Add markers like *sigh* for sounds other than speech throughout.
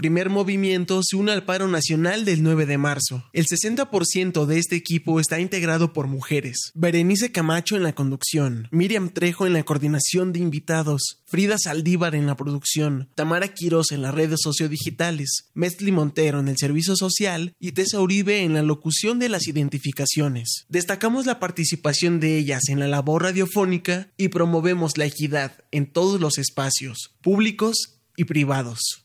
Primer movimiento se une al paro nacional del 9 de marzo. El 60% de este equipo está integrado por mujeres. Berenice Camacho en la conducción, Miriam Trejo en la coordinación de invitados, Frida Saldívar en la producción, Tamara Quiroz en las redes sociodigitales, Mesli Montero en el servicio social y Tessa Uribe en la locución de las identificaciones. Destacamos la participación de ellas en la labor radiofónica y promovemos la equidad en todos los espacios, públicos y privados.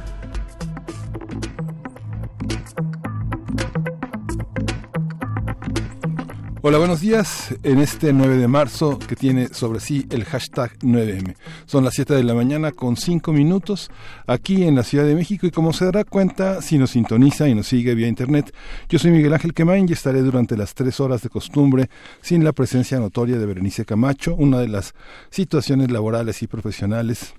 Hola, buenos días. En este 9 de marzo que tiene sobre sí el hashtag 9M. Son las 7 de la mañana con 5 minutos aquí en la Ciudad de México y como se dará cuenta si nos sintoniza y nos sigue vía internet, yo soy Miguel Ángel Quemain y estaré durante las 3 horas de costumbre sin la presencia notoria de Berenice Camacho, una de las situaciones laborales y profesionales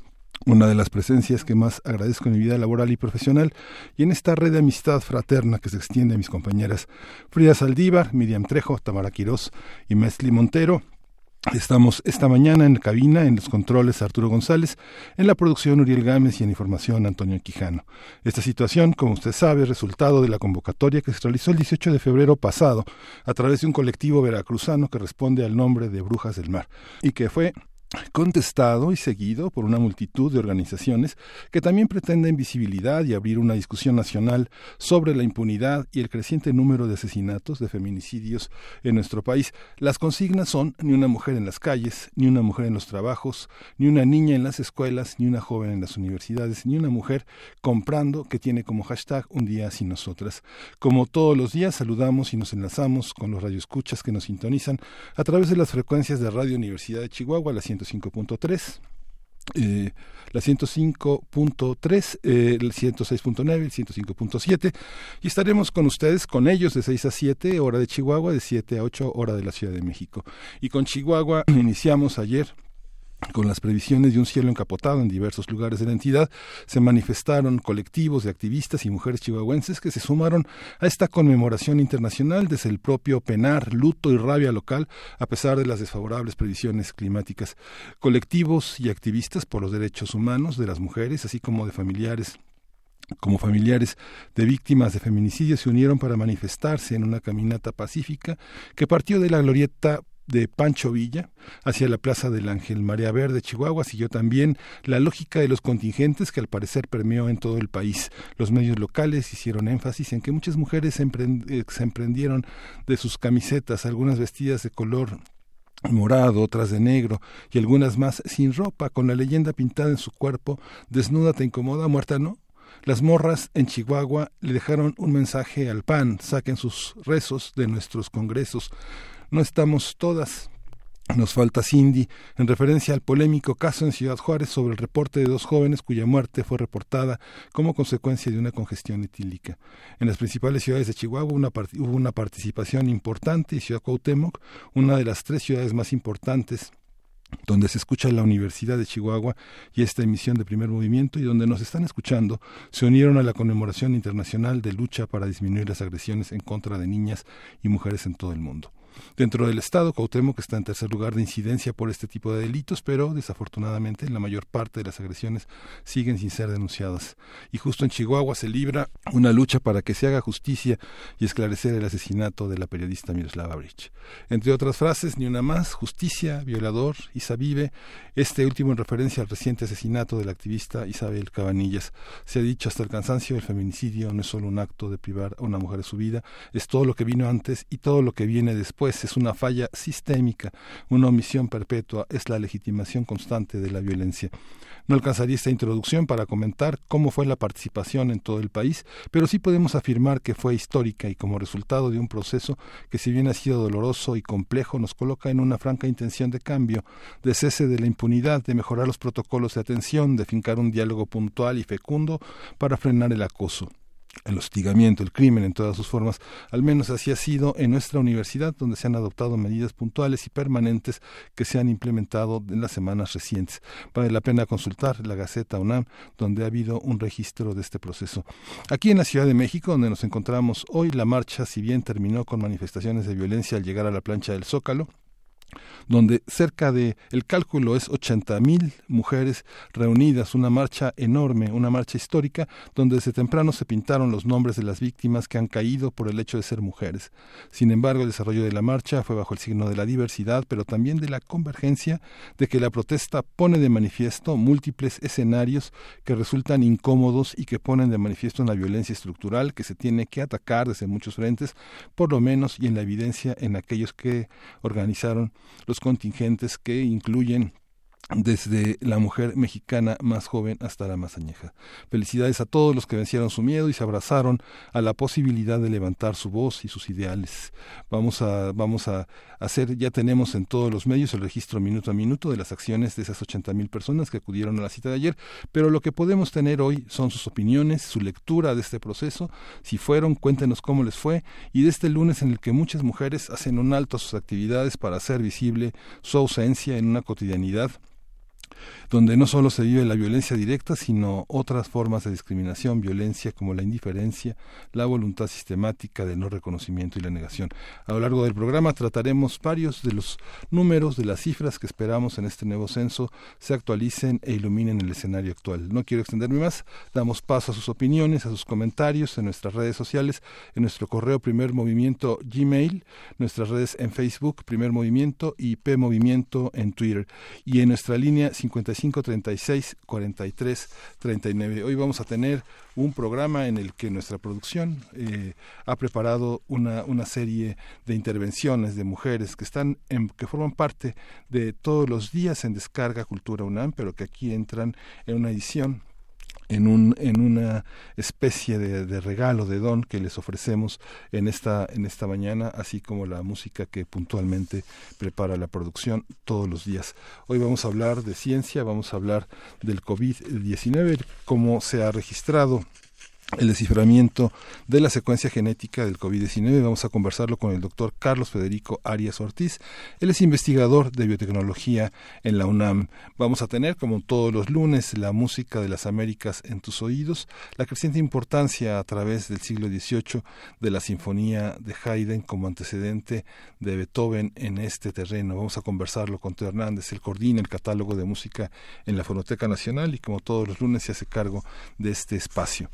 una de las presencias que más agradezco en mi vida laboral y profesional y en esta red de amistad fraterna que se extiende a mis compañeras Frida Saldívar, Miriam Trejo, Tamara Quirós y Mesli Montero. Estamos esta mañana en cabina, en los controles Arturo González, en la producción Uriel Gámez y en información Antonio Quijano. Esta situación, como usted sabe, es resultado de la convocatoria que se realizó el 18 de febrero pasado a través de un colectivo veracruzano que responde al nombre de Brujas del Mar y que fue contestado y seguido por una multitud de organizaciones que también pretenden visibilidad y abrir una discusión nacional sobre la impunidad y el creciente número de asesinatos, de feminicidios en nuestro país. Las consignas son ni una mujer en las calles, ni una mujer en los trabajos, ni una niña en las escuelas, ni una joven en las universidades, ni una mujer comprando que tiene como hashtag un día sin nosotras. Como todos los días saludamos y nos enlazamos con los radioescuchas que nos sintonizan a través de las frecuencias de Radio Universidad de Chihuahua, la 105.3. Eh, la 105.3, eh, el 106.9, el 105.7 y estaremos con ustedes, con ellos de 6 a 7 hora de Chihuahua, de 7 a 8 hora de la Ciudad de México. Y con Chihuahua *clears throat* iniciamos ayer con las previsiones de un cielo encapotado en diversos lugares de la entidad, se manifestaron colectivos de activistas y mujeres chihuahuenses que se sumaron a esta conmemoración internacional desde el propio penar, luto y rabia local, a pesar de las desfavorables previsiones climáticas. Colectivos y activistas por los derechos humanos de las mujeres, así como de familiares como familiares de víctimas de feminicidio se unieron para manifestarse en una caminata pacífica que partió de la glorieta de Pancho Villa hacia la Plaza del Ángel María Verde, Chihuahua, siguió también la lógica de los contingentes que al parecer permeó en todo el país. Los medios locales hicieron énfasis en que muchas mujeres se, eh, emprendieron de sus camisetas, algunas vestidas de color morado, otras de negro y algunas más sin ropa, con la leyenda pintada en su cuerpo, desnuda te incomoda, muerta no. Las morras en Chihuahua le dejaron un mensaje al PAN, saquen sus rezos de nuestros congresos no estamos todas. Nos falta Cindy, en referencia al polémico caso en Ciudad Juárez sobre el reporte de dos jóvenes cuya muerte fue reportada como consecuencia de una congestión etílica. En las principales ciudades de Chihuahua hubo una participación importante y Ciudad Cuauhtémoc, una de las tres ciudades más importantes donde se escucha la Universidad de Chihuahua y esta emisión de primer movimiento y donde nos están escuchando, se unieron a la conmemoración internacional de lucha para disminuir las agresiones en contra de niñas y mujeres en todo el mundo. Dentro del Estado, Cuauhtémoc está en tercer lugar de incidencia por este tipo de delitos, pero desafortunadamente la mayor parte de las agresiones siguen sin ser denunciadas. Y justo en Chihuahua se libra una lucha para que se haga justicia y esclarecer el asesinato de la periodista Miroslava Brich. Entre otras frases, ni una más, justicia, violador, Isa vive, este último en referencia al reciente asesinato de la activista Isabel Cabanillas. Se ha dicho hasta el cansancio, el feminicidio no es solo un acto de privar a una mujer de su vida, es todo lo que vino antes y todo lo que viene después pues es una falla sistémica, una omisión perpetua, es la legitimación constante de la violencia. No alcanzaría esta introducción para comentar cómo fue la participación en todo el país, pero sí podemos afirmar que fue histórica y como resultado de un proceso que si bien ha sido doloroso y complejo, nos coloca en una franca intención de cambio, de cese de la impunidad, de mejorar los protocolos de atención, de fincar un diálogo puntual y fecundo para frenar el acoso el hostigamiento, el crimen en todas sus formas, al menos así ha sido en nuestra universidad, donde se han adoptado medidas puntuales y permanentes que se han implementado en las semanas recientes. Vale la pena consultar la Gaceta UNAM, donde ha habido un registro de este proceso. Aquí en la Ciudad de México, donde nos encontramos hoy, la marcha, si bien terminó con manifestaciones de violencia al llegar a la plancha del Zócalo, donde cerca de, el cálculo es 80 mil mujeres reunidas, una marcha enorme, una marcha histórica, donde desde temprano se pintaron los nombres de las víctimas que han caído por el hecho de ser mujeres. Sin embargo, el desarrollo de la marcha fue bajo el signo de la diversidad, pero también de la convergencia, de que la protesta pone de manifiesto múltiples escenarios que resultan incómodos y que ponen de manifiesto una violencia estructural que se tiene que atacar desde muchos frentes, por lo menos y en la evidencia en aquellos que organizaron los contingentes que incluyen desde la mujer mexicana más joven hasta la más añeja. Felicidades a todos los que vencieron su miedo y se abrazaron a la posibilidad de levantar su voz y sus ideales. Vamos a, vamos a hacer, ya tenemos en todos los medios el registro minuto a minuto de las acciones de esas 80 mil personas que acudieron a la cita de ayer, pero lo que podemos tener hoy son sus opiniones, su lectura de este proceso, si fueron, cuéntenos cómo les fue, y de este lunes en el que muchas mujeres hacen un alto a sus actividades para hacer visible su ausencia en una cotidianidad donde no solo se vive la violencia directa, sino otras formas de discriminación, violencia como la indiferencia, la voluntad sistemática del no reconocimiento y la negación. A lo largo del programa trataremos varios de los números, de las cifras que esperamos en este nuevo censo se actualicen e iluminen el escenario actual. No quiero extenderme más, damos paso a sus opiniones, a sus comentarios en nuestras redes sociales, en nuestro correo Primer Movimiento Gmail, nuestras redes en Facebook Primer Movimiento y P Movimiento en Twitter y en nuestra línea 55 36 43 39. Hoy vamos a tener un programa en el que nuestra producción eh, ha preparado una, una serie de intervenciones de mujeres que están en, que forman parte de todos los días en Descarga Cultura UNAM, pero que aquí entran en una edición en, un, en una especie de, regalo, de don que les ofrecemos en esta, en esta mañana, así como la música que puntualmente prepara la producción todos los días. Hoy vamos a hablar de ciencia, vamos a hablar del COVID-19, cómo se ha registrado el desciframiento de la secuencia genética del COVID-19. Vamos a conversarlo con el doctor Carlos Federico Arias Ortiz. Él es investigador de biotecnología en la UNAM. Vamos a tener, como todos los lunes, la música de las Américas en tus oídos, la creciente importancia a través del siglo XVIII de la Sinfonía de Haydn como antecedente de Beethoven en este terreno. Vamos a conversarlo con Teo Hernández. Él coordina el catálogo de música en la Fonoteca Nacional y como todos los lunes se hace cargo de este espacio.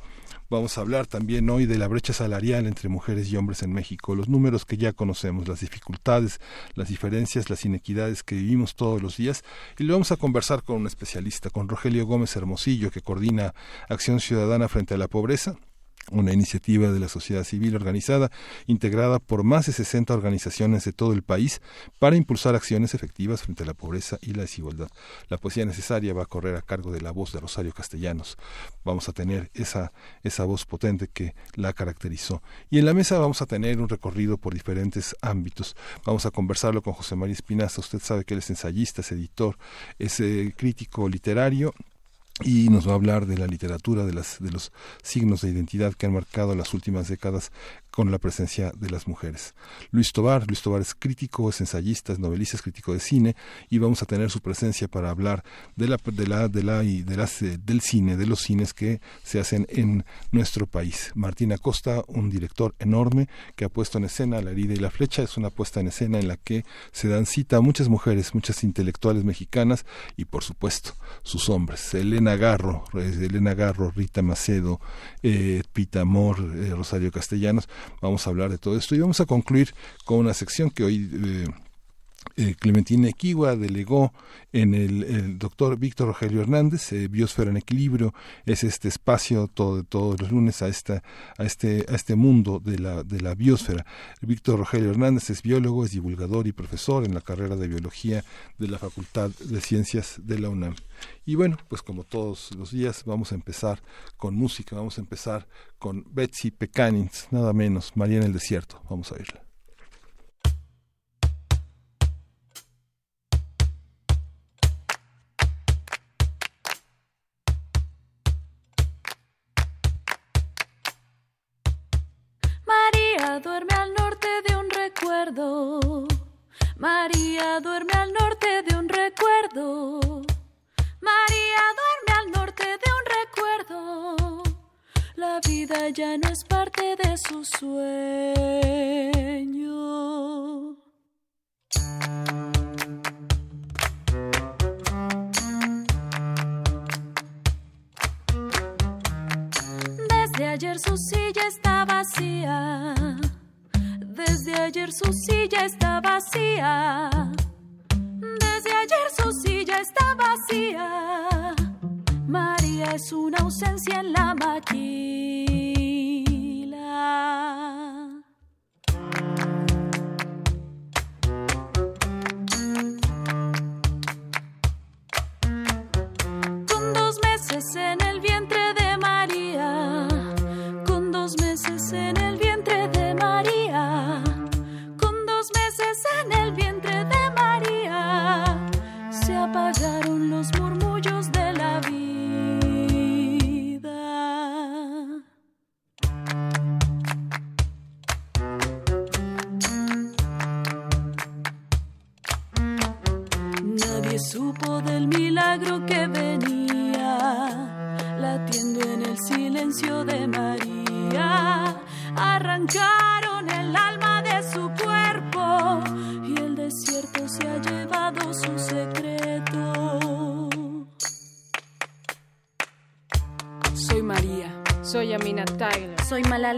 Vamos a hablar también hoy de la brecha salarial entre mujeres y hombres en México, los números que ya conocemos, las dificultades, las diferencias, las inequidades que vivimos todos los días. Y lo vamos a conversar con un especialista, con Rogelio Gómez Hermosillo, que coordina Acción Ciudadana frente a la Pobreza una iniciativa de la sociedad civil organizada integrada por más de 60 organizaciones de todo el país para impulsar acciones efectivas frente a la pobreza y la desigualdad. La poesía necesaria va a correr a cargo de la voz de Rosario Castellanos. Vamos a tener esa, esa voz potente que la caracterizó. Y en la mesa vamos a tener un recorrido por diferentes ámbitos. Vamos a conversarlo con José María Espinaza. Usted sabe que él es ensayista, es editor, es eh, crítico literario y nos va a hablar de la literatura, de, las, de los signos de identidad que han marcado las últimas décadas con la presencia de las mujeres. Luis Tobar, Luis Tobar es crítico, es ensayista, es novelista, es crítico de cine y vamos a tener su presencia para hablar de la de la de la y de las eh, del cine, de los cines que se hacen en nuestro país. Martín Acosta, un director enorme que ha puesto en escena La herida y la flecha, es una puesta en escena en la que se dan cita a muchas mujeres, muchas intelectuales mexicanas y por supuesto sus hombres. Elena Garro, Elena Garro, Rita Macedo, eh, Pita Amor, eh, Rosario Castellanos Vamos a hablar de todo esto y vamos a concluir con una sección que hoy eh, eh, Clementina Equigua delegó en el, doctor Víctor Rogelio Hernández, eh, Biosfera en Equilibrio, es este espacio todo, todos los lunes a, esta, a, este, a este mundo de la, de la biosfera. Víctor Rogelio Hernández es biólogo, es divulgador y profesor en la carrera de biología de la Facultad de Ciencias de la UNAM. Y bueno, pues como todos los días vamos a empezar con música, vamos a empezar con Betsy Pecanins, nada menos, María en el Desierto. Vamos a oírla. Duerme al norte de un recuerdo. María duerme al norte de un recuerdo. María duerme al norte de un recuerdo. La vida ya no es parte de su sueño. Desde ayer su silla está Desde ayer su silla está vacía. Desde ayer su silla está vacía. María es una ausencia en la maquila.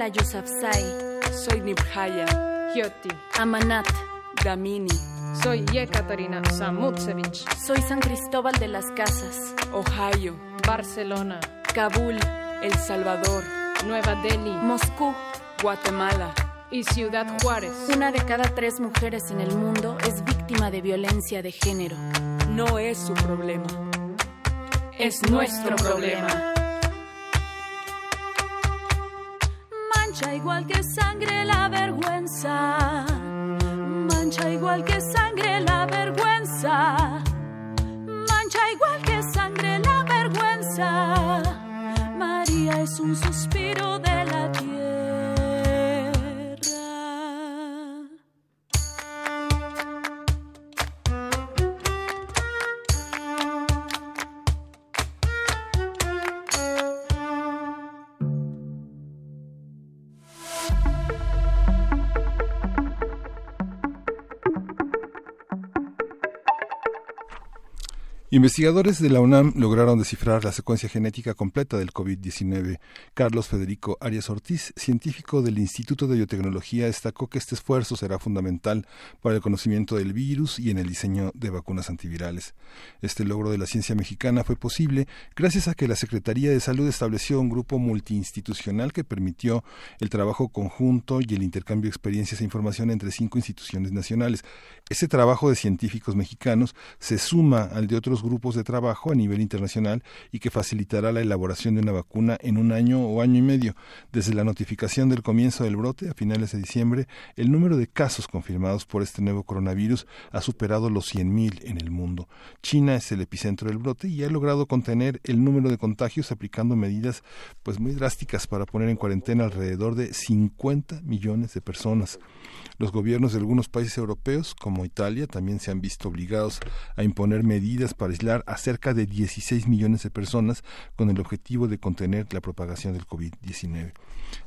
Malala Yousafzai, Soy Nibhaya. Hyoti. Amanat, Damini. Soy Yekaterina Samutsevich. soy San Cristóbal de las Casas, Ohio. Barcelona. Kabul, El Salvador. Nueva Delhi. Moscú. Guatemala. Y Ciudad Juárez. Una de cada tres mujeres en el mundo es víctima de violencia de género. No es su problema. Es nuestro problema. Mancha igual que sangre la vergüenza. Mancha igual que sangre la vergüenza. Mancha igual que sangre la vergüenza. María es un suspiro de Investigadores de la UNAM lograron descifrar la secuencia genética completa del COVID-19. Carlos Federico Arias Ortiz, científico del Instituto de Biotecnología, destacó que este esfuerzo será fundamental para el conocimiento del virus y en el diseño de vacunas antivirales. Este logro de la ciencia mexicana fue posible gracias a que la Secretaría de Salud estableció un grupo multiinstitucional que permitió el trabajo conjunto y el intercambio de experiencias e información entre cinco instituciones nacionales. Ese trabajo de científicos mexicanos se suma al de otros grupos de trabajo a nivel internacional y que facilitará la elaboración de una vacuna en un año o año y medio. Desde la notificación del comienzo del brote a finales de diciembre, el número de casos confirmados por este nuevo coronavirus ha superado los 100.000 en el mundo. China es el epicentro del brote y ha logrado contener el número de contagios aplicando medidas pues muy drásticas para poner en cuarentena alrededor de 50 millones de personas. Los gobiernos de algunos países europeos, como Italia, también se han visto obligados a imponer medidas para aislar a cerca de 16 millones de personas con el objetivo de contener la propagación del COVID-19.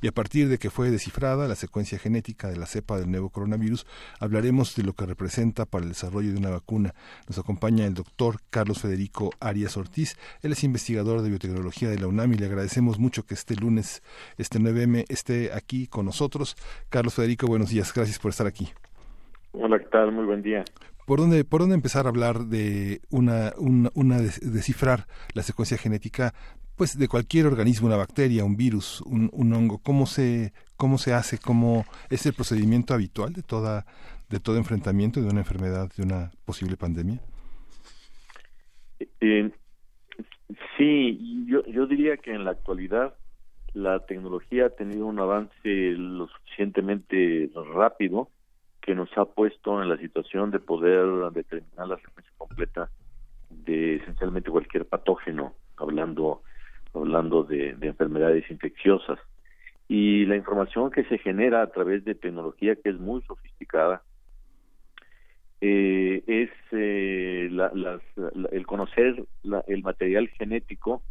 Y a partir de que fue descifrada la secuencia genética de la cepa del nuevo coronavirus, hablaremos de lo que representa para el desarrollo de una vacuna. Nos acompaña el doctor Carlos Federico Arias Ortiz. Él es investigador de biotecnología de la UNAM y le agradecemos mucho que este lunes, este 9M, esté aquí con nosotros. Carlos Federico, buenos días. Gracias por estar aquí. Hola, ¿qué tal? Muy buen día. ¿Por dónde, por dónde empezar a hablar de una, una, una des- descifrar la secuencia genética pues de cualquier organismo, una bacteria, un virus, un, un hongo? ¿Cómo se, cómo se hace? ¿Cómo es el procedimiento habitual de toda de todo enfrentamiento de una enfermedad, de una posible pandemia? Eh, sí, yo, yo diría que en la actualidad la tecnología ha tenido un avance lo suficientemente rápido que nos ha puesto en la situación de poder determinar la secuencia completa de esencialmente cualquier patógeno, hablando hablando de, de enfermedades infecciosas. y la información que se genera a través de tecnología que es muy sofisticada eh, es eh, el conocer el material genético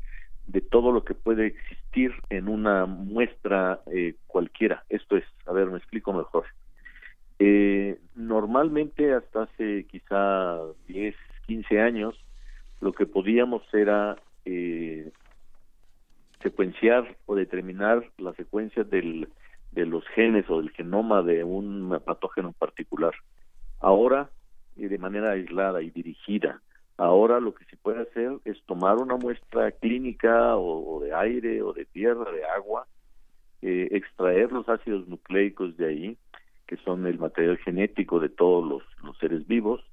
de todo lo que puede existir en una muestra eh, cualquiera. Esto es, a ver, me explico mejor. Normalmente hasta hace quizá 10, 15 años, lo que podíamos era secuenciar o determinar la secuencia del, de los genes o del genoma de un patógeno en particular. Ahora, y de manera aislada y dirigida, ahora lo que se puede hacer es tomar una muestra clínica o, de aire o de tierra, de agua, eh, extraer los ácidos nucleicos de ahí, que son el material genético de todos los, los seres vivos,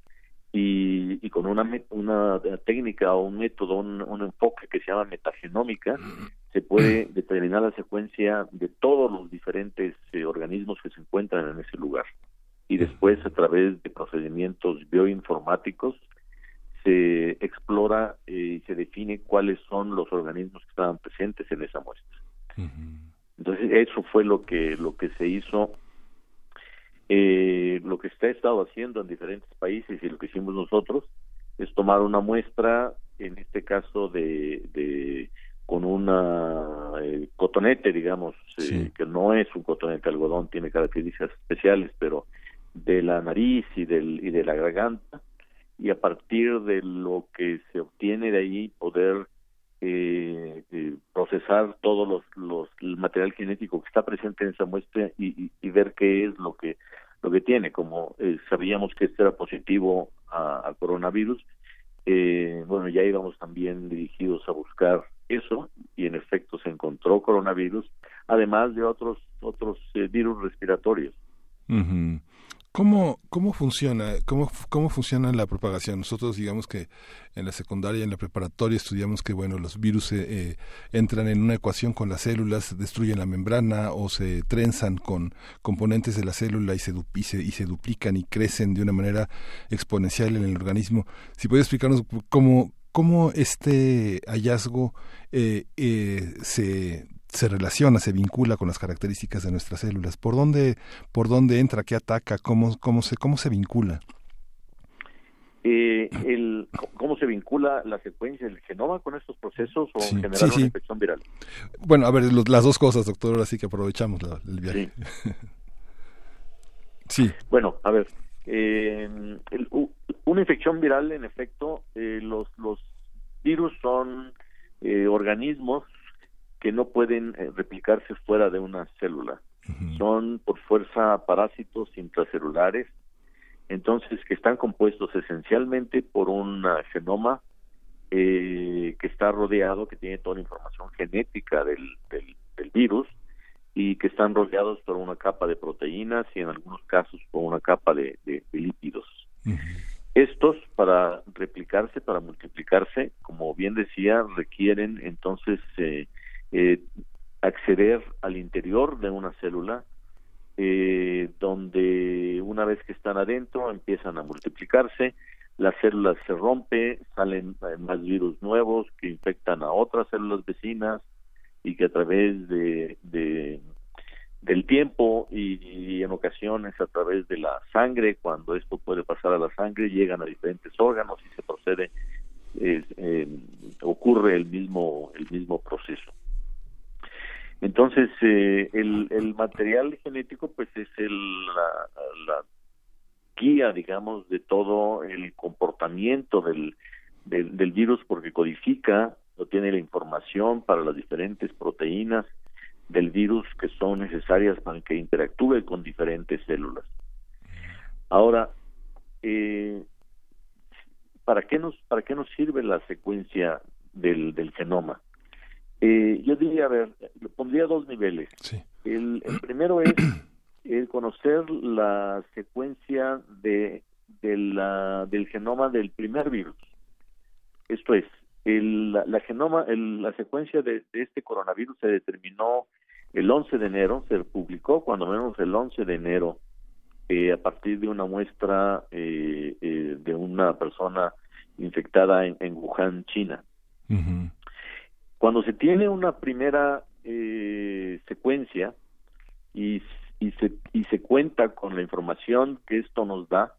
y, y, con una, una técnica o un método, un, un, enfoque que se llama metagenómica, se puede determinar la secuencia de todos los diferentes eh, organismos que se encuentran en ese lugar. Y después, a través de procedimientos bioinformáticos, se explora eh, y se define cuáles son los organismos que estaban presentes en esa muestra. Entonces, eso fue lo que, lo que se hizo eh, lo que se ha estado haciendo en diferentes países y lo que hicimos nosotros es tomar una muestra, en este caso de, de con una eh, cotonete, digamos, eh, que no es un cotonete algodón, tiene características especiales, pero de la nariz y, del, y de la garganta, y a partir de lo que se obtiene de ahí poder eh, eh procesar todo los, los, el material genético que está presente en esa muestra y, y, ver qué es lo que lo que tiene como sabíamos que este era positivo a, coronavirus eh, bueno ya íbamos también dirigidos a buscar eso y en efecto se encontró coronavirus, además de otros otros eh, virus respiratorios. ¿Cómo, ¿Cómo funciona? ¿Cómo, ¿Cómo funciona la propagación? Nosotros digamos que en la secundaria, en la preparatoria estudiamos que bueno, los virus eh, eh, entran en una ecuación con las células, destruyen la membrana o se trenzan con componentes de la célula y se, y se, y se duplican y crecen de una manera exponencial en el organismo. Si puede explicarnos cómo, cómo este hallazgo eh, eh, se, se relaciona, se vincula con las características de nuestras células. ¿Por dónde, por dónde entra, qué ataca, cómo, cómo, se, cómo se vincula? Eh, el, ¿Cómo se vincula la secuencia del genoma con estos procesos o generar una infección viral? Bueno, a ver, las dos cosas, doctor, así que aprovechamos el viaje. *laughs* Sí. Bueno, a ver, eh, una infección viral, en efecto, eh, los, los virus son eh, organismos que no pueden eh, replicarse fuera de una célula. Son por fuerza parásitos intracelulares, entonces que están compuestos esencialmente por un genoma que está rodeado, que tiene toda la información genética del, del, virus y que están rodeados por una capa de proteínas y en algunos casos por una capa de, de, lípidos. Estos, para replicarse, para multiplicarse, como bien decía, requieren entonces eh, eh, acceder al interior de una célula, eh, donde una vez que están adentro empiezan a multiplicarse, la célula se rompe, salen más virus nuevos que infectan a otras células vecinas y que a través de del tiempo y, en ocasiones a través de la sangre, cuando esto puede pasar a la sangre, llegan a diferentes órganos y se procede, eh, ocurre el mismo, el mismo proceso. Entonces, eh, el, material genético, pues es el, la, guía, digamos, de todo el comportamiento del, del, del virus, porque codifica, o tiene la información para las diferentes proteínas del virus que son necesarias para que interactúe con diferentes células. Ahora, eh, ¿para qué nos para qué nos sirve la secuencia del, del genoma? Eh, yo diría, a ver, pondría dos niveles. El, el, primero es *clears throat* el conocer la secuencia de, de la, del genoma del primer virus. Esto es, el, la, genoma, el, la secuencia de, este coronavirus se determinó el 11 de enero, se publicó cuando menos el 11 de enero, eh, a partir de una muestra eh, eh, de una persona infectada en, Wuhan, China. Cuando se tiene una primera eh, secuencia y, y, se, y se cuenta con la información que esto nos da,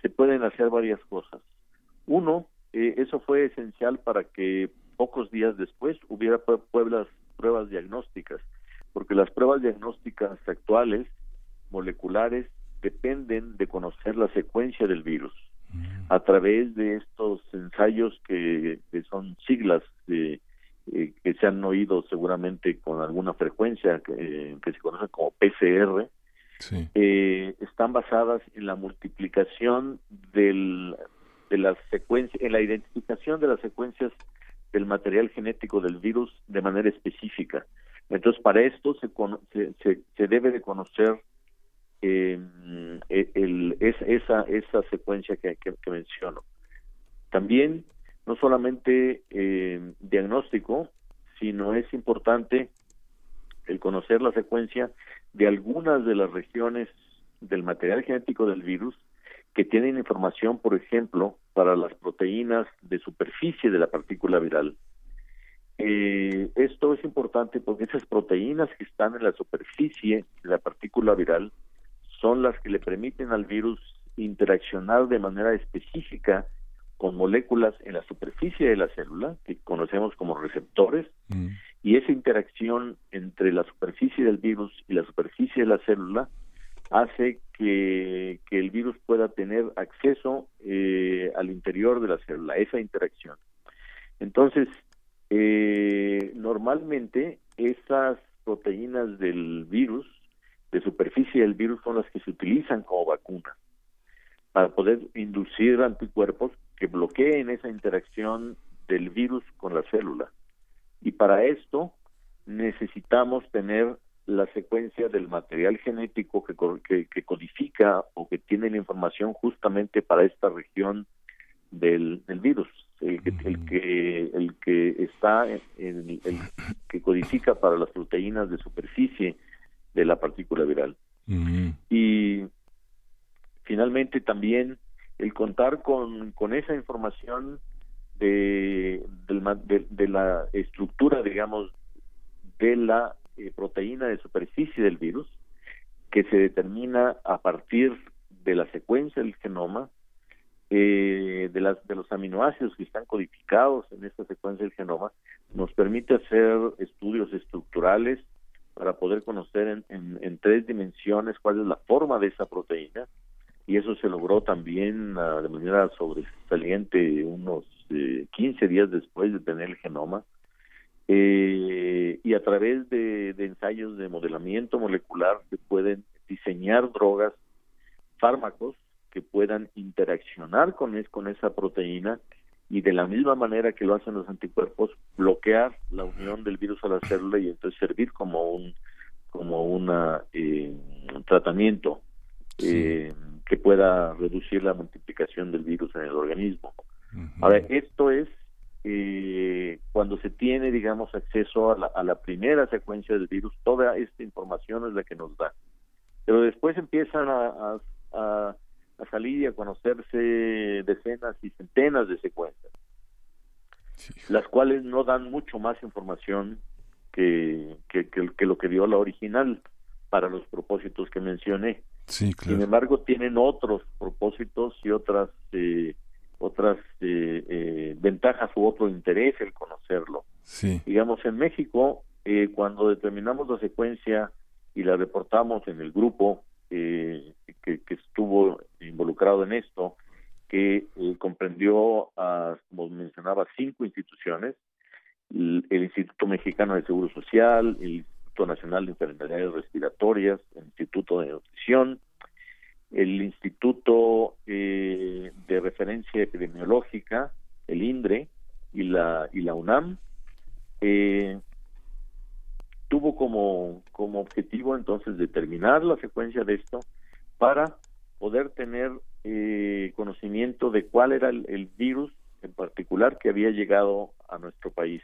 se pueden hacer varias cosas. Uno, eh, eso fue esencial para que pocos días después hubiera pueblas, pruebas diagnósticas, porque las pruebas diagnósticas actuales, moleculares, dependen de conocer la secuencia del virus a través de estos ensayos que, son siglas eh, que se han oído seguramente con alguna frecuencia que, se conocen como PCR eh, están basadas en la multiplicación del, de las secuencias en la identificación de las secuencias del material genético del virus de manera específica entonces para esto se, se, se debe de conocer eh, el, esa, esa secuencia que, menciono. También, no solamente eh, diagnóstico, sino es importante el conocer la secuencia de algunas de las regiones del material genético del virus que tienen información, por ejemplo, para las proteínas de superficie de la partícula viral. Eh, esto es importante porque esas proteínas que están en la superficie de la partícula viral son las que le permiten al virus interaccionar de manera específica con moléculas en la superficie de la célula, que conocemos como receptores, mm. y esa interacción entre la superficie del virus y la superficie de la célula hace que, el virus pueda tener acceso eh, al interior de la célula, esa interacción. Entonces, eh, normalmente esas proteínas del virus de superficie del virus son las que se utilizan como vacuna para poder inducir anticuerpos que bloqueen esa interacción del virus con la célula. Y para esto necesitamos tener la secuencia del material genético que, que, codifica o que tiene la información justamente para esta región del, virus, el que, el que, el que está, en, el que codifica para las proteínas de superficie de la partícula viral. Y finalmente también el contar con, con esa información de, de, la estructura, digamos, de la eh, proteína de superficie del virus, que se determina a partir de la secuencia del genoma, eh, de, las, de los aminoácidos que están codificados en esta secuencia del genoma, nos permite hacer estudios estructurales para poder conocer en, tres dimensiones cuál es la forma de esa proteína y eso se logró también ah, de manera sobresaliente unos 15 eh, días después de tener el genoma eh, y a través de, ensayos de modelamiento molecular se pueden diseñar drogas, fármacos que puedan interaccionar con, es, con esa proteína y de la misma manera que lo hacen los anticuerpos bloquear la unión del virus a la célula y entonces servir como un como una eh, un tratamiento eh, que pueda reducir la multiplicación del virus en el organismo. Ahora esto es eh, cuando se tiene digamos acceso a la, a la primera secuencia del virus toda esta información es la que nos da pero después empiezan a, a a salir y a conocerse decenas y centenas de secuencias, las cuales no dan mucho más información que, que, que, lo que dio la original para los propósitos que mencioné. Sin embargo, tienen otros propósitos y otras eh, otras eh, eh, ventajas u otro interés el conocerlo. Digamos, en México, cuando determinamos la secuencia y la reportamos en el grupo, que, estuvo involucrado en esto, que eh, comprendió, a, como mencionaba, cinco instituciones, el, Instituto Mexicano de Seguro Social, el Nacional de Enfermedades Respiratorias, el Instituto de Nutrición, el Instituto eh, de Referencia Epidemiológica, el INDRE y la, UNAM, eh, tuvo como, como objetivo entonces determinar la secuencia de esto para poder tener eh, conocimiento de cuál era el, virus en particular que había llegado a nuestro país.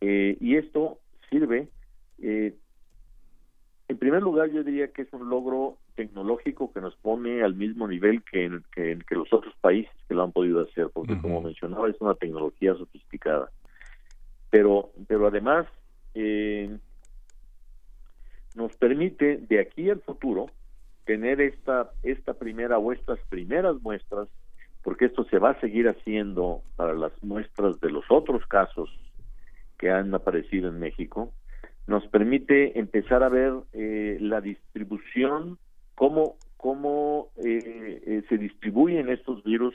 Eh, y esto sirve, eh, en primer lugar yo diría que es un logro tecnológico que nos pone al mismo nivel que, que, los otros países que lo han podido hacer, porque como mencionaba es una tecnología sofisticada. Pero, pero además eh, nos permite de aquí al futuro tener esta, esta primera o estas primeras muestras, porque esto se va a seguir haciendo para las muestras de los otros casos que han aparecido en México, nos permite empezar a ver eh, la distribución, cómo, cómo eh, eh, se distribuyen estos virus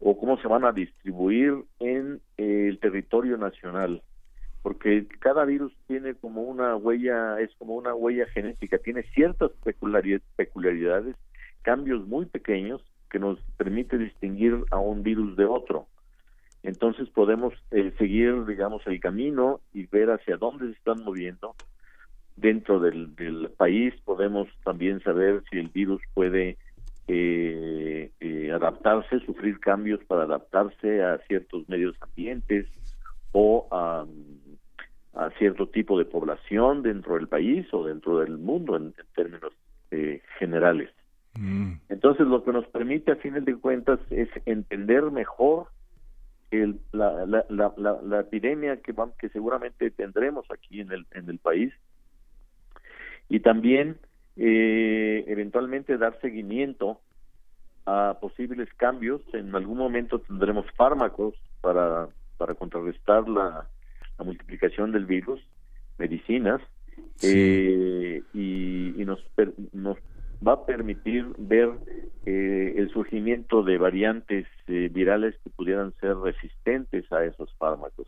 o cómo se van a distribuir en el territorio nacional porque cada virus tiene como una huella, es como una huella genética, tiene ciertas peculiaridades, cambios muy pequeños que nos permite distinguir a un virus de otro. Entonces podemos eh, seguir, digamos, el camino y ver hacia dónde se están moviendo. Dentro del, país podemos también saber si el virus puede eh, eh, adaptarse, sufrir cambios para adaptarse a ciertos medios ambientes o a a cierto tipo de población dentro del país o dentro del mundo en, términos eh, generales. Mm. Entonces, lo que nos permite, a fin de cuentas, es entender mejor el, la, la, la, la, epidemia que, que seguramente tendremos aquí en el, en el país. Y también eh, eventualmente dar seguimiento a posibles cambios. En algún momento tendremos fármacos para, para contrarrestar la, la multiplicación del virus, medicinas, eh, y, nos, nos va a permitir ver eh, el surgimiento de variantes eh, virales que pudieran ser resistentes a esos fármacos.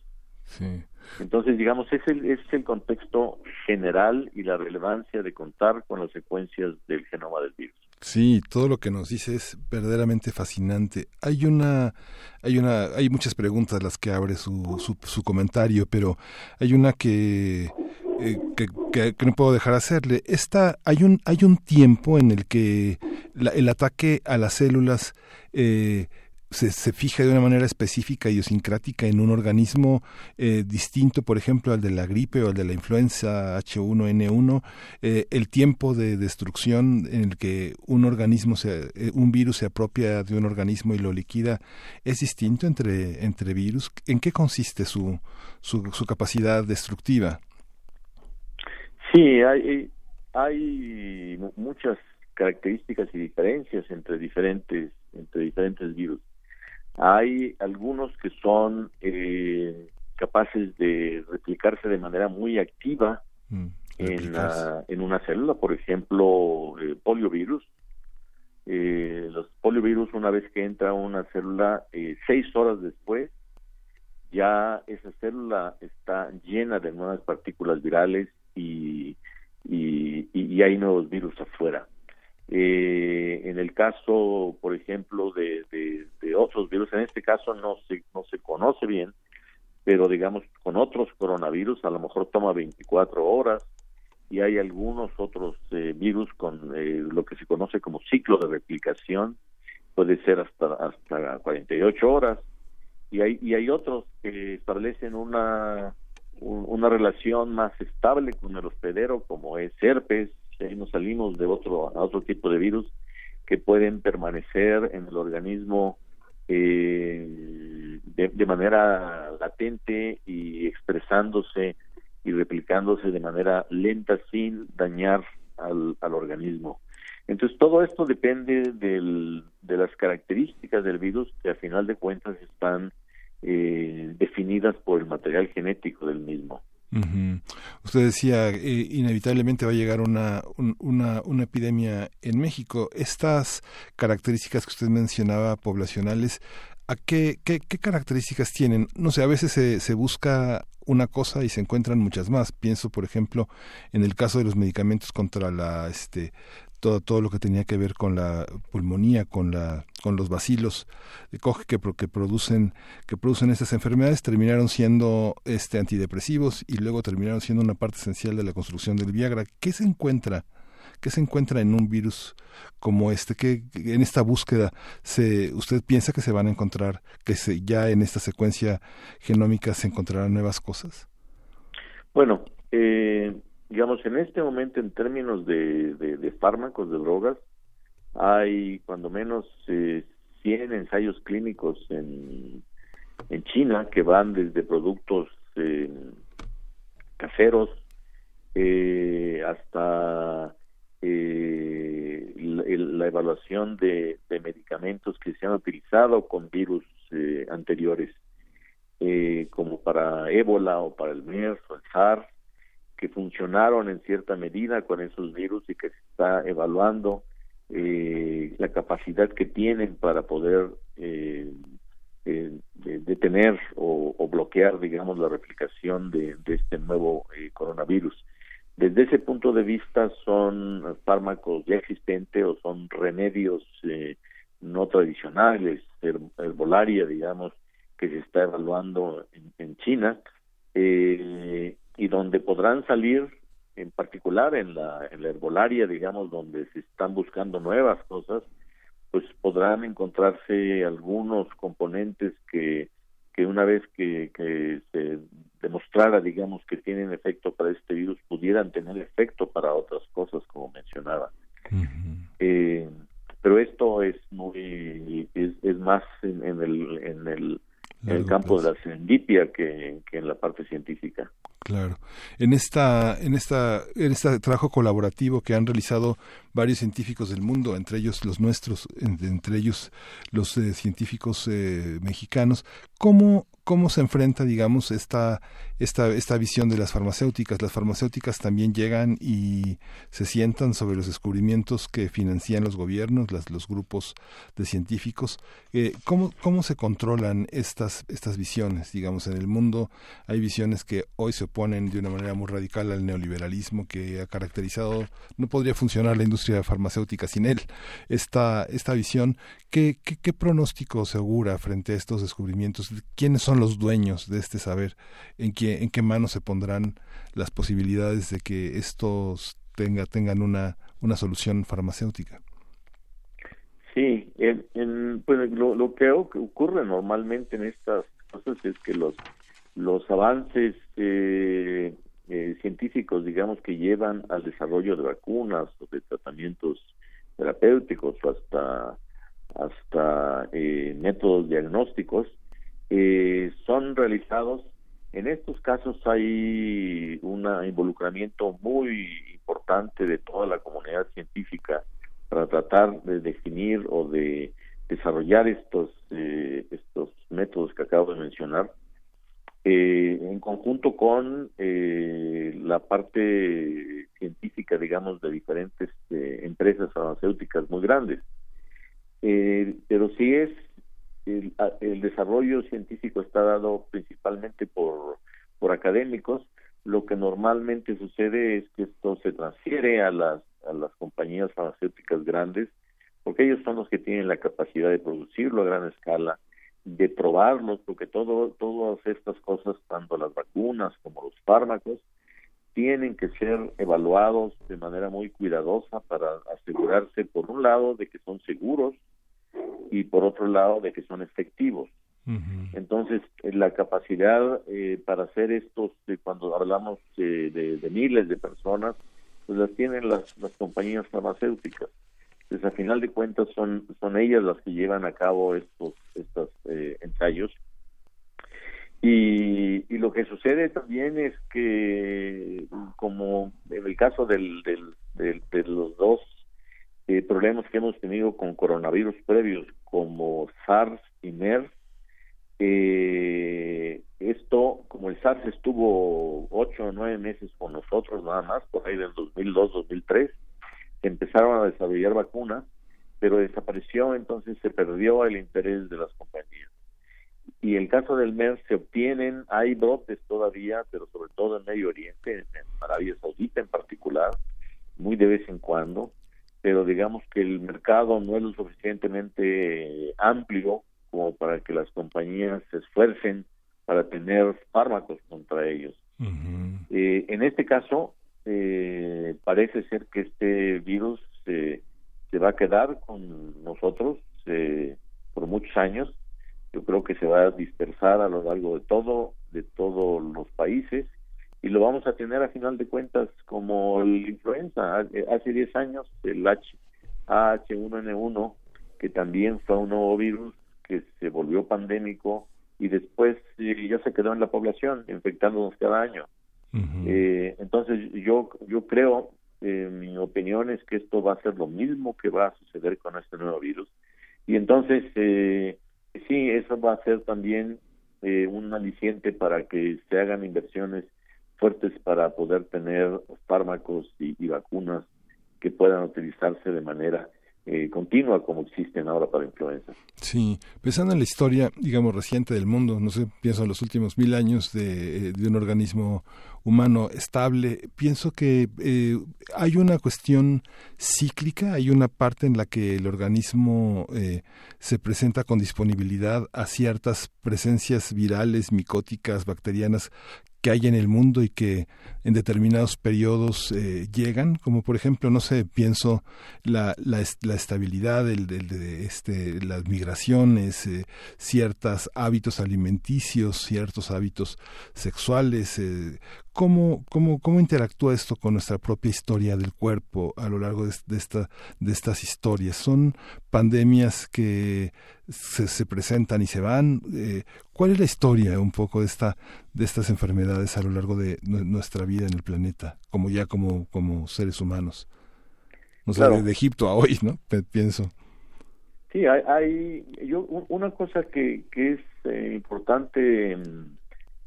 Entonces, digamos, es el, es el contexto general y la relevancia de contar con las secuencias del genoma del virus. Sí, todo lo que nos dice es verdaderamente fascinante. Hay una, hay una, hay muchas preguntas las que abre su, su, su comentario, pero hay una que, eh, que, que, no puedo dejar hacerle. Esta, hay un, hay un tiempo en el que el ataque a las células eh, se, se, fija de una manera específica, idiosincrática, en un organismo eh, distinto, por ejemplo, al de la gripe o al de la influenza H1N1, eh, el tiempo de destrucción en el que un organismo, se, un virus se apropia de un organismo y lo liquida, es distinto entre, entre virus. ¿En qué consiste su, su capacidad destructiva? Sí, hay, hay muchas características y diferencias entre diferentes entre diferentes virus. Hay algunos que son eh, capaces de replicarse de manera muy activa mm, en, en, una célula, por ejemplo, eh, poliovirus. Eh, los poliovirus, una vez que entra a una célula, eh, seis horas después, ya esa célula está llena de nuevas partículas virales y, y, y hay nuevos virus afuera. Eh, en el caso, por ejemplo, de, de, otros virus, en este caso no se, no se conoce bien, pero digamos con otros coronavirus a lo mejor toma 24 horas y hay algunos otros eh, virus con eh, lo que se conoce como ciclo de replicación, puede ser hasta hasta 48 horas y hay y hay otros que establecen una una relación más estable con el hospedero como es herpes ahí nos salimos de otro a otro tipo de virus que pueden permanecer en el organismo eh, de, manera latente y expresándose y replicándose de manera lenta sin dañar al, al organismo. Entonces todo esto depende del, de las características del virus que a final de cuentas están eh, definidas por el material genético del mismo. Usted decía, eh, inevitablemente va a llegar una, una, una, epidemia en México. Estas características que usted mencionaba, poblacionales, ¿a qué, qué, qué características tienen? No sé, a veces se, se busca una cosa y se encuentran muchas más. Pienso, por ejemplo, en el caso de los medicamentos contra la este, todo, todo lo que tenía que ver con la pulmonía, con la, con los bacilos de coge que, que producen, que producen estas enfermedades, terminaron siendo este antidepresivos y luego terminaron siendo una parte esencial de la construcción del Viagra. ¿Qué se encuentra? ¿Qué se encuentra en un virus como este? que en esta búsqueda se, usted piensa que se van a encontrar, que se, ya en esta secuencia genómica se encontrarán nuevas cosas? Bueno, eh, digamos, en este momento en términos de, de, fármacos, de drogas, hay cuando menos eh, 100 ensayos clínicos en, en China que van desde productos eh, caseros, eh, hasta eh, la, evaluación de, medicamentos que se han utilizado con virus eh, anteriores, como para ébola o para el MERS o el SARS, que funcionaron en cierta medida con esos virus y que se está evaluando la capacidad que tienen para poder detener o, bloquear, digamos, la replicación de, este nuevo coronavirus. Desde ese punto de vista son fármacos ya existentes o son remedios eh, no tradicionales, herbolaria, digamos, que se está evaluando en, China eh, y donde podrán salir, en particular en la, en la herbolaria, digamos, donde se están buscando nuevas cosas, pues podrán encontrarse algunos componentes que que una vez que, se demostrara, digamos, que tienen efecto para este virus, pudieran tener efecto para otras cosas, como mencionaba. eh, pero esto es muy es, más en, el en el, en el campo de la serendipia que, que en la parte científica. Claro. En esta, en esta, en este trabajo colaborativo que han realizado varios científicos del mundo, entre ellos los nuestros, entre ellos los eh, científicos eh, mexicanos, ¿cómo, cómo se enfrenta, digamos, esta, esta, esta visión de las farmacéuticas. Las farmacéuticas también llegan y se sientan sobre los descubrimientos que financian los gobiernos, los grupos de científicos. Eh, ¿cómo, ¿Cómo se controlan estas, estas visiones? Digamos, en el mundo hay visiones que hoy se oponen de una manera muy radical al neoliberalismo que ha caracterizado, no podría funcionar la industria farmacéutica sin él. Esta, esta visión, ¿qué, qué, pronóstico segura frente a estos descubrimientos? ¿Quiénes son los dueños de este saber? ¿En qué, en qué manos se pondrán las posibilidades de que estos tenga, tengan una, una solución farmacéutica? Sí, pues lo, lo que ocurre normalmente en estas cosas es que los, los avances eh, eh, científicos, digamos, que llevan al desarrollo de vacunas o de tratamientos terapéuticos hasta, hasta eh, métodos diagnósticos, eh, son realizados. En estos casos hay un involucramiento muy importante de toda la comunidad científica para tratar de definir o de desarrollar estos eh, estos métodos que acabo de mencionar eh, en conjunto con eh, la parte científica digamos de diferentes eh, empresas farmacéuticas muy grandes. Pero sí es el, desarrollo científico está dado principalmente por, por académicos, lo que normalmente sucede es que esto se transfiere a las, a las compañías farmacéuticas grandes, porque ellos son los que tienen la capacidad de producirlo a gran escala, de probarlos, porque todo, todas estas cosas, tanto las vacunas como los fármacos, tienen que ser evaluados de manera muy cuidadosa para asegurarse, por un lado, de que son seguros, y por otro lado de que son efectivos. Entonces, la capacidad eh, para hacer estos, cuando hablamos de, de, miles de personas, pues las tienen las, las compañías farmacéuticas. Entonces, a final de cuentas, son, son ellas las que llevan a cabo estos, estos eh, ensayos. Y, lo que sucede también es que, como en el caso del, de los dos eh, problemas que hemos tenido con coronavirus previos como SARS y MERS. Eh, esto, como el SARS estuvo ocho o nueve meses con nosotros nada más, por ahí del 2002-2003, empezaron a desarrollar vacunas, pero desapareció, entonces se perdió el interés de las compañías. Y el caso del MERS se obtienen, hay brotes todavía, pero sobre todo en Medio Oriente, en Arabia Saudita en particular, muy de vez en cuando, pero digamos que el mercado no es lo suficientemente amplio como para que las compañías se esfuercen para tener fármacos contra ellos. eh, en este caso, eh, parece ser que este virus se va a quedar con nosotros eh, por muchos años. Yo creo que se va a dispersar a lo largo de todo, de todos los países y lo vamos a tener a final de cuentas como la influenza. Hace 10 años el H, H1N1, que también fue un nuevo virus que se volvió pandémico y después ya se quedó en la población infectándonos cada año. Entonces yo yo creo mi opinión es que esto va a ser lo mismo que va a suceder con este nuevo virus. Y entonces sí eso va a ser también un aliciente para que se hagan inversiones fuertes para poder tener fármacos y vacunas que puedan utilizarse de manera eh, continua como existen ahora para influenza. Sí, pensando en la historia, digamos, reciente del mundo, no sé, pienso en los últimos mil años de, eh, un organismo humano estable, pienso que eh, hay una cuestión cíclica, hay una parte en la que el organismo se presenta con disponibilidad a ciertas presencias virales, micóticas, bacterianas que hay en el mundo y que en determinados periodos eh, llegan, como por ejemplo, no sé, pienso la, la, la estabilidad, el, de este, las migraciones, eh, ciertos hábitos alimenticios, ciertos hábitos sexuales, eh, ¿Cómo, cómo, ¿Cómo interactúa esto con nuestra propia historia del cuerpo a lo largo de, esta, de estas historias? ¿Son pandemias que se, se presentan y se van? Eh, ¿Cuál es la historia un poco de, esta, de estas enfermedades a lo largo de nuestra vida en el planeta, como ya como, como seres humanos? No sé, de, Egipto a hoy, ¿no? Pienso. Sí, hay, hay yo, una cosa que, que es eh, importante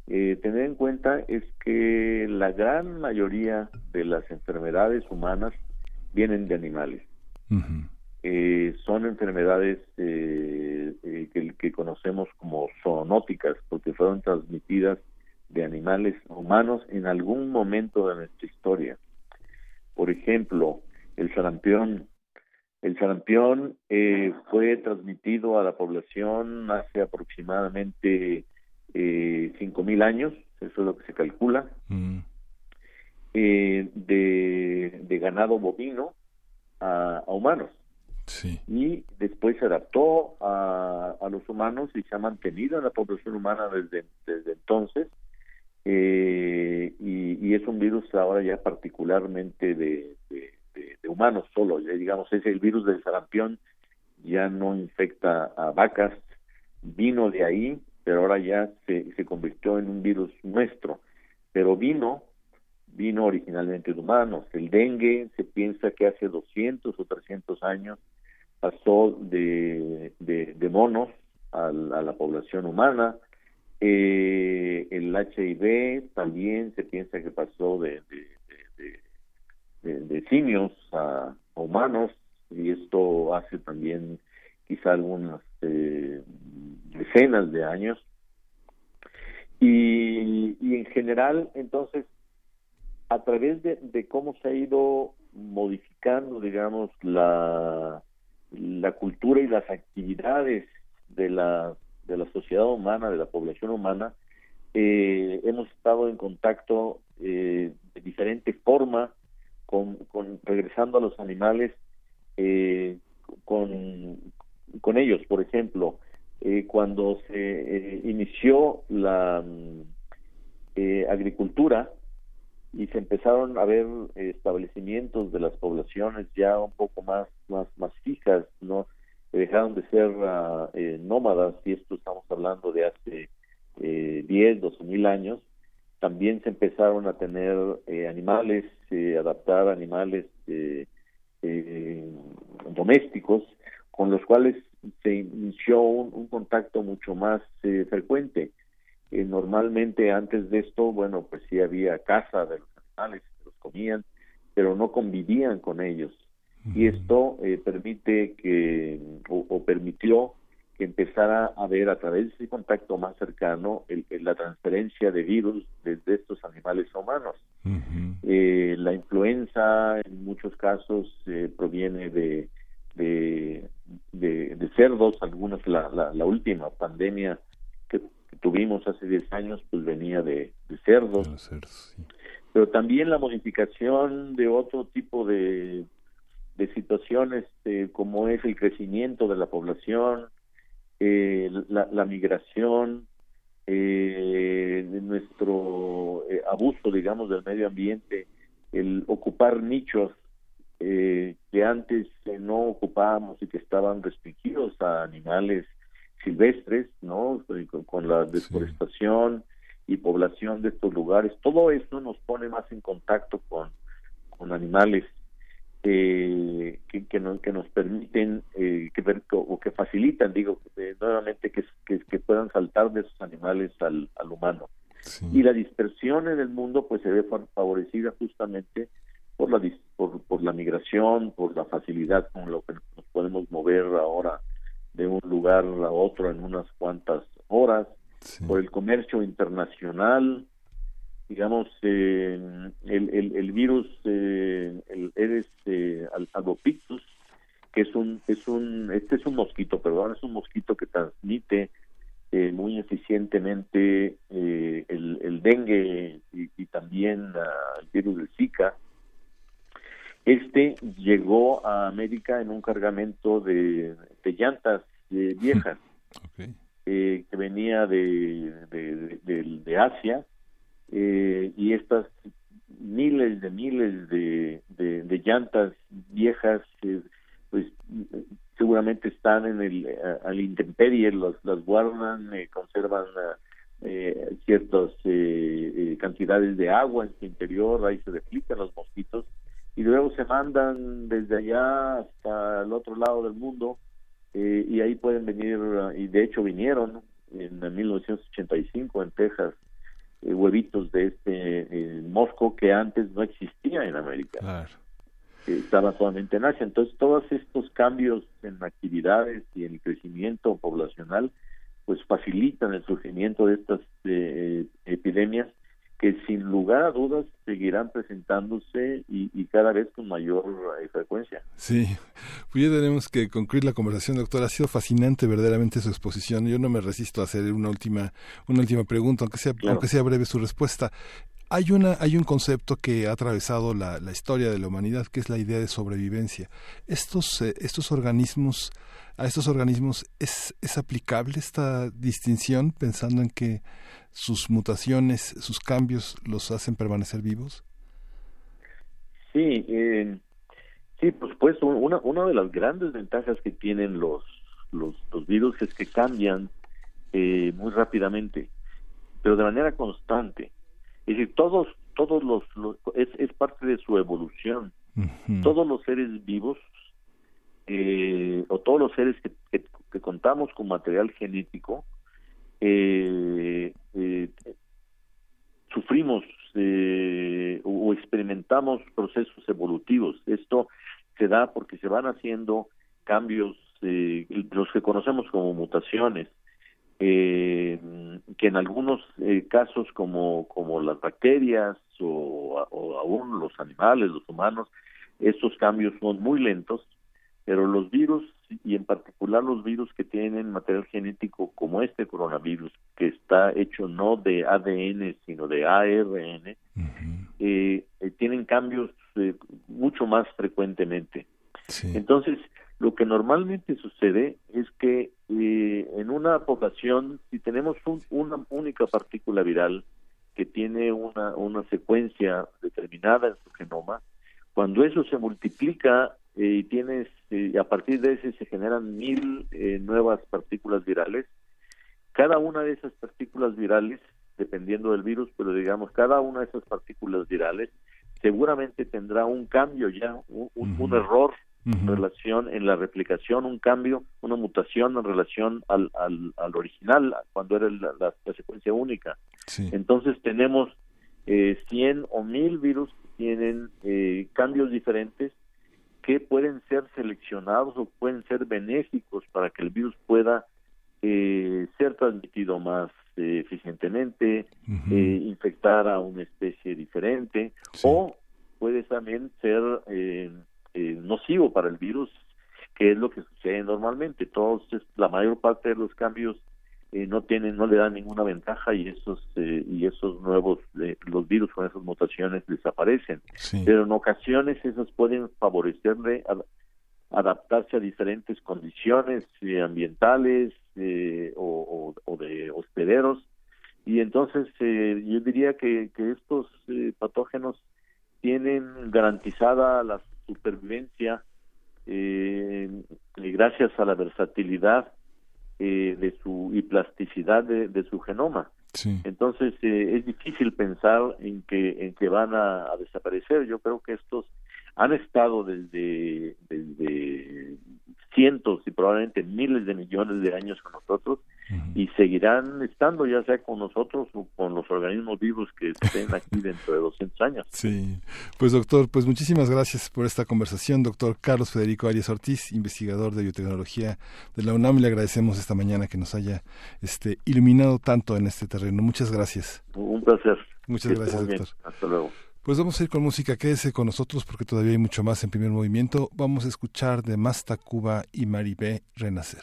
eh, tener en cuenta es que la gran mayoría de las enfermedades humanas vienen de animales. eh, son enfermedades eh, eh, que, que, conocemos como zoonóticas porque fueron transmitidas de animales humanos en algún momento de nuestra historia. Por ejemplo, el sarampión. El sarampión eh, fue transmitido a la población hace aproximadamente cinco mil años, eso es lo que se calcula, mm. eh, de, ganado bovino a, humanos. Y después se adaptó a, los humanos y se ha mantenido en la población humana desde, desde entonces. Eh, y, es un virus ahora ya particularmente de, de, humanos solo, digamos, es el virus del sarampión, ya no infecta a vacas, vino de ahí, pero ahora ya se, se convirtió en un virus nuestro. Pero vino, vino originalmente de humanos. El dengue se piensa que hace 200 o 300 años pasó de, de, monos a, la población humana. Eh, el HIV también se piensa que pasó de, de, simios a, humanos y esto hace también quizá algunas eh, decenas de años. Y, en general, entonces, a través de, cómo se ha ido modificando, digamos, la, la cultura y las actividades de la, de la sociedad humana, de la población humana, eh, hemos estado en contacto eh, de diferente forma con, con, regresando a los animales eh, con, con ellos, por ejemplo, eh, cuando se eh, inició la mm, eh, agricultura y se empezaron a ver establecimientos de las poblaciones ya un poco más más más fijas no dejaron de ser ah, nómadas y esto estamos hablando de hace eh, 10, 12 mil años también se empezaron a tener animales adaptar animales domésticos con los cuales se inició un, contacto mucho más eh, frecuente. Eh, normalmente antes de esto, bueno, pues sí había caza de los animales, los comían, pero no convivían con ellos. Y esto eh, permite que, o, permitió que empezara a ver a través de ese contacto más cercano el, la transferencia de virus desde estos animales a humanos. la influenza en muchos casos proviene de, de, de, cerdos, algunas, la, la, última pandemia que, tuvimos hace 10 años, pues venía de, cerdos. Pero también la modificación de otro tipo de, de situaciones, eh, como es el crecimiento de la población, eh, la, la, migración, eh, de nuestro abuso, digamos, del medio ambiente, el ocupar nichos eh, que antes eh, no ocupábamos y que estaban restringidos a animales silvestres, ¿no? Con, la deforestación y población de estos lugares. Todo esto nos pone más en contacto con, con animales que, que, nos permiten eh, que, o que facilitan, digo, nuevamente que, que, puedan saltar de esos animales al, al humano. Y la dispersión en el mundo pues se ve favorecida justamente por la por, por la migración, por la facilidad con lo que nos podemos mover ahora de un lugar a otro en unas cuantas horas, por el comercio internacional, digamos, eh, el, el, el, virus, eh, el Eres eh, albopictus, que es un, es un, este es un mosquito, perdón, es un mosquito que transmite eh, muy eficientemente eh, el, el, dengue y, también el virus del Zika. Este llegó a América en un cargamento de, de llantas viejas. Que venía de, de, de Asia. Eh, y estas miles de miles de, de, llantas viejas eh, pues seguramente están en el al intemperie las, las guardan eh, conservan eh, ciertas cantidades de agua en su interior ahí se replican los mosquitos y luego se mandan desde allá hasta el otro lado del mundo y ahí pueden venir y de hecho vinieron en 1985 en Texas eh, huevitos de este eh, mosco que antes no existía en América. estaba solamente en Asia. Entonces, todos estos cambios en actividades y en el crecimiento poblacional, pues facilitan el surgimiento de estas eh, epidemias que sin lugar a dudas seguirán presentándose y, cada vez con mayor eh, frecuencia. Sí, pues ya tenemos que concluir la conversación, doctor. Ha sido fascinante verdaderamente su exposición. Yo no me resisto a hacer una última, una última pregunta, aunque sea, aunque sea breve su respuesta. Hay, una, hay un concepto que ha atravesado la, la, historia de la humanidad, que es la idea de sobrevivencia. Estos, eh, estos organismos, a estos organismos, ¿es, ¿es aplicable esta distinción pensando en que sus mutaciones, sus cambios los hacen permanecer vivos? Sí, eh, sí, pues pues una, una de las grandes ventajas que tienen los, los, virus es que cambian eh, muy rápidamente, pero de manera constante. Es decir, todos, todos los, es, es parte de su evolución. Todos los seres vivos eh, o todos los seres que, contamos con material genético eh, eh, sufrimos eh, o experimentamos procesos evolutivos. Esto se da porque se van haciendo cambios, eh, los que conocemos como mutaciones, eh, que en algunos casos como, como las bacterias o, o aún los animales, los humanos, estos cambios son muy lentos, pero los virus y en particular los virus que tienen material genético como este coronavirus, que está hecho no de ADN, sino de ARN, eh, eh, tienen cambios eh, mucho más frecuentemente. Entonces, lo que normalmente sucede es que en una población, si tenemos una única partícula viral que tiene una, una secuencia determinada en su genoma, cuando eso se multiplica y tienes a partir de ese se generan mil eh, nuevas partículas virales. Cada una de esas partículas virales dependiendo del virus pero digamos cada una de esas partículas virales seguramente tendrá un cambio ya un, error en relación en la replicación un cambio una mutación en relación al, al, al original cuando era la, secuencia única. Entonces tenemos eh, 100 o 1000 virus que tienen eh, cambios diferentes que pueden ser seleccionados o pueden ser benéficos para que el virus pueda eh, ser transmitido más eh, eficientemente, eh, infectar a una especie diferente o puede también ser nocivo para el virus, que es lo que sucede normalmente. Todos, la mayor parte de los cambios eh, no tienen no le dan ninguna ventaja y esos eh, y esos nuevos eh, los virus con esas mutaciones desaparecen. Pero en ocasiones esos pueden favorecerle adaptarse a diferentes condiciones ambientales o, de hospederos. Y entonces yo diría que, que estos patógenos tienen garantizada la supervivencia gracias a la versatilidad eh, de su y plasticidad de, su genoma. Entonces eh, es difícil pensar en que en que van a, a, desaparecer. Yo creo que estos han estado desde desde cientos y probablemente miles de millones de años con nosotros y seguirán estando ya sea con nosotros o con los organismos vivos que estén aquí dentro de 200 años. Sí, pues doctor, pues muchísimas gracias por esta conversación, doctor Carlos Federico Arias Ortiz, investigador de biotecnología de la UNAM, le agradecemos esta mañana que nos haya este, iluminado tanto en este terreno. Muchas gracias. Un placer. Muchas gracias, doctor. Hasta luego. Pues vamos a ir con música, quédese con nosotros porque todavía hay mucho más en primer movimiento. Vamos a escuchar de Masta Cuba y Maribé Renacer.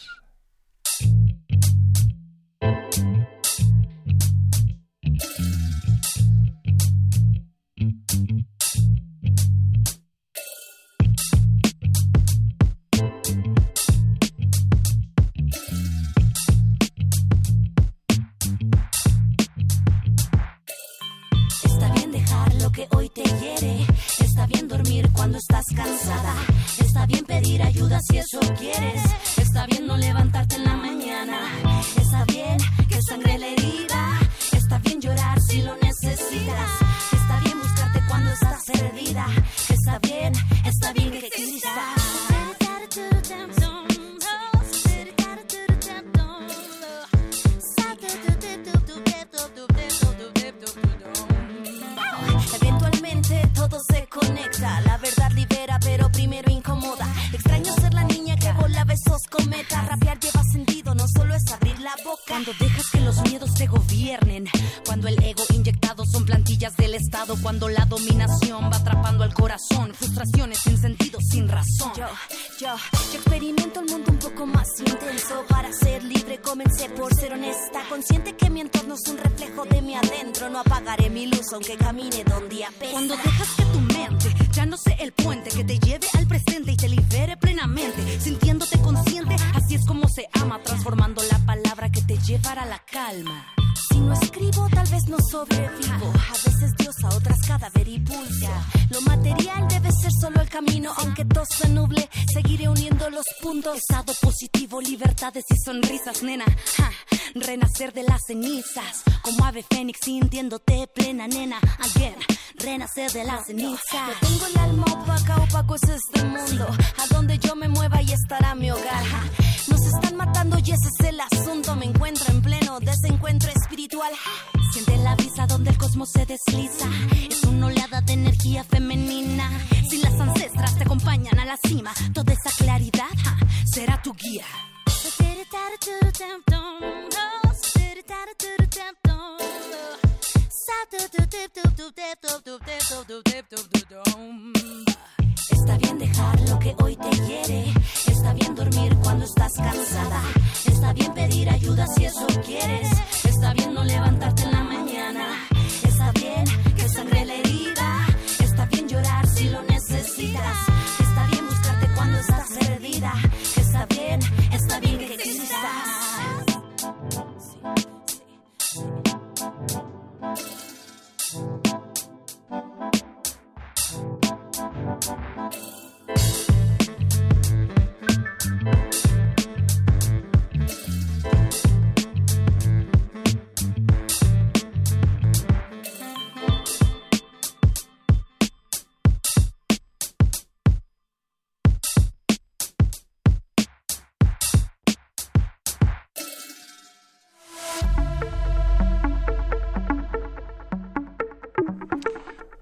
Está bien pedir ayuda si eso quieres. Está bien no levantarte en la mañana. Está bien que sangre la herida. Está bien llorar si lo necesitas. Está bien buscarte cuando estás perdida. Está bien, está bien que existas. Gobiernen. Cuando el ego inyectado son plantillas del Estado. Cuando la dominación va atrapando al corazón. Frustraciones sin sentido, sin razón. Yo, yo, yo experimento el mundo un poco más intenso. Para ser libre comencé por ser honesta. Consciente que mi entorno es un reflejo de mi adentro. No apagaré mi luz aunque camine donde apesta. Cuando dejas que tu mente ya no sé el puente que te lleve al presente y te libere plenamente, sintiéndote consciente, así es como se ama, transformando la palabra que te llevará a la calma. No escribo, tal vez no sobrevivo. A veces diosa, otras cadáver y pulsa. Lo material debe ser solo el camino, aunque todo se nuble, seguiré uniendo los puntos. Estado positivo, libertades y sonrisas, nena. Renacer de las cenizas, como ave fénix, sintiéndote plena, nena. Again, renacer de las cenizas. Yo tengo el alma opaca, opaco es este mundo. A donde yo me mueva y estará mi hogar. Nos están matando y ese es el asunto. Me encuentro en pleno desencuentro espiritual. Siente la brisa donde el cosmos se desliza. Es una oleada de energía femenina. Si las ancestras te acompañan a la cima, toda esa claridad será tu guía. Está bien dejar lo que hoy te hiere. Está bien dormir cuando estás cansada. Está bien pedir ayuda si eso quieres. Está bien no levantarte en la mañana. Está bien que sangre la herida. Está bien llorar si lo necesitas. Está bien buscarte cuando estás perdida. Está bien, bien que existas.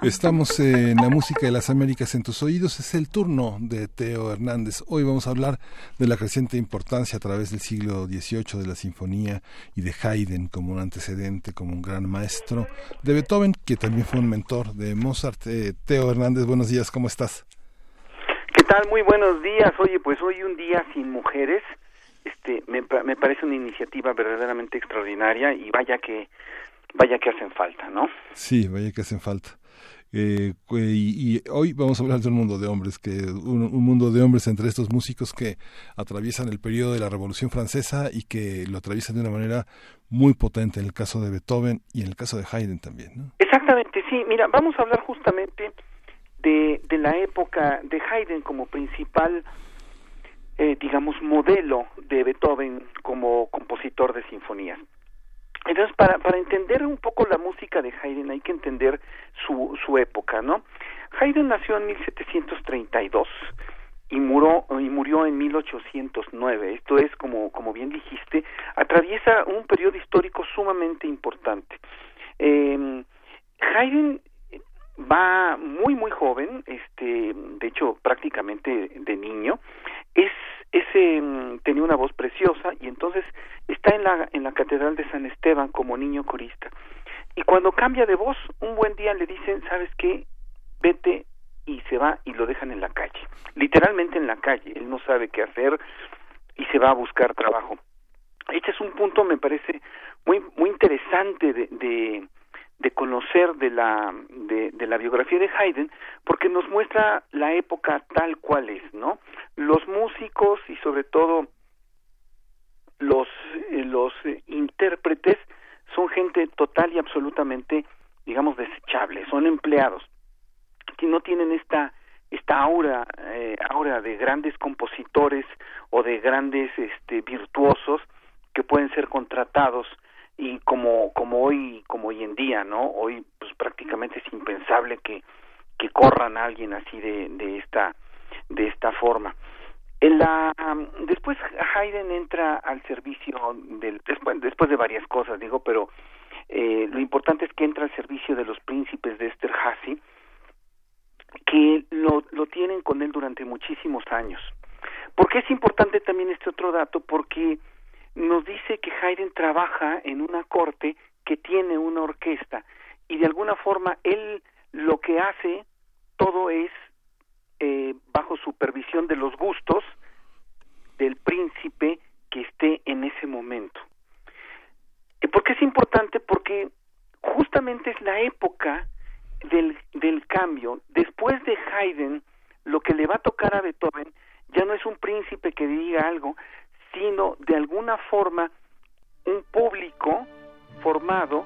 Estamos en la música de las Américas en tus oídos. Es el turno de Teo Hernández. Hoy vamos a hablar de la creciente importancia a través del siglo XVIII de la sinfonía y de Haydn como un antecedente, como un gran maestro, de Beethoven, que también fue un mentor de Mozart. Eh, Teo Hernández, buenos días, ¿cómo estás? ¿Qué tal? Muy buenos días. Oye, pues hoy un día sin mujeres. Este, me, me parece una iniciativa verdaderamente extraordinaria y vaya que vaya que hacen falta, ¿no? Sí, vaya que hacen falta. Eh, y, y, hoy vamos a hablar de un mundo de hombres, que un, un, mundo de hombres entre estos músicos que atraviesan el periodo de la Revolución Francesa y que lo atraviesan de una manera muy potente en el caso de Beethoven y en el caso de Haydn también. ¿no? Exactamente, sí. Mira, vamos a hablar justamente de, de la época de Haydn como principal, eh, digamos, modelo de Beethoven como compositor de sinfonías. Entonces, para, para entender un poco la música de Haydn hay que entender su, su época, ¿no? Haydn nació en 1732 y murió, y murió en 1809. Esto es, como, como bien dijiste, atraviesa un periodo histórico sumamente importante. Eh, Haydn va muy muy joven, este, de hecho prácticamente de niño, es ese tenía una voz preciosa y entonces está en la en la catedral de San Esteban como niño corista. Y cuando cambia de voz, un buen día le dicen, "¿Sabes qué? Vete y se va y lo dejan en la calle, literalmente en la calle, él no sabe qué hacer y se va a buscar trabajo. Este es un punto, me parece, muy, muy interesante de, de, de conocer de la, de, la biografía de Haydn, porque nos muestra la época tal cual es, ¿no? Los músicos y sobre todo los, eh, los eh, intérpretes son gente total y absolutamente, digamos, desechable, son empleados que no tienen esta esta aura eh, aura de grandes compositores o de grandes este virtuosos que pueden ser contratados y como como hoy como hoy en día no hoy pues prácticamente es impensable que que corran a alguien así de de esta de esta forma en la después Haydn entra al servicio del después después de varias cosas digo pero eh, lo importante es que entra al servicio de los príncipes de Esterhazy que lo, lo tienen con él durante muchísimos años. ¿Por qué es importante también este otro dato? Porque nos dice que Haydn trabaja en una corte que tiene una orquesta y de alguna forma él lo que hace todo es eh, bajo supervisión de los gustos del príncipe que esté en ese momento. ¿Por qué es importante? Porque justamente es la época del, del cambio. Después de Haydn, lo que le va a tocar a Beethoven ya no es un príncipe que diga algo, sino de alguna forma un público formado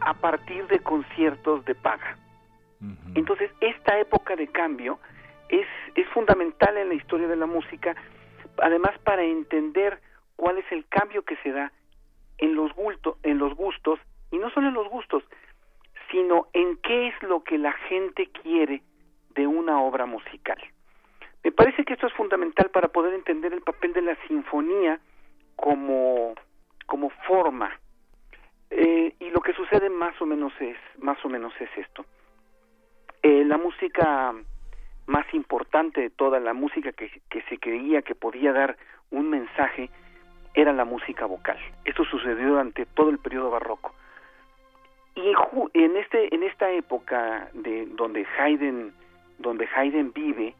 a partir de conciertos de paga. Entonces, esta época de cambio es, es fundamental en la historia de la música, además para entender cuál es el cambio que se da en los, en los gustos, y no solo en los gustos, sino en qué es lo que la gente quiere de una obra musical. Me parece que esto es fundamental para poder entender el papel de la sinfonía como, como forma. Eh, y lo que sucede más o menos es, más o menos es esto. Eh, la música más importante de toda la música que, se creía que podía dar un mensaje era la música vocal. Esto sucedió durante todo el periodo barroco. Y en este en esta época de donde Haydn donde Haydn vive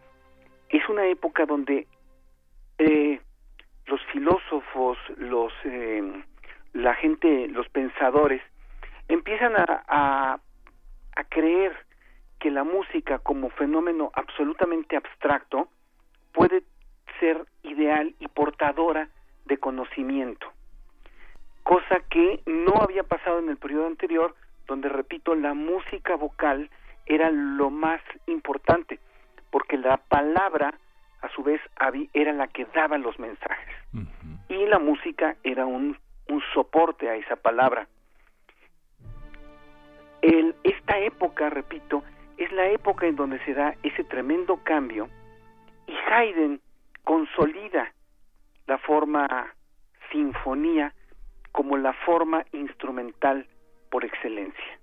es una época donde eh, los filósofos, los eh, la gente, los pensadores empiezan a, a, a creer que la música como fenómeno absolutamente abstracto puede ser ideal y portadora de conocimiento, cosa que no había pasado en el periodo anterior donde, repito, la música vocal era lo más importante, porque la palabra, a su vez, era la que daba los mensajes. Y la música era un, un soporte a esa palabra. El, esta época, repito, es la época en donde se da ese tremendo cambio y Haydn consolida la forma sinfonía como la forma instrumental por excelencia.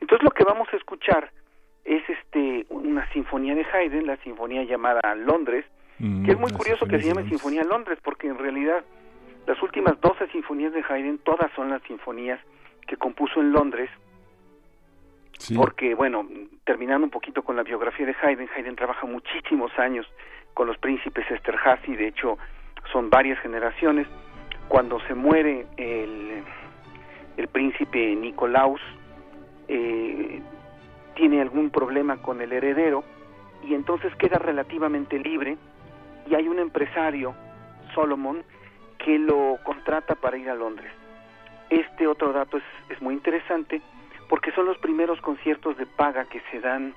Entonces lo que vamos a escuchar es este una sinfonía de Haydn, la sinfonía llamada Londres, Mm, que es muy curioso que se llame Sinfonía Londres, porque en realidad las últimas 12 sinfonías de Haydn, todas son las sinfonías que compuso en Londres, Sí. porque bueno, terminando un poquito con la biografía de Haydn, Haydn trabaja muchísimos años con los príncipes Esterhazy, de hecho son varias generaciones. Cuando se muere el, el príncipe Nicolaus, eh, tiene algún problema con el heredero y entonces queda relativamente libre y hay un empresario, Solomon, que lo contrata para ir a Londres. Este otro dato es, es muy interesante porque son los primeros conciertos de paga que se dan,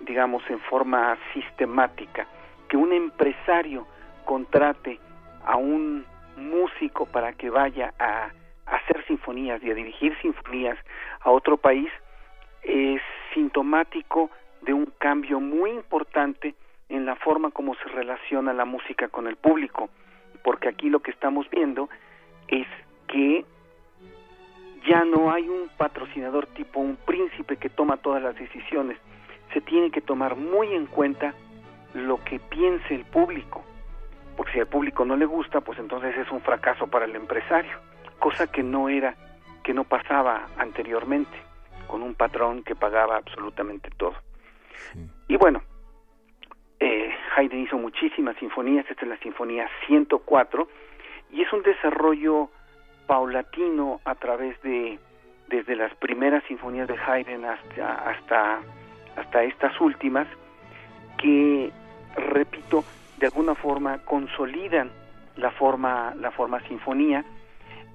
digamos, en forma sistemática, que un empresario contrate a un músico para que vaya a, a hacer sinfonías y a dirigir sinfonías a otro país es sintomático de un cambio muy importante en la forma como se relaciona la música con el público, porque aquí lo que estamos viendo es que ya no hay un patrocinador tipo un príncipe que toma todas las decisiones, se tiene que tomar muy en cuenta lo que piense el público, porque si al público no le gusta, pues entonces es un fracaso para el empresario, cosa que no era, que no pasaba anteriormente, con un patrón que pagaba absolutamente todo. Y bueno, eh, Haydn hizo muchísimas sinfonías, esta es la sinfonía 104, y es un desarrollo paulatino a través de desde las primeras sinfonías de Haydn hasta hasta hasta estas últimas que repito de alguna forma consolidan la forma la forma sinfonía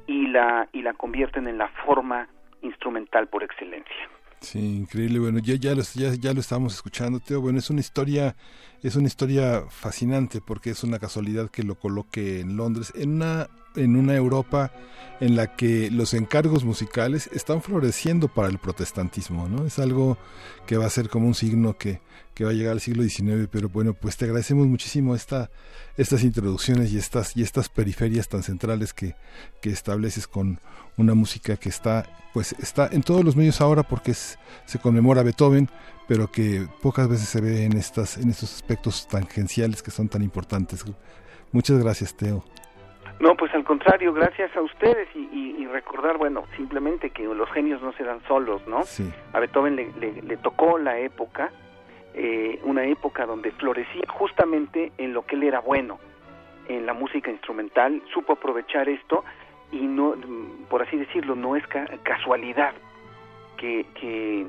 y la y la convierten en la forma instrumental por excelencia. Sí, increíble. Bueno, ya, ya, lo, ya, ya lo estamos escuchando, Teo. Bueno, es una historia, es una historia fascinante porque es una casualidad que lo coloque en Londres, en una, en una Europa en la que los encargos musicales están floreciendo para el protestantismo, ¿no? Es algo que va a ser como un signo que, que va a llegar al siglo XIX, pero bueno, pues te agradecemos muchísimo esta, estas introducciones y estas, y estas periferias tan centrales que, que estableces con una música que está, pues está en todos los medios ahora porque se conmemora Beethoven, pero que pocas veces se ve en estas, en estos aspectos tangenciales que son tan importantes. Muchas gracias, Teo. No, pues al contrario, gracias a ustedes y, recordar, bueno, simplemente que los genios no se dan solos, ¿no? Sí. A Beethoven le, le, tocó la época, eh, una época donde florecía justamente en lo que él era bueno, en la música instrumental, supo aprovechar esto y no, por así decirlo, no es casualidad que, que,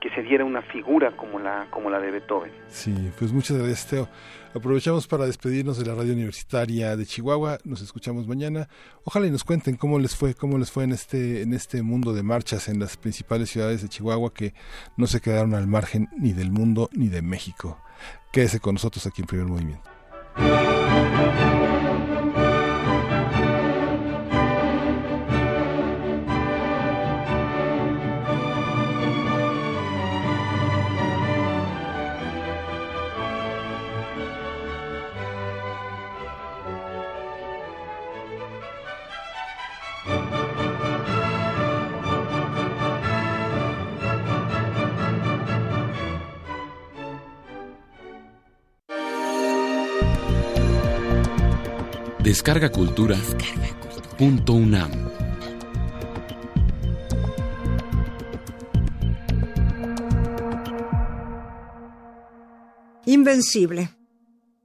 que, se diera una figura como la, como la de Beethoven. Sí, pues muchas gracias, Teo. Aprovechamos para despedirnos de la radio universitaria de Chihuahua. Nos escuchamos mañana. Ojalá y nos cuenten cómo les fue, cómo les fue en este, en este mundo de marchas en las principales ciudades de Chihuahua que no se quedaron al margen ni del mundo ni de México. Quédese con nosotros aquí en Primer Movimiento. Descarga Cultura. Punto UNAM. Invencible.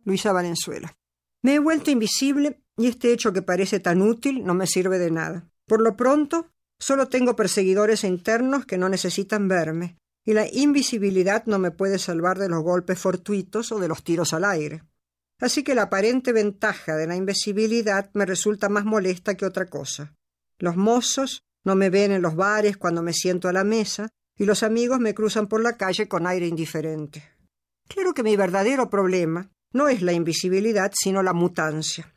Luisa Valenzuela. Me he vuelto invisible y este hecho que parece tan útil no me sirve de nada. Por lo pronto, solo tengo perseguidores internos que no necesitan verme, y la invisibilidad no me puede salvar de los golpes fortuitos o de los tiros al aire. Así que la aparente ventaja de la invisibilidad me resulta más molesta que otra cosa. Los mozos no me ven en los bares cuando me siento a la mesa y los amigos me cruzan por la calle con aire indiferente. Claro que mi verdadero problema no es la invisibilidad, sino la mutancia.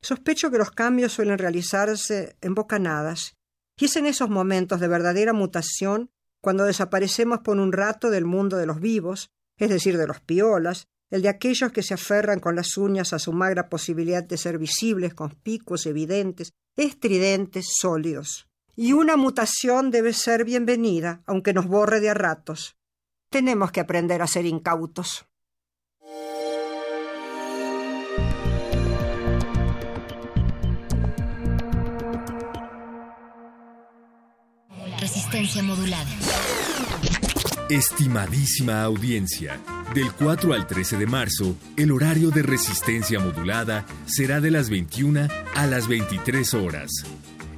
Sospecho que los cambios suelen realizarse en bocanadas, y es en esos momentos de verdadera mutación cuando desaparecemos por un rato del mundo de los vivos, es decir, de los piolas, el de aquellos que se aferran con las uñas a su magra posibilidad de ser visibles, conspicuos, evidentes, estridentes, sólidos. Y una mutación debe ser bienvenida, aunque nos borre de a ratos. Tenemos que aprender a ser incautos. Resistencia modulada. Estimadísima audiencia, del 4 al 13 de marzo, el horario de resistencia modulada será de las 21 a las 23 horas.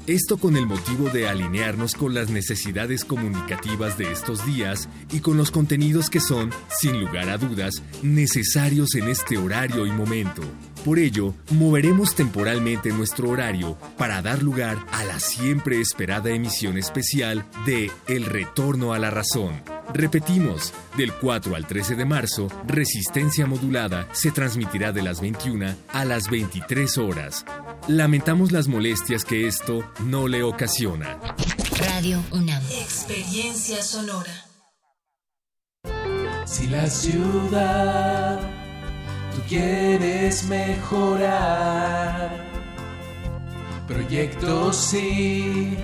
Esto con el motivo de alinearnos con las necesidades comunicativas de estos días y con los contenidos que son, sin lugar a dudas, necesarios en este horario y momento. Por ello, moveremos temporalmente nuestro horario para dar lugar a la siempre esperada emisión especial de El Retorno a la Razón. Repetimos, del 4 al 13 de marzo, Resistencia Modulada se transmitirá de las 21 a las 23 horas. Lamentamos las molestias que esto no le ocasiona. Radio UNAM. Experiencia sonora. Si la ciudad tú quieres mejorar, proyectos sí,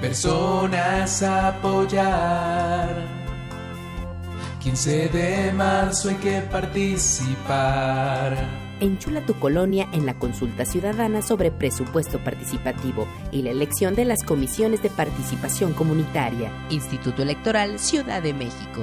personas apoyar. 15 de marzo hay que participar. Enchula tu colonia en la consulta ciudadana sobre presupuesto participativo y la elección de las comisiones de participación comunitaria. Instituto Electoral Ciudad de México.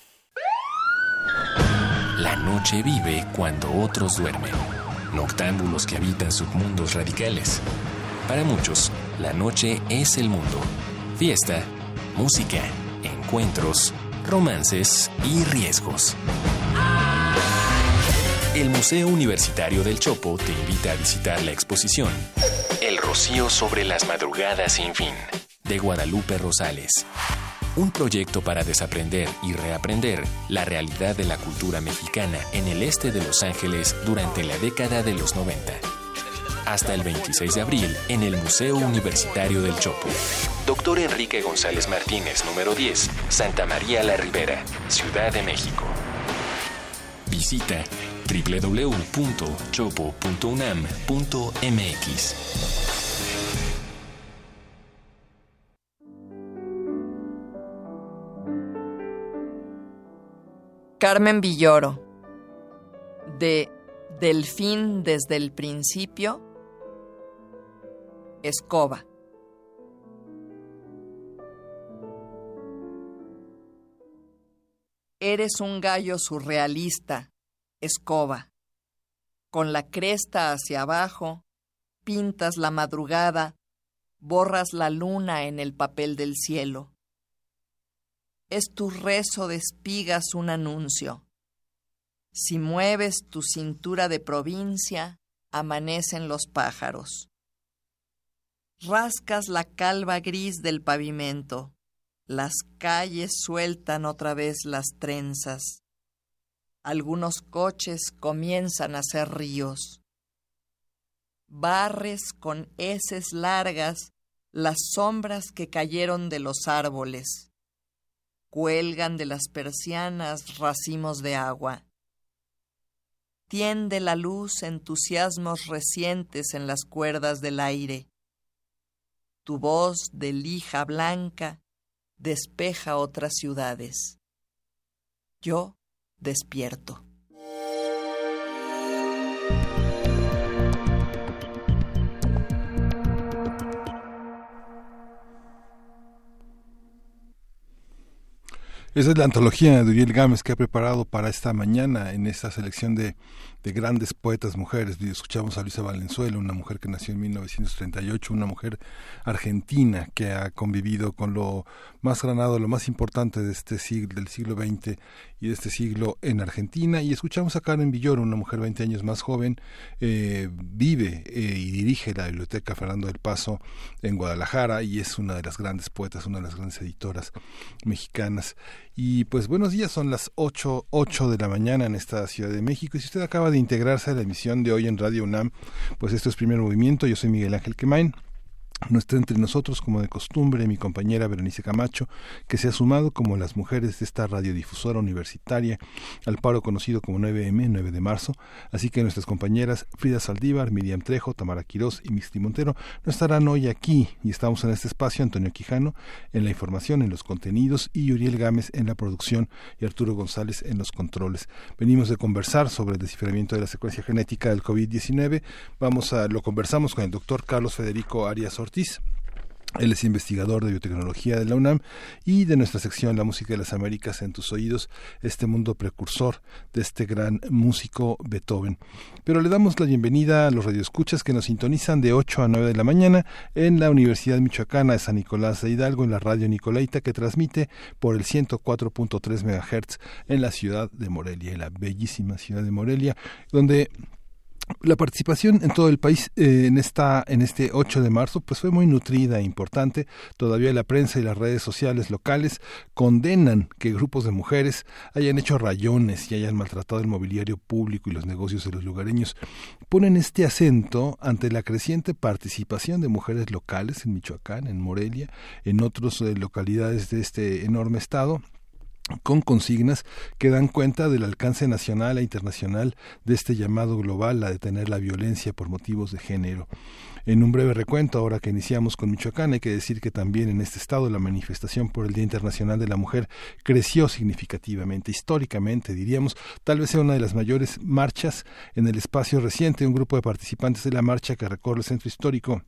La noche vive cuando otros duermen. Noctámbulos que habitan submundos radicales. Para muchos, la noche es el mundo. Fiesta, música, encuentros, romances y riesgos. El Museo Universitario del Chopo te invita a visitar la exposición El Rocío sobre las madrugadas sin fin, de Guadalupe Rosales un proyecto para desaprender y reaprender la realidad de la cultura mexicana en el este de Los Ángeles durante la década de los 90. Hasta el 26 de abril en el Museo Universitario del Chopo. Doctor Enrique González Martínez, número 10, Santa María la Ribera, Ciudad de México. Visita www.chopo.unam.mx. Carmen Villoro, de Delfín desde el principio, Escoba. Eres un gallo surrealista, Escoba. Con la cresta hacia abajo, pintas la madrugada, borras la luna en el papel del cielo es tu rezo de espigas un anuncio. Si mueves tu cintura de provincia, amanecen los pájaros. Rascas la calva gris del pavimento, las calles sueltan otra vez las trenzas. Algunos coches comienzan a ser ríos. Barres con heces largas las sombras que cayeron de los árboles cuelgan de las persianas racimos de agua. Tiende la luz entusiasmos recientes en las cuerdas del aire. Tu voz de lija blanca despeja otras ciudades. Yo despierto. Esa es la antología de Uriel Gámez que ha preparado para esta mañana en esta selección de, de grandes poetas mujeres. Escuchamos a Luisa Valenzuela, una mujer que nació en 1938, una mujer argentina que ha convivido con lo más granado, lo más importante de este siglo, del siglo XX y de este siglo en Argentina. Y escuchamos a Karen Villoro, una mujer 20 años más joven, eh, vive eh, y dirige la Biblioteca Fernando del Paso en Guadalajara y es una de las grandes poetas, una de las grandes editoras mexicanas. Y pues buenos días, son las 8, 8 de la mañana en esta Ciudad de México. Y si usted acaba de integrarse a la emisión de hoy en Radio UNAM, pues esto es Primer Movimiento. Yo soy Miguel Ángel Quemain. No está entre nosotros, como de costumbre, mi compañera Berenice Camacho, que se ha sumado como las mujeres de esta radiodifusora universitaria al paro conocido como 9M, 9 de marzo. Así que nuestras compañeras Frida Saldívar, Miriam Trejo, Tamara Quirós y Misty Montero no estarán hoy aquí y estamos en este espacio Antonio Quijano en la información, en los contenidos y Uriel Gámez en la producción y Arturo González en los controles. Venimos de conversar sobre el desciframiento de la secuencia genética del COVID-19. Vamos a lo conversamos con el doctor Carlos Federico Arias Ortiz Él es investigador de biotecnología de la UNAM y de nuestra sección La Música de las Américas en tus oídos, este mundo precursor de este gran músico Beethoven. Pero le damos la bienvenida a los radioescuchas que nos sintonizan de 8 a 9 de la mañana en la Universidad Michoacana de San Nicolás de Hidalgo, en la radio Nicolaita, que transmite por el 104.3 MHz en la ciudad de Morelia, en la bellísima ciudad de Morelia, donde la participación en todo el país eh, en esta en este 8 de marzo pues fue muy nutrida e importante. Todavía la prensa y las redes sociales locales condenan que grupos de mujeres hayan hecho rayones y hayan maltratado el mobiliario público y los negocios de los lugareños. Ponen este acento ante la creciente participación de mujeres locales en Michoacán, en Morelia, en otras eh, localidades de este enorme estado con consignas que dan cuenta del alcance nacional e internacional de este llamado global a detener la violencia por motivos de género. En un breve recuento, ahora que iniciamos con Michoacán, hay que decir que también en este estado la manifestación por el Día Internacional de la Mujer creció significativamente, históricamente, diríamos, tal vez sea una de las mayores marchas en el espacio reciente, un grupo de participantes de la marcha que recorre el centro histórico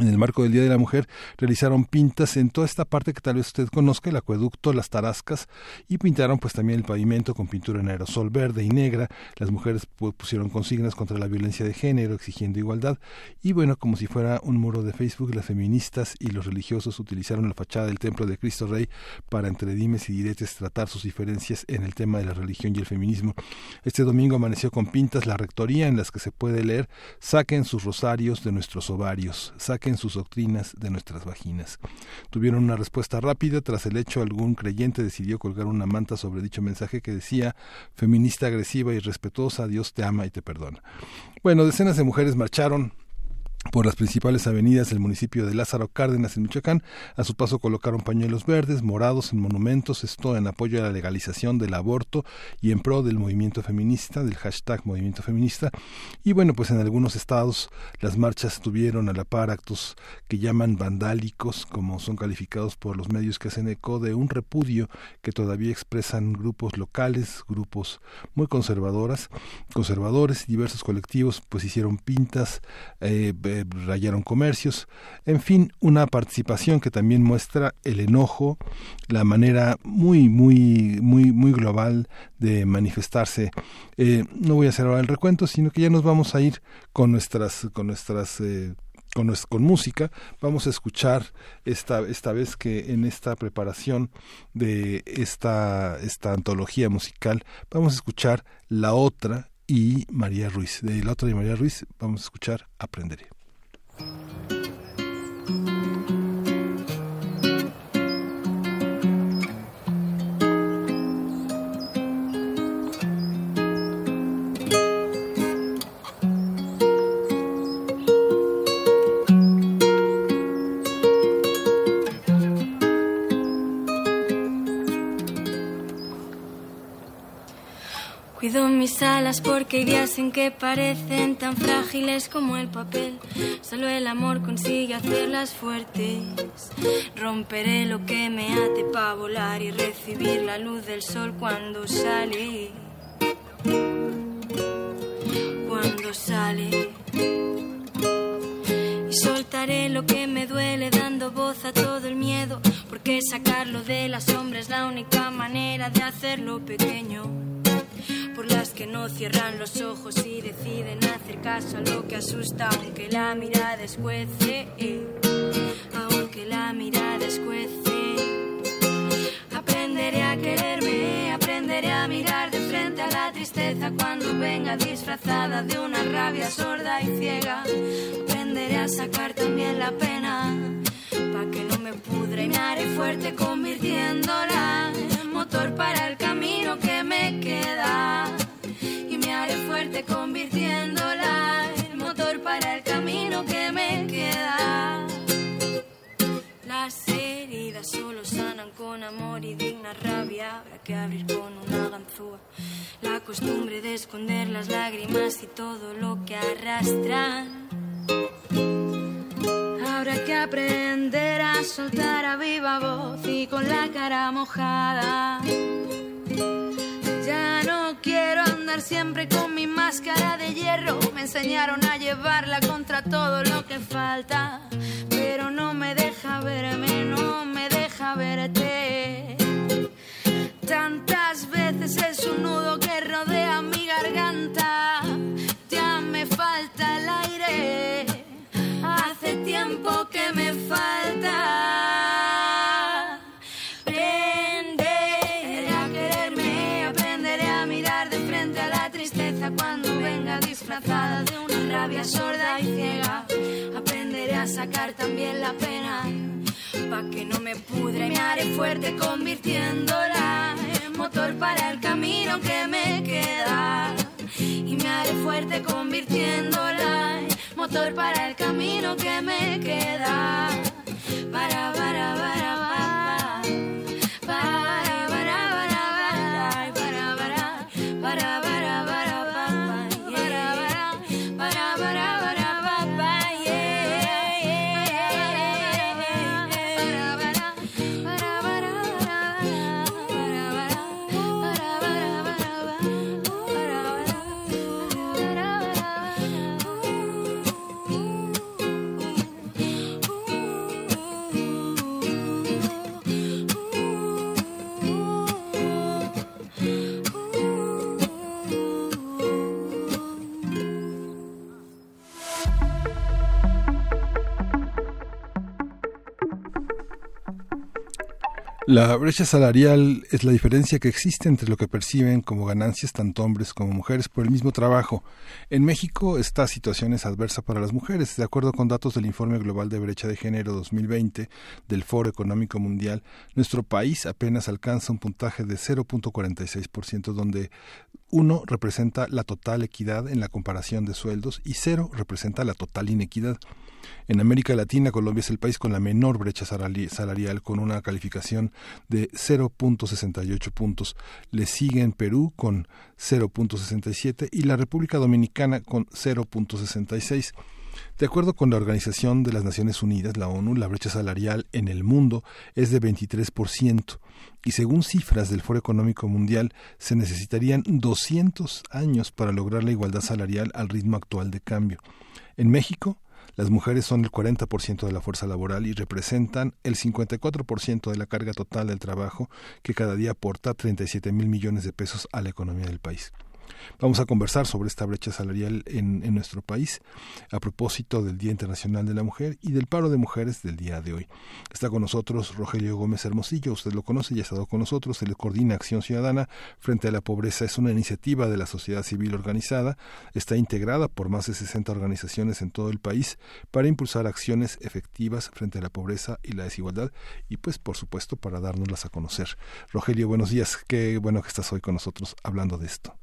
en el marco del Día de la Mujer, realizaron pintas en toda esta parte que tal vez usted conozca, el acueducto, las tarascas, y pintaron pues también el pavimento con pintura en aerosol verde y negra. Las mujeres pusieron consignas contra la violencia de género, exigiendo igualdad. Y bueno, como si fuera un muro de Facebook, las feministas y los religiosos utilizaron la fachada del Templo de Cristo Rey para entre dimes y diretes tratar sus diferencias en el tema de la religión y el feminismo. Este domingo amaneció con pintas la rectoría en las que se puede leer, saquen sus rosarios de nuestros ovarios, saquen en sus doctrinas de nuestras vaginas. Tuvieron una respuesta rápida. Tras el hecho, algún creyente decidió colgar una manta sobre dicho mensaje que decía feminista agresiva y respetuosa, Dios te ama y te perdona. Bueno, decenas de mujeres marcharon por las principales avenidas del municipio de Lázaro Cárdenas en Michoacán. A su paso colocaron pañuelos verdes, morados en monumentos, esto en apoyo a la legalización del aborto y en pro del movimiento feminista, del hashtag movimiento feminista. Y bueno, pues en algunos estados las marchas tuvieron a la par actos que llaman vandálicos, como son calificados por los medios que hacen eco de un repudio que todavía expresan grupos locales, grupos muy conservadoras, conservadores, diversos colectivos, pues hicieron pintas, eh, rayaron comercios, en fin, una participación que también muestra el enojo, la manera muy, muy, muy, muy global de manifestarse. Eh, no voy a hacer ahora el recuento, sino que ya nos vamos a ir con nuestras, con nuestras eh, con, con, música. Vamos a escuchar esta, esta vez que en esta preparación de esta, esta antología musical, vamos a escuchar La Otra y María Ruiz. De La Otra y María Ruiz vamos a escuchar Aprenderé. Thank you. Cuido mis alas porque hay días en que parecen tan frágiles como el papel. Solo el amor consigue hacerlas fuertes. Romperé lo que me ate para volar y recibir la luz del sol cuando sale. Cuando sale. Y soltaré lo que me duele dando voz a todo el miedo. Porque sacarlo de la sombra es la única manera de hacerlo pequeño por las que no cierran los ojos y deciden hacer caso a lo que asusta, aunque la mirada escuece, aunque la mirada escuece. Aprenderé a quererme, aprenderé a mirar de frente a la tristeza cuando venga disfrazada de una rabia sorda y ciega. Aprenderé a sacar también la pena, pa' que no me pudra y me haré fuerte convirtiéndola motor para el camino que me queda. Y me haré fuerte convirtiéndola en motor para el camino que me queda. Las heridas solo sanan con amor y digna rabia. Habrá que abrir con una ganzúa. La costumbre de esconder las lágrimas y todo lo que arrastran. Habrá que aprender a soltar a viva voz y con la cara mojada. Ya no quiero andar siempre con mi máscara de hierro. Me enseñaron a llevarla contra todo lo que falta. Pero no me deja verme, no me deja verte. Tantas veces es un nudo que rodea mi garganta. Ya me falta el aire hace tiempo que me falta. Aprenderé a quererme, aprenderé a mirar de frente a la tristeza cuando venga disfrazada de una rabia sorda y ciega. Aprenderé a sacar también la pena, pa' que no me pudre, me haré fuerte convirtiéndola en motor para el camino que me queda. Y me haré fuerte convirtiéndola en motor para el camino que me queda. Para, para, para, para, La brecha salarial es la diferencia que existe entre lo que perciben como ganancias tanto hombres como mujeres por el mismo trabajo. En México esta situación es adversa para las mujeres. De acuerdo con datos del Informe Global de Brecha de Género 2020 del Foro Económico Mundial, nuestro país apenas alcanza un puntaje de 0.46%, donde uno representa la total equidad en la comparación de sueldos y cero representa la total inequidad. En América Latina, Colombia es el país con la menor brecha salarial, con una calificación de 0.68 puntos. Le sigue en Perú con 0.67 y la República Dominicana con 0.66. De acuerdo con la Organización de las Naciones Unidas, la ONU, la brecha salarial en el mundo es de 23% y según cifras del Foro Económico Mundial se necesitarían 200 años para lograr la igualdad salarial al ritmo actual de cambio. En México, las mujeres son el 40% de la fuerza laboral y representan el 54% de la carga total del trabajo que cada día aporta 37 mil millones de pesos a la economía del país. Vamos a conversar sobre esta brecha salarial en, en, nuestro país a propósito del Día Internacional de la Mujer y del paro de mujeres del día de hoy. Está con nosotros Rogelio Gómez Hermosillo, usted lo conoce, ya ha estado con nosotros, él coordina Acción Ciudadana frente a la pobreza. Es una iniciativa de la sociedad civil organizada, está integrada por más de 60 organizaciones en todo el país para impulsar acciones efectivas frente a la pobreza y la desigualdad y pues por supuesto para dárnoslas a conocer. Rogelio, buenos días, qué bueno que estás hoy con nosotros hablando de esto.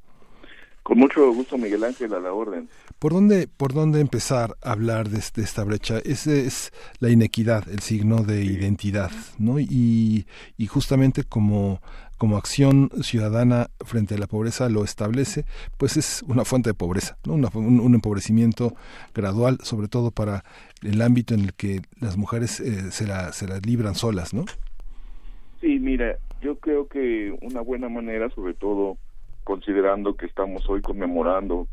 Con mucho gusto, Miguel Ángel, a la orden. ¿Por dónde, por dónde empezar a hablar de, de esta brecha? Ese es la inequidad, el signo de sí. identidad, ¿no? Y, y justamente como, como acción ciudadana frente a la pobreza lo establece, pues es una fuente de pobreza, ¿no? Una, un, un, empobrecimiento gradual, sobre todo para el ámbito en el que las mujeres eh, se, la, se las libran solas, ¿no? Sí, mira, yo creo que una buena manera, sobre todo considerando que estamos hoy conmemorando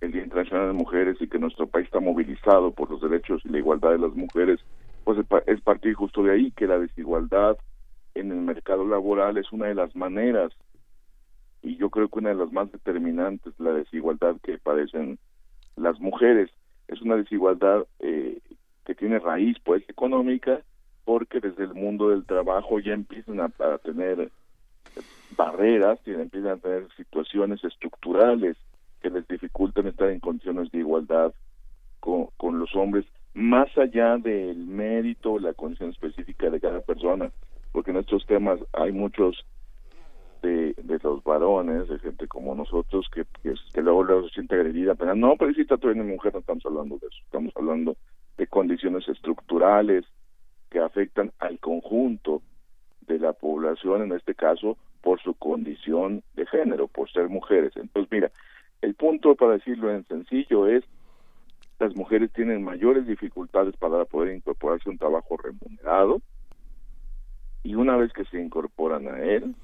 el Día Internacional de Mujeres y que nuestro país está movilizado por los derechos y la igualdad de las mujeres, pues es partir justo de ahí que la desigualdad en el mercado laboral es una de las maneras y yo creo que una de las más determinantes la desigualdad que padecen las mujeres. Es una desigualdad eh, que tiene raíz pues económica porque desde el mundo del trabajo ya empiezan a, a tener barreras y empiezan a tener situaciones estructurales que les dificultan estar en condiciones de igualdad con, con los hombres, más allá del mérito, la condición específica de cada persona, porque en estos temas hay muchos de, de los varones, de gente como nosotros, que, que, luego, luego se siente agredida, pero no, pero si está una mujer, no estamos hablando de eso, estamos hablando de condiciones estructurales que afectan al conjunto de la población, en este caso, por su condición de género, por ser mujeres. Entonces, mira, el punto para decirlo en sencillo es las mujeres tienen mayores dificultades para poder incorporarse a un trabajo remunerado y una vez que se incorporan a él,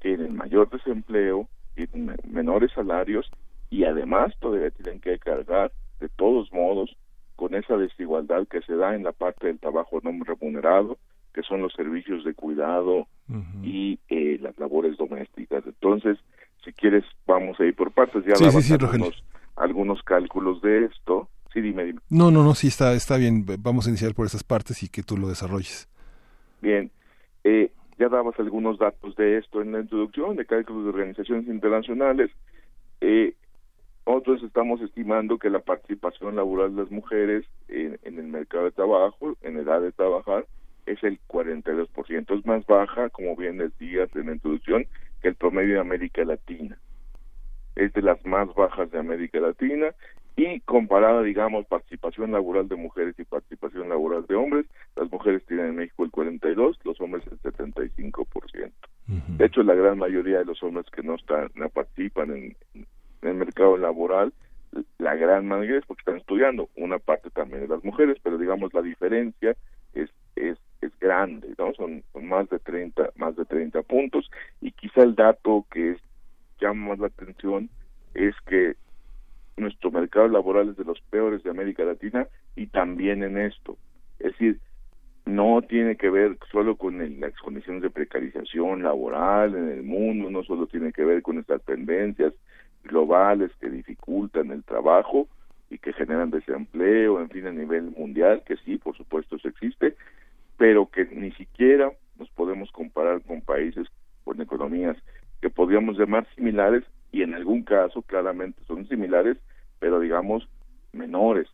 tienen mayor desempleo, tienen menores salarios y además todavía tienen que cargar de todos modos con esa desigualdad que se da en la parte del trabajo no remunerado, que son los servicios de cuidado uh -huh. y eh, las labores domésticas. Entonces, si quieres, vamos a ir por partes. Ya sí, sí, sí, algunos, algunos, cálculos de esto. Sí, dime, dime. No, no, no, sí, está, está bien. Vamos a iniciar por esas partes y que tú lo desarrolles. Bien. Eh, ya dabas algunos datos de esto en la introducción, de cálculos de organizaciones internacionales. Eh, nosotros estamos estimando que la participación laboral de las mujeres en, en el mercado de trabajo, en edad de trabajar, es el 42%. Es más baja, como bien decías en la introducción, que el promedio de América Latina. Es de las más bajas de América Latina y comparada, digamos, participación laboral de mujeres y participación laboral de hombres, las mujeres tienen en México el 42, los hombres el 75%. De hecho, la gran mayoría de los hombres que no están, no participan en, en el mercado laboral, la gran mayoría es porque están estudiando, una parte también de las mujeres, pero digamos la diferencia es es es grande, ¿no? Son, más de 30 más de 30 puntos y quizá el dato que llama más la atención es que nuestro mercado laboral es de los peores de América Latina y también en esto. Es decir, no tiene que ver solo con el, las condiciones de precarización laboral en el mundo, no solo tiene que ver con estas tendencias globales que dificultan el trabajo y que generan desempleo, en fin, a nivel mundial, que sí, por supuesto, eso existe, pero que ni siquiera nos podemos comparar con países con economías que podríamos llamar similares y en algún caso claramente son similares, pero digamos menores,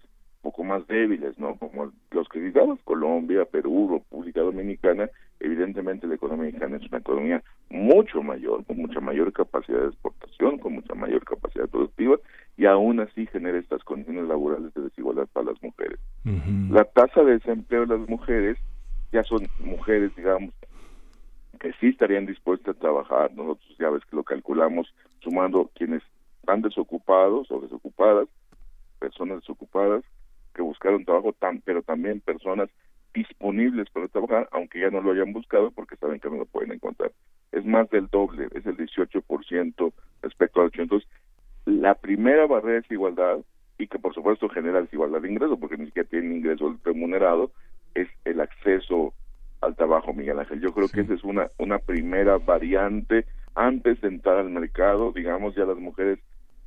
poco más débiles, ¿no? Como los que digamos Colombia, Perú, República Dominicana, evidentemente la economía mexicana es una economía mucho mayor, con mucha mayor capacidad de exportación, con mucha mayor capacidad productiva y aún así genera estas condiciones laborales de desigualdad para las mujeres. La tasa de desempleo de las mujeres ya son mujeres, digamos, que sí estarían dispuestas a trabajar. Nosotros ya ves que lo calculamos sumando quienes están desocupados o desocupadas, personas desocupadas que buscaron trabajo, tan, pero también personas disponibles para trabajar, aunque ya no lo hayan buscado porque saben que no lo pueden encontrar. Es más del doble, es el 18% respecto al 8%. Entonces, la primera barrera de desigualdad, y que por supuesto genera desigualdad de ingreso, porque ni siquiera tienen ingreso remunerado, es el acceso al trabajo, Miguel Ángel. Yo creo que esa es una, una primera variante. Antes de entrar al mercado, digamos, ya las mujeres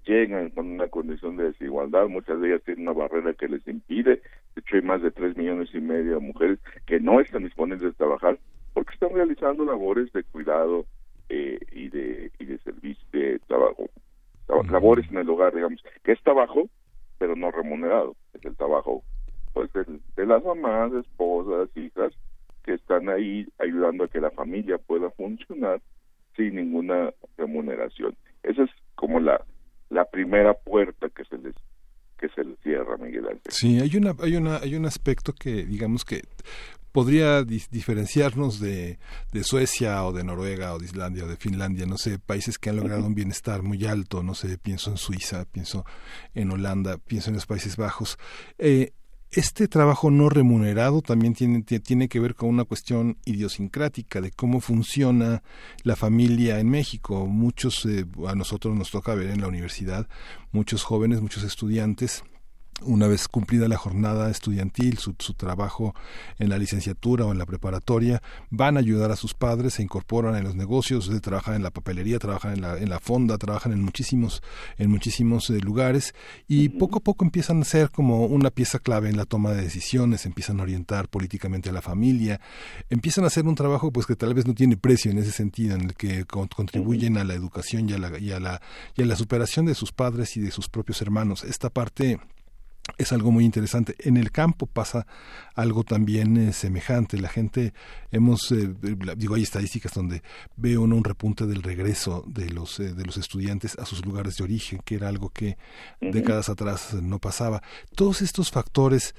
llegan con una condición de desigualdad, muchas de ellas tienen una barrera que les impide, de hecho hay más de tres millones y medio de mujeres que no están disponibles de trabajar porque están realizando labores de cuidado eh, y de y de servicio de trabajo, labores en el hogar, digamos, que es trabajo, pero no remunerado, es el trabajo pues de, de las mamás, esposas, hijas, que están ahí ayudando a que la familia pueda funcionar sin ninguna remuneración. Esa es como la la primera puerta que se les que se les cierra Miguel Ángel. Sí, hay una hay una hay un aspecto que digamos que podría diferenciarnos de, de, Suecia o de Noruega o de Islandia o de Finlandia, no sé, países que han logrado un bienestar muy alto, no sé, pienso en Suiza, pienso en Holanda, pienso en los Países Bajos. Eh, este trabajo no remunerado también tiene, tiene que ver con una cuestión idiosincrática de cómo funciona la familia en México. Muchos, eh, a nosotros nos toca ver en la universidad, muchos jóvenes, muchos estudiantes una vez cumplida la jornada estudiantil, su, su, trabajo en la licenciatura o en la preparatoria, van a ayudar a sus padres, se incorporan en los negocios, trabajan en la papelería, trabajan en la, en la fonda, trabajan en muchísimos, en muchísimos eh, lugares y poco a poco empiezan a ser como una pieza clave en la toma de decisiones, empiezan a orientar políticamente a la familia, empiezan a hacer un trabajo pues que tal vez no tiene precio en ese sentido, en el que contribuyen a la educación y a la, y a la, y a la superación de sus padres y de sus propios hermanos. Esta parte es algo muy interesante. En el campo pasa algo también eh, semejante. La gente, hemos, eh, digo, hay estadísticas donde ve uno un repunte del regreso de los, eh, de los estudiantes a sus lugares de origen, que era algo que décadas atrás no pasaba. Todos estos factores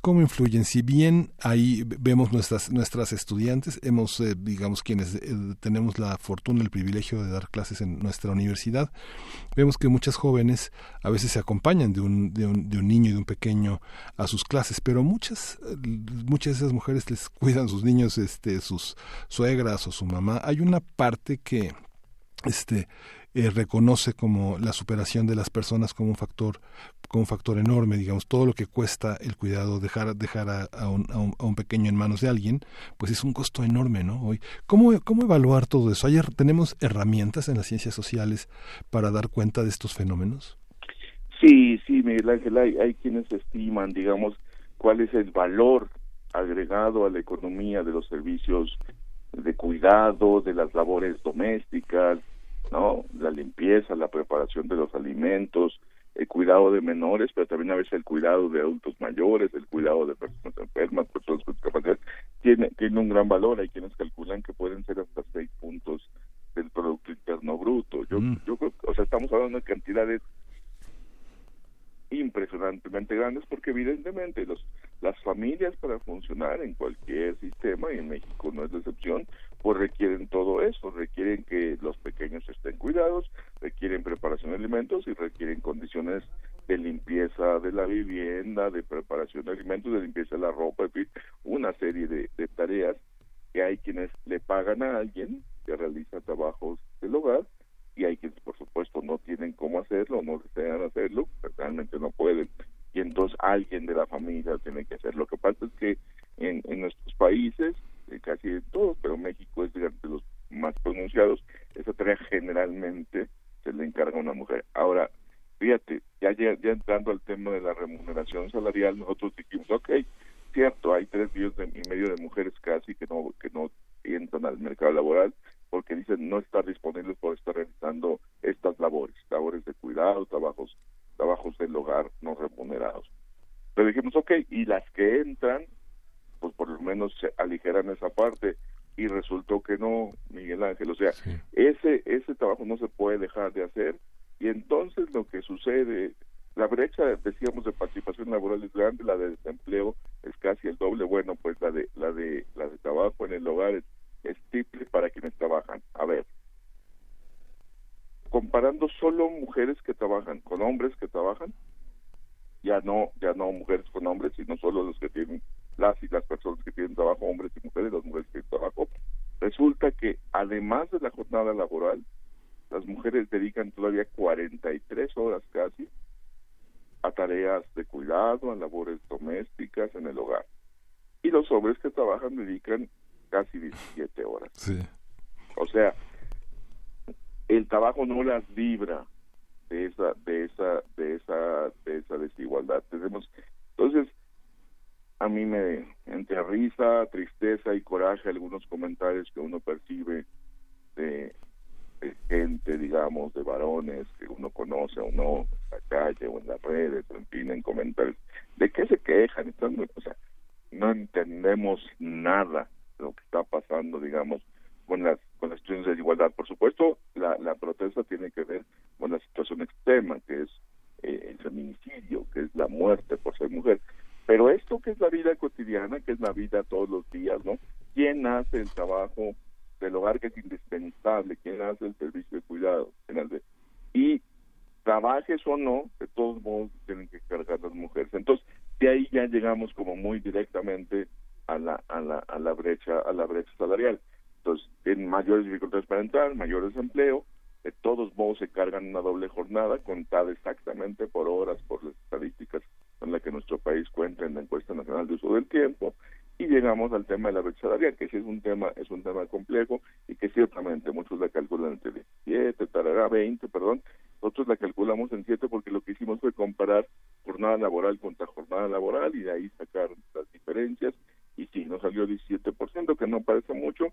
cómo influyen. Si bien ahí vemos nuestras nuestras estudiantes, hemos eh, digamos quienes eh, tenemos la fortuna, el privilegio de dar clases en nuestra universidad, vemos que muchas jóvenes a veces se acompañan de un, de un, de un niño y de un pequeño a sus clases, pero muchas muchas de esas mujeres les *laughs* cuidan sus niños, este, sus suegras o su mamá. Hay una parte que este eh, reconoce como la superación de las personas como un factor como un factor enorme digamos todo lo que cuesta el cuidado dejar dejar a, a, un, a, un, pequeño en manos de alguien pues es un costo enorme no hoy cómo cómo evaluar todo eso ayer tenemos herramientas en las ciencias sociales para dar cuenta de estos fenómenos sí sí Miguel Ángel hay, hay quienes estiman digamos cuál es el valor agregado a la economía de los servicios de cuidado de las labores domésticas no la limpieza la preparación de los alimentos el cuidado de menores, pero también a veces el cuidado de adultos mayores, el cuidado de personas enfermas, personas con discapacidad, tiene, tiene un gran valor. Hay quienes calculan que pueden ser hasta seis puntos del Producto Interno Bruto. Yo, Mm. yo creo, o sea, estamos hablando de cantidades impresionantemente grandes porque evidentemente los las familias para funcionar en cualquier sistema y en México no es la excepción pues requieren todo eso requieren que los pequeños estén cuidados requieren preparación de alimentos y requieren condiciones de limpieza de la vivienda de preparación de alimentos de limpieza de la ropa en fin una serie de, de tareas que hay quienes le pagan a alguien que realiza trabajos del hogar y hay quienes por supuesto no tienen cómo hacerlo, no desean hacerlo, pues, realmente no pueden y entonces alguien de la familia tiene que hacer. Lo que pasa es que en, en nuestros países, eh, casi en todos, pero México es de los más pronunciados, esa tarea generalmente se le encarga a una mujer. Ahora, fíjate, ya, entrando al tema de la remuneración salarial, nosotros dijimos, ok, cierto, hay tres millones y medio de mujeres casi que no, que no entran al mercado laboral, porque dicen no estar disponibles por estar realizando estas labores, labores de cuidado, trabajos, trabajos del hogar no remunerados. Pero dijimos, ok, y las que entran, pues por lo menos se aligeran esa parte, y resultó que no, Miguel Ángel, o sea, ese, ese trabajo no se puede dejar de hacer, y entonces lo que sucede, la brecha, decíamos, de participación laboral es grande, la de desempleo es casi el doble, bueno, pues la de, la de, la de trabajo en el hogar es es triple para quienes trabajan. A ver, comparando solo mujeres que trabajan con hombres que trabajan, ya no, ya no mujeres con hombres, sino solo los que tienen las y las personas que tienen trabajo, hombres y mujeres, las mujeres que tienen trabajo. Resulta que además de la jornada laboral, las mujeres dedican todavía 43 horas casi a tareas de cuidado, a labores domésticas en el hogar. Y los hombres que trabajan dedican casi 17 horas. Sí. O sea, el trabajo no las libra de esa de esa de esa de esa desigualdad. Tenemos entonces a mí me entre risa, tristeza y coraje algunos comentarios que uno percibe de, de gente, digamos, de varones que uno conoce o no, en la calle o en las redes, en fin, en comentarios, de qué se quejan, están, o sea, no entendemos nada lo que está pasando, digamos, con las con las situaciones de desigualdad. Por supuesto, la, la protesta tiene que ver con la situación extrema, que es eh, el feminicidio, que es la muerte por ser mujer. Pero esto que es la vida cotidiana, que es la vida todos los días, ¿no? ¿Quién hace el trabajo del hogar que es indispensable? ¿Quién hace el servicio de cuidado? Y trabajes o no, de todos modos tienen que cargar las mujeres. Entonces, de ahí ya llegamos como muy directamente a la, a la, a la brecha, a la brecha salarial. Entonces, tienen mayores dificultades para entrar, mayor desempleo, de todos modos se cargan una doble jornada, contada exactamente por horas, por las estadísticas con las que nuestro país cuenta en la encuesta nacional de uso del tiempo, y llegamos al tema de la brecha salarial, que sí es un tema, es un tema complejo y que ciertamente muchos la calculan entre 17, tarará 20, perdón, nosotros la calculamos en 7 porque lo que hicimos fue comparar jornada laboral contra jornada laboral y de ahí sacar las diferencias y sí, nos salió 17%, que no parece mucho,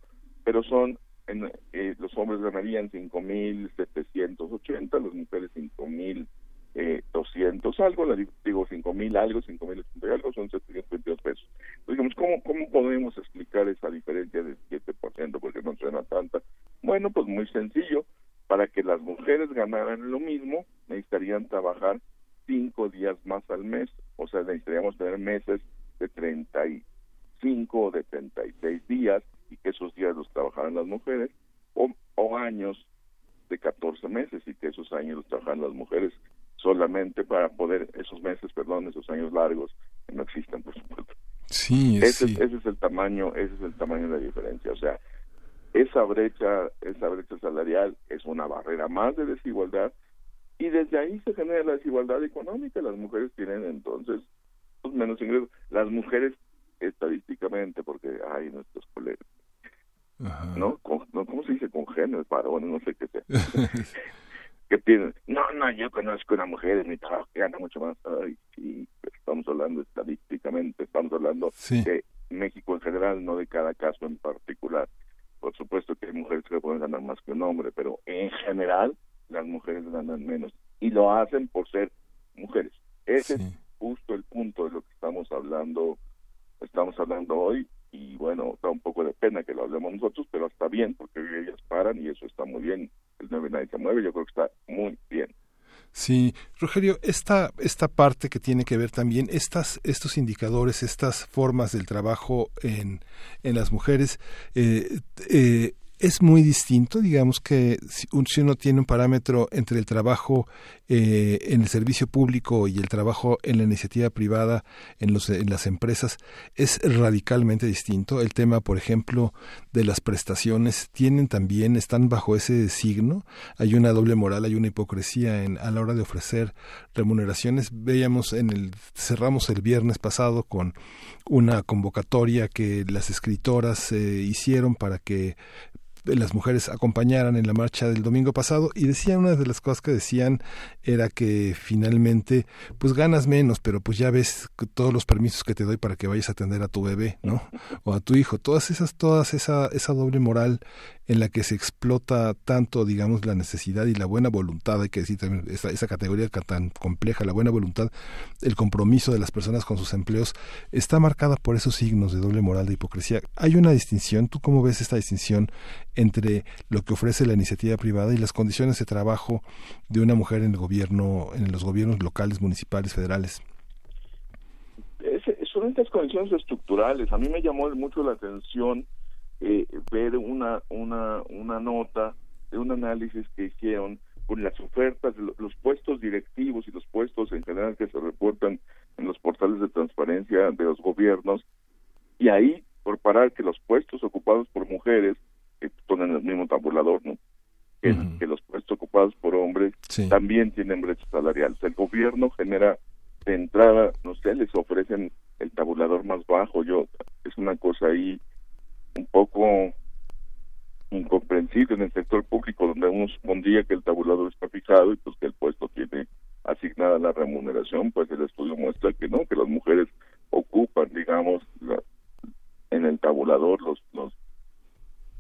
pero son, en, eh, los hombres ganarían 5.780, las mujeres 5.200 eh, algo, la, digo 5.000 algo, 5.080 algo, son 722 pesos. Entonces, digamos, ¿cómo, ¿cómo podemos explicar esa diferencia del 7%? Porque no suena tanta. Bueno, pues muy sencillo. Para que las mujeres ganaran lo mismo, necesitarían trabajar cinco días más al mes, o sea, necesitaríamos tener meses de 35 o de 36 días y que esos días los trabajaran las mujeres, o, o años de 14 meses y que esos años los trabajaran las mujeres solamente para poder, esos meses, perdón, esos años largos, que no existen, por supuesto. Sí, ese, sí. ese es el tamaño, ese es el tamaño de la diferencia, o sea, esa brecha, esa brecha salarial es una barrera más de desigualdad y desde ahí se genera la desigualdad económica. Las mujeres tienen entonces menos ingresos. Las mujeres estadísticamente, porque hay nuestros colegas, ¿no? Con, no ¿Cómo se dice? Congéneres, varones, no sé qué sea. *laughs* *laughs* que tienen, no, no, yo conozco una mujer en mi trabajo que gana mucho más. Ay, sí, pero estamos hablando estadísticamente, estamos hablando Sí. de México en general, no de cada caso en particular. Por supuesto que hay mujeres que pueden ganar más que un hombre, pero en general las mujeres ganan menos. Y lo hacen por ser mujeres. Ese es justo el punto de lo que estamos hablando, estamos hablando hoy y bueno, da un poco de pena que lo hablemos nosotros, pero está bien porque ellas paran y eso está muy bien. El 9 nadie se mueve, yo creo que está muy bien. Sí, Rogelio, esta, esta parte que tiene que ver también, estas, estos indicadores, estas formas del trabajo en, en las mujeres, eh, eh, es muy distinto, digamos que si uno tiene un parámetro entre el trabajo eh, en el servicio público y el trabajo en la iniciativa privada en, los, en las empresas, es radicalmente distinto. El tema, por ejemplo, de las prestaciones tienen también, están bajo ese signo. Hay una doble moral, hay una hipocresía en, a la hora de ofrecer remuneraciones. Veíamos en el, cerramos el viernes pasado con una convocatoria que las escritoras eh, hicieron para que las mujeres acompañaran en la marcha del domingo pasado y decían una de las cosas que decían era que finalmente pues ganas menos pero pues ya ves todos los permisos que te doy para que vayas a atender a tu bebé no o a tu hijo todas esas todas esa esa doble moral en la que se explota tanto, digamos, la necesidad y la buena voluntad, hay que decir también esa, esa categoría tan compleja, la buena voluntad, el compromiso de las personas con sus empleos, está marcada por esos signos de doble moral, de hipocresía. Hay una distinción, ¿tú cómo ves esta distinción entre lo que ofrece la iniciativa privada y las condiciones de trabajo de una mujer en el gobierno, en los gobiernos locales, municipales, federales? son estas condiciones estructurales. A mí me llamó mucho la atención eh, ver una, una, una nota de un análisis que hicieron con las ofertas, los puestos directivos y los puestos en general que se reportan en los portales de transparencia de los gobiernos, y ahí, por parar que los puestos ocupados por mujeres, que están en el mismo tabulador, ¿no? Que, los puestos ocupados por hombres también tienen brecha salarial. el gobierno genera de entrada, no sé, les ofrecen el tabulador más bajo. Yo, es una cosa ahí un poco incomprensible en el sector público donde uno supondría que el tabulador está fijado y pues que el puesto tiene asignada la remuneración, pues el estudio muestra que no, que las mujeres ocupan, digamos, en el tabulador los los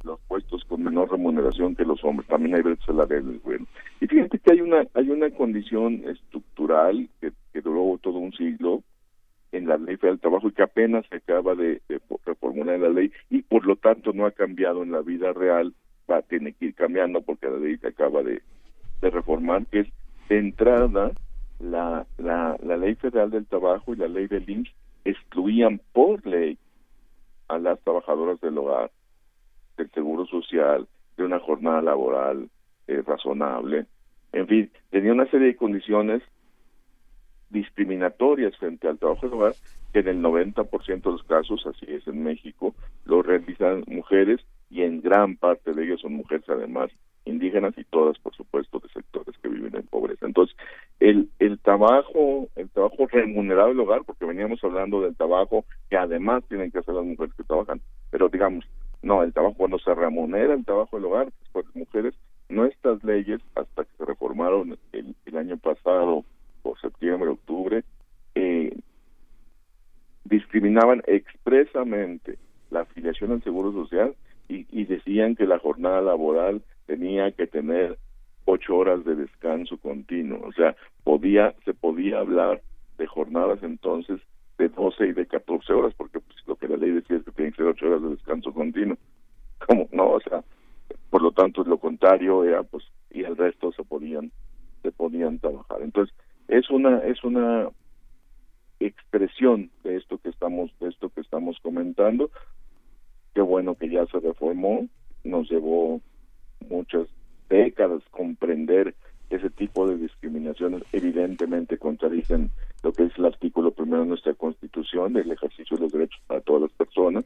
los puestos con menor remuneración que los hombres. También hay brechas salariales, bueno. Y fíjate que hay una hay una condición estructural que, que duró todo un siglo en la ley federal del trabajo y que apenas se acaba de, reformular la ley y por lo tanto no ha cambiado en la vida real, va tiene que ir cambiando porque la ley se acaba de, reformar, que es de entrada la, la, la ley federal del trabajo y la ley del INSS excluían por ley a las trabajadoras del hogar, del seguro social, de una jornada laboral eh, razonable. En fin, tenía una serie de condiciones discriminatorias frente al trabajo de hogar, que en el 90% de los casos, así es en México, lo realizan mujeres y en gran parte de ellos son mujeres además indígenas y todas, por supuesto, de sectores que viven en pobreza. Entonces, el, el trabajo, el trabajo remunerado del hogar, porque veníamos hablando del trabajo que además tienen que hacer las mujeres que trabajan, pero digamos, no, el trabajo cuando se remunera el trabajo del hogar, pues, por las mujeres, nuestras leyes, hasta que se reformaron el, el año pasado por septiembre, octubre, eh, discriminaban expresamente la afiliación al Seguro Social y, decían que la jornada laboral tenía que tener ocho horas de descanso continuo. O sea, podía, se podía hablar de jornadas entonces de 12 y de 14 horas, porque pues, lo que la ley decía es que tienen que ser ocho horas de descanso continuo. ¿Cómo? No, o sea, por lo tanto, lo contrario era, pues, y el resto se podían, se podían trabajar. Entonces, es una es una expresión de esto que estamos de esto que estamos comentando. Qué bueno que ya se reformó nos llevó muchas décadas comprender ese tipo de discriminaciones evidentemente contradicen lo que es el artículo primero de nuestra constitución del ejercicio de los derechos para todas las personas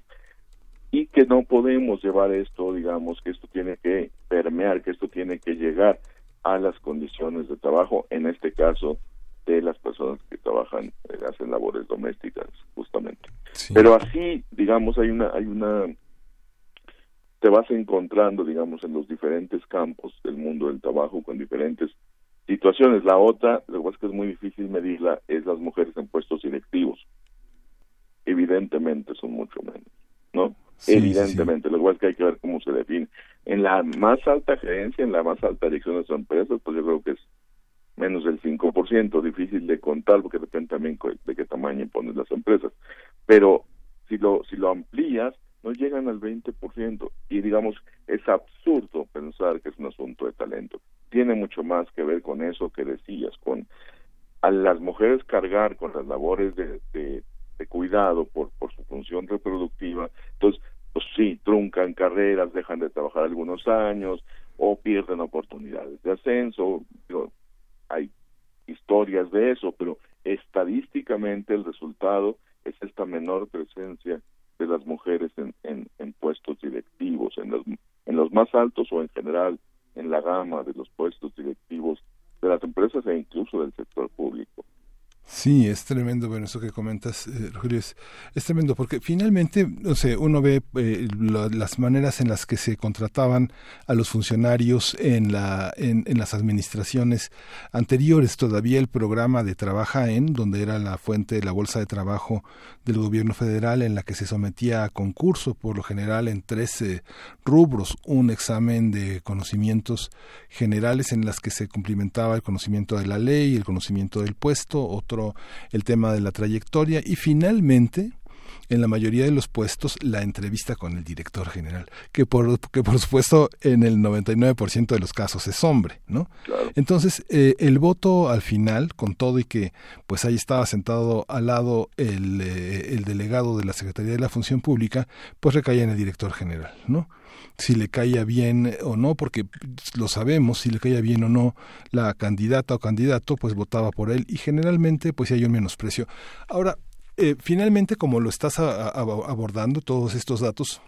y que no podemos llevar esto digamos que esto tiene que permear que esto tiene que llegar a las condiciones de trabajo en este caso de las personas que trabajan, eh, hacen labores domésticas, justamente. Pero así, digamos, hay una, hay una, te vas encontrando, digamos, en los diferentes campos del mundo del trabajo con diferentes situaciones. La otra, lo que es que es muy difícil medirla, es las mujeres en puestos directivos. Evidentemente son mucho menos, ¿no? Evidentemente, lo cual es que hay que ver cómo se define. En la más alta gerencia, en la más alta dirección de su empresa, pues yo creo que es menos del 5%, difícil de contar porque depende también de qué tamaño pones las empresas. Pero si lo, si lo amplías, no llegan al 20%. Y digamos, es absurdo pensar que es un asunto de talento. Tiene mucho más que ver con eso que decías, con a las mujeres cargar con las labores de, de, cuidado por, por su función reproductiva. Entonces, pues sí, truncan carreras, dejan de trabajar algunos años o pierden oportunidades de ascenso. Hay historias de eso, pero estadísticamente el resultado es esta menor presencia de las mujeres en, en, puestos directivos, en los, en los más altos o en general en la gama de los puestos directivos de las empresas e incluso del sector público. Sí, es tremendo, bueno, eso que comentas, eh, es, tremendo, porque finalmente, no sé, uno ve eh, las maneras en las que se contrataban a los funcionarios en, la, en, las administraciones anteriores, todavía el programa de Trabaja en, donde era la fuente de la bolsa de trabajo del gobierno federal, en la que se sometía a concurso, por lo general en tres rubros, un examen de conocimientos generales en las que se cumplimentaba el conocimiento de la ley, el conocimiento del puesto, otro el tema de la trayectoria. Y finalmente en la mayoría de los puestos la entrevista con el director general, que por, que por supuesto en el 99% de los casos es hombre, ¿no? Entonces, eh, el voto al final, con todo y que pues ahí estaba sentado al lado el, eh, el delegado de la Secretaría de la Función Pública, pues recaía en el director general, ¿no? si le caía bien o no, porque lo sabemos, si le caía bien o no la candidata o candidato, pues votaba por él y generalmente pues hay un menosprecio. Ahora, eh, finalmente, como lo estás abordando, todos estos datos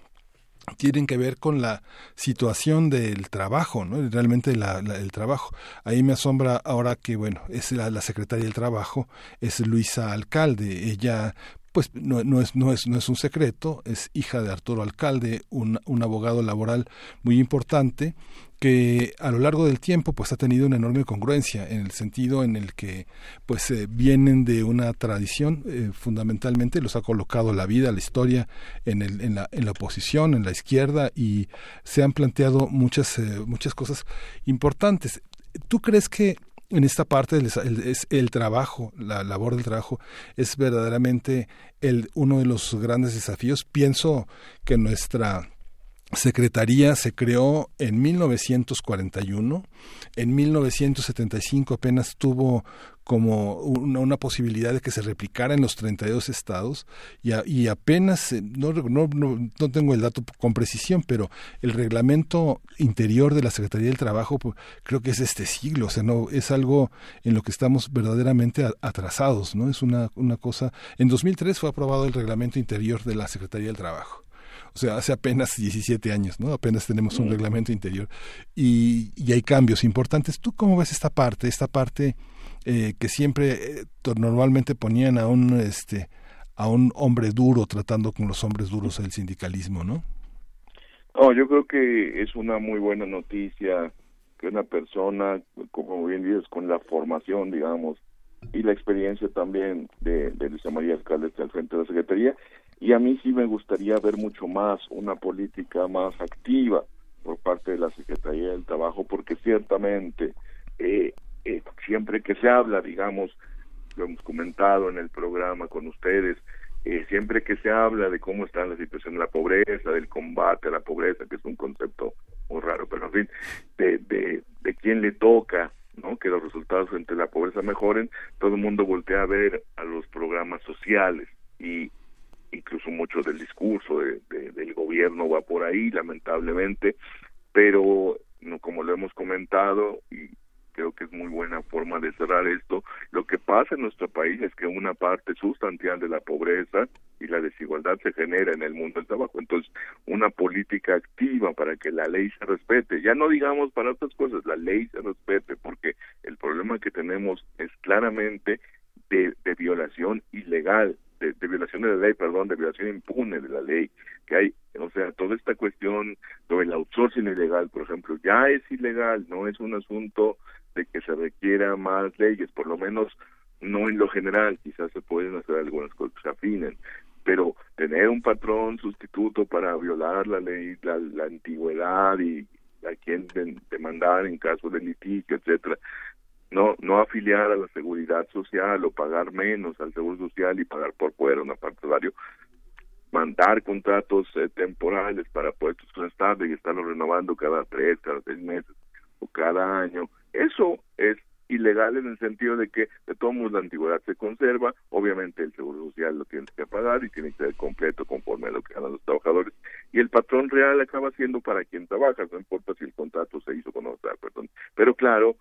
tienen que ver con la situación del trabajo, ¿no? Realmente el trabajo. Ahí me asombra ahora que, bueno, es la, la, secretaria del trabajo, es Luisa Alcalde. Ella pues no, no, es, no, es, no es un secreto, es hija de Arturo Alcalde, un, un abogado laboral muy importante que a lo largo del tiempo pues ha tenido una enorme congruencia en el sentido en el que pues eh, vienen de una tradición eh, fundamentalmente los ha colocado la vida la historia en, el, en, la, en la oposición en la izquierda y se han planteado muchas eh, muchas cosas importantes. Tú crees que en esta parte es el trabajo, la labor del trabajo es verdaderamente el, uno de los grandes desafíos. Pienso que nuestra Secretaría se creó en 1941, en 1975 apenas tuvo como una, posibilidad de que se replicara en los 32 estados y, y apenas, eh, no, no, no, tengo el dato con precisión, pero el reglamento interior de la Secretaría del Trabajo pues, creo que es este siglo, o sea, no es algo en lo que estamos verdaderamente atrasados, ¿no? Es una, una cosa, en 2003 fue aprobado el reglamento interior de la Secretaría del Trabajo o sea, hace apenas 17 años, ¿no? Apenas tenemos un reglamento interior y, y, hay cambios importantes. ¿Tú cómo ves esta parte, esta parte eh, que siempre eh, normalmente ponían a un, este, a un hombre duro tratando con los hombres duros del sindicalismo, ¿no? No, yo creo que es una muy buena noticia que una persona, como bien dices, con la formación, digamos, y la experiencia también de, de Luisa María Alcalde al frente de la Secretaría, y a mí sí me gustaría ver mucho más una política más activa por parte de la Secretaría del Trabajo, porque ciertamente eh, eh, siempre que se habla, digamos, lo hemos comentado en el programa con ustedes, eh, siempre que se habla de cómo está la situación de la pobreza, del combate a la pobreza, que es un concepto muy raro, pero en fin, de, de, quién le toca ¿no? que los resultados a la pobreza mejoren, todo el mundo voltea a ver a los programas sociales y incluso mucho del discurso de, del gobierno va por ahí, lamentablemente, pero no, como lo hemos comentado y creo que es muy buena forma de cerrar esto, lo que pasa en nuestro país es que una parte sustancial de la pobreza y la desigualdad se genera en el mundo del trabajo. Entonces, una política activa para que la ley se respete, ya no digamos para otras cosas, la ley se respete, porque el problema que tenemos es claramente de, violación ilegal de, violación de la ley, perdón, de violación impune de la ley, que hay, o sea, toda esta cuestión del outsourcing ilegal, por ejemplo, ya es ilegal, no es un asunto de que se requiera más leyes, por lo menos no en lo general, quizás se pueden hacer algunas cosas que se afinen, pero tener un patrón sustituto para violar la ley, la, antigüedad y a quien demandar en caso de litigio, etcétera, no no afiliar a la seguridad social o pagar menos al seguro social y pagar por fuera una parte salario mandar contratos eh, temporales para puestos estables y estarlos renovando cada tres, cada seis meses o cada año. Eso es ilegal en el sentido de que de todos modos la antigüedad se conserva, obviamente el seguro social lo tienes que pagar y tiene que ser completo conforme a lo que ganan los trabajadores y el patrón real acaba siendo para quien trabaja, no importa si el contrato se hizo con otra persona. Pero claro,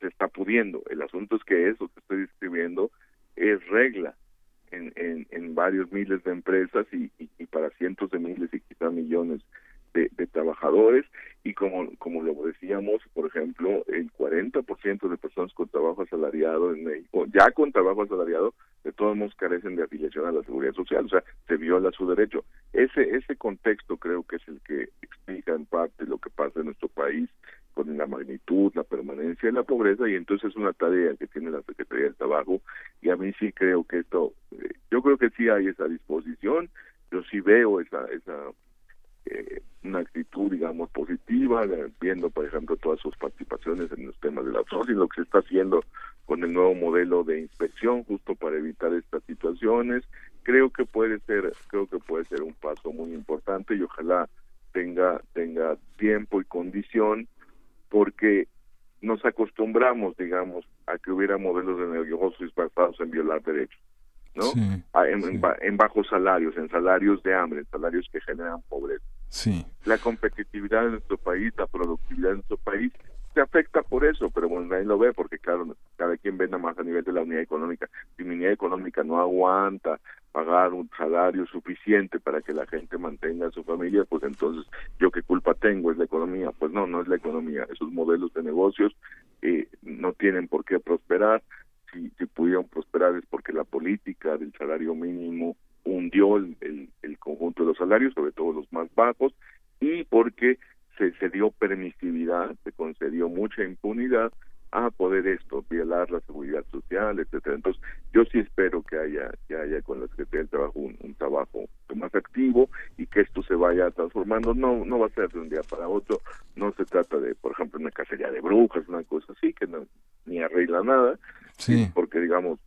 se está pudiendo. El asunto es que eso que estoy describiendo es regla en, en, en varios miles de empresas y, para cientos de miles y quizá millones de, trabajadores y como, como lo decíamos, por ejemplo, el 40% de personas con trabajo asalariado en México, ya con trabajo asalariado, de todos modos carecen de afiliación a la seguridad social, o sea, se viola su derecho. Ese, ese contexto creo que es el que explica en parte lo que pasa en nuestro país con la magnitud, la permanencia de la pobreza y entonces es una tarea que tiene la Secretaría del Trabajo y a mí sí creo que esto, eh, yo creo que sí hay esa disposición, yo sí veo esa, esa eh, una actitud, digamos, positiva, viendo, por ejemplo, todas sus participaciones en los temas del outsourcing, lo que se está haciendo con el nuevo modelo de inspección, justo para evitar estas situaciones. Creo que puede ser, creo que puede ser un paso muy importante y ojalá tenga tenga tiempo y condición porque nos acostumbramos, digamos, a que hubiera modelos de negocios basados en violar derechos, ¿no? en, bajos salarios, en salarios de hambre, en salarios que generan pobreza. Sí. La competitividad de nuestro país, la productividad de nuestro país se afecta por eso, pero bueno, nadie lo ve porque claro, cada quien venda más a nivel de la unidad económica. Si mi unidad económica no aguanta pagar un salario suficiente para que la gente mantenga a su familia, pues entonces yo qué culpa tengo, es la economía. Pues no, no es la economía. Esos modelos de negocios eh, no tienen por qué prosperar. Si, si pudieran prosperar es porque la política del salario mínimo hundió el, el, el conjunto de los salarios, sobre todo los más bajos, y porque se, se dio permisividad, se concedió mucha impunidad a poder esto, violar la seguridad social, etcétera. Entonces, yo sí espero que haya, que haya con la Secretaría del Trabajo un, trabajo más activo y que esto se vaya transformando. No, no va a ser de un día para otro. No se trata de, por ejemplo, una cacería de brujas, una cosa así que no ni arregla nada, sí. porque digamos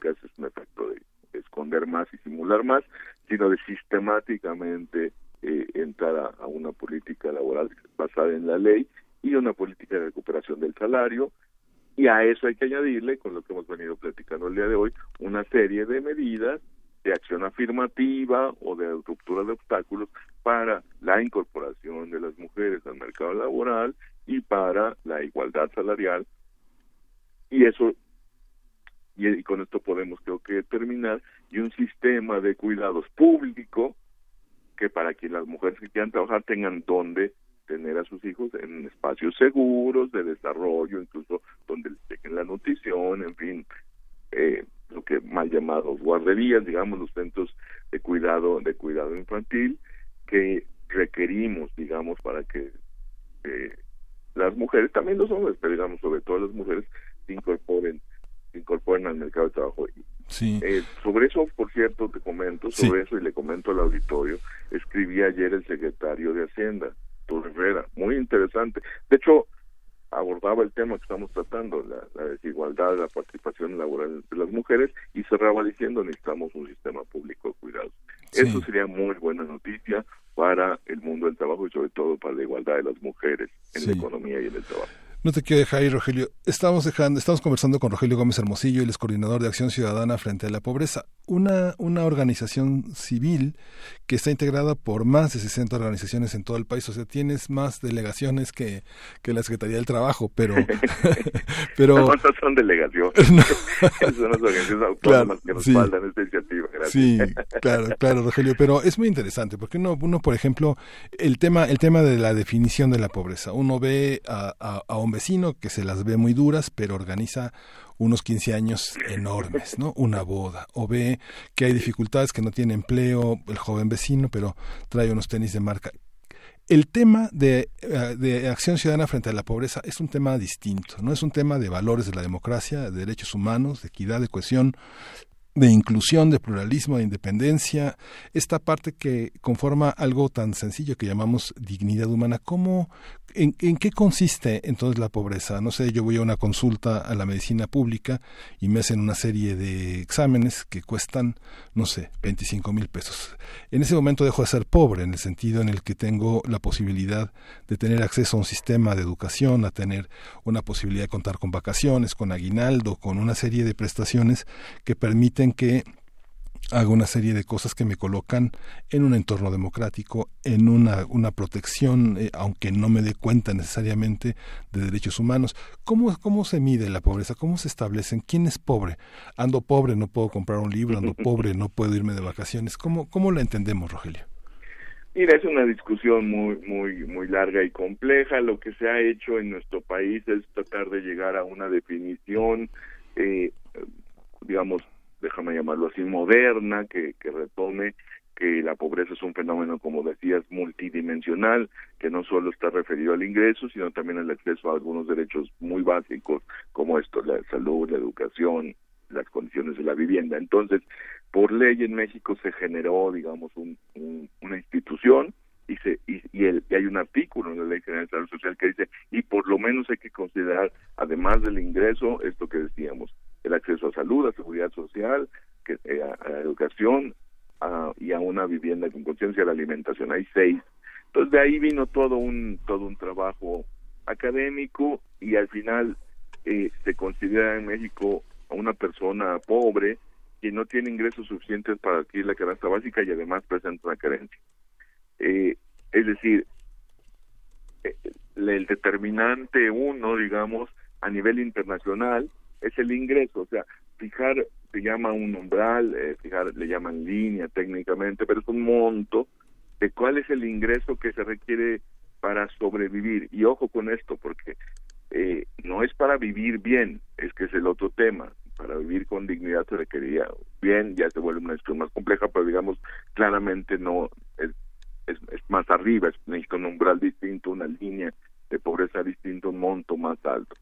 que hace un efecto de esconder más y simular más, sino de sistemáticamente eh, entrar a, a, una política laboral basada en la ley y una política de recuperación del salario y a eso hay que añadirle, con lo que hemos venido platicando el día de hoy, una serie de medidas de acción afirmativa o de ruptura de obstáculos para la incorporación de las mujeres al mercado laboral y para la igualdad salarial. Y eso, y, con esto podemos creo que terminar, y un sistema de cuidados público que para que las mujeres que quieran trabajar tengan donde tener a sus hijos en espacios seguros de desarrollo, incluso donde les dejen la nutrición, en fin, eh, lo que mal llamados guarderías, digamos, los centros de cuidado de cuidado infantil que requerimos, digamos, para que eh, las mujeres, también los hombres, pero digamos sobre todo las mujeres, se incorporen, incorporen al mercado de trabajo. Sí. Eh, sobre eso, por cierto, te comento, sobre sí. eso y le comento al auditorio, escribí ayer el secretario de Hacienda, Rivera, muy interesante. De hecho, abordaba el tema que estamos tratando, la, la, desigualdad, la participación laboral de las mujeres, y cerraba diciendo necesitamos un sistema público de cuidados. Sí. Eso sería muy buena noticia para el mundo del trabajo y sobre todo para la igualdad de las mujeres en Sí. la economía y en el trabajo. No te quiero dejar ir, Rogelio. Estamos dejando, estamos conversando con Rogelio Gómez Hermosillo, él es coordinador de Acción Ciudadana frente a la pobreza, una, una organización civil que está integrada por más de 60 organizaciones en todo el país. O sea, tienes más delegaciones que, que la Secretaría del Trabajo, pero, *laughs* *laughs* pero no, no son delegaciones, *laughs* son las organizaciones autónomas que Claro, sí. respaldan esta iniciativa. Gracias. Sí, claro, claro, Rogelio, pero es muy interesante porque uno, uno por ejemplo, el tema, el tema de la definición de la pobreza. Uno ve a, a- a vecino que se las ve muy duras, pero organiza unos 15 años enormes, ¿no? Una boda. O ve que hay dificultades, que no tiene empleo el joven vecino, pero trae unos tenis de marca. El tema de, eh, de acción ciudadana frente a la pobreza es un tema distinto, no es un tema de valores de la democracia, de derechos humanos, de equidad, de cohesión, de inclusión, de pluralismo, de independencia, esta parte que conforma algo tan sencillo que llamamos dignidad humana. ¿Cómo, en, qué consiste entonces la pobreza? No sé, yo voy a una consulta a la medicina pública y me hacen una serie de exámenes que cuestan, no sé, 25 mil pesos. En ese momento dejo de ser pobre, en el sentido en el que tengo la posibilidad de tener acceso a un sistema de educación, a tener una posibilidad de contar con vacaciones, con aguinaldo, con una serie de prestaciones que permiten que haga una serie de cosas que me colocan en un entorno democrático, en una, una protección, eh, aunque no me dé cuenta necesariamente de derechos humanos. ¿Cómo, ¿Cómo se mide la pobreza? ¿Cómo se establecen? ¿Quién es pobre? Ando pobre, no puedo comprar un libro, ando *laughs* pobre, no puedo irme de vacaciones. ¿Cómo, cómo la entendemos, Rogelio? Mira, es una discusión muy, muy, muy larga y compleja. Lo que se ha hecho en nuestro país es tratar de llegar a una definición, eh, digamos, déjame llamarlo así, moderna, que, que retome que la pobreza es un fenómeno, como decías, multidimensional, que no solo está referido al ingreso, sino también al acceso a algunos derechos muy básicos, como esto, la salud, la educación, las condiciones de la vivienda. Entonces, por ley en México se generó, digamos, un, una institución y, se, y, y, el, y hay un artículo en la Ley General de Salud Social que dice, y por lo menos hay que considerar, además del ingreso, esto que decíamos, el acceso a salud, a seguridad social, que, eh, a, educación y a una vivienda con conciencia, a la alimentación. Hay seis. Entonces de ahí vino todo un todo un trabajo académico y al final eh, se considera en México a una persona pobre que no tiene ingresos suficientes para adquirir la canasta básica y además presenta una carencia. Eh, es decir, el determinante uno, digamos, a nivel internacional es el ingreso, o sea, fijar se llama un umbral, eh, fijar le llaman línea técnicamente, pero es un monto de cuál es el ingreso que se requiere para sobrevivir. Y ojo con esto, porque eh, no es para vivir bien, es que es el otro tema. Para vivir con dignidad se requería bien, ya se vuelve una discusión más compleja, pero digamos, claramente no es, es, es más arriba, es un umbral distinto, una línea de pobreza distinta, un monto más alto.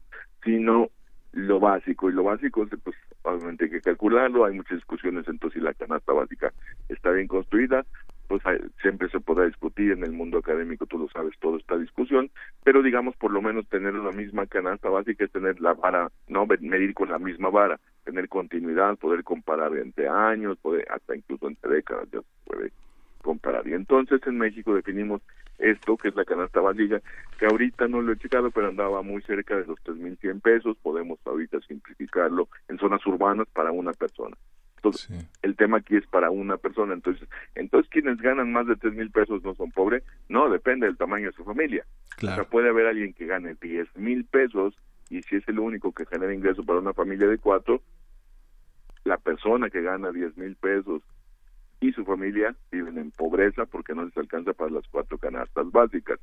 Sino lo básico y lo básico pues obviamente hay que calcularlo hay muchas discusiones entonces si la canasta básica está bien construida pues siempre se podrá discutir en el mundo académico tú lo sabes toda esta discusión pero digamos por lo menos tener la misma canasta básica es tener la vara no medir con la misma vara tener continuidad poder comparar entre años poder hasta incluso entre décadas ya se puede comparar y entonces en México definimos esto, que es la canasta básica, que ahorita no lo he checado, pero andaba muy cerca de los 3.100 pesos, podemos ahorita simplificarlo en zonas urbanas para una persona. Entonces, el tema aquí es para una persona. Entonces, entonces quienes ganan más de tres mil pesos no son pobres. No, depende del tamaño de su familia. O sea, puede haber alguien que gane diez mil pesos y si es el único que genera ingreso para una familia de cuatro, la persona que gana diez mil pesos y su familia viven en pobreza porque no les alcanza para las cuatro canastas básicas.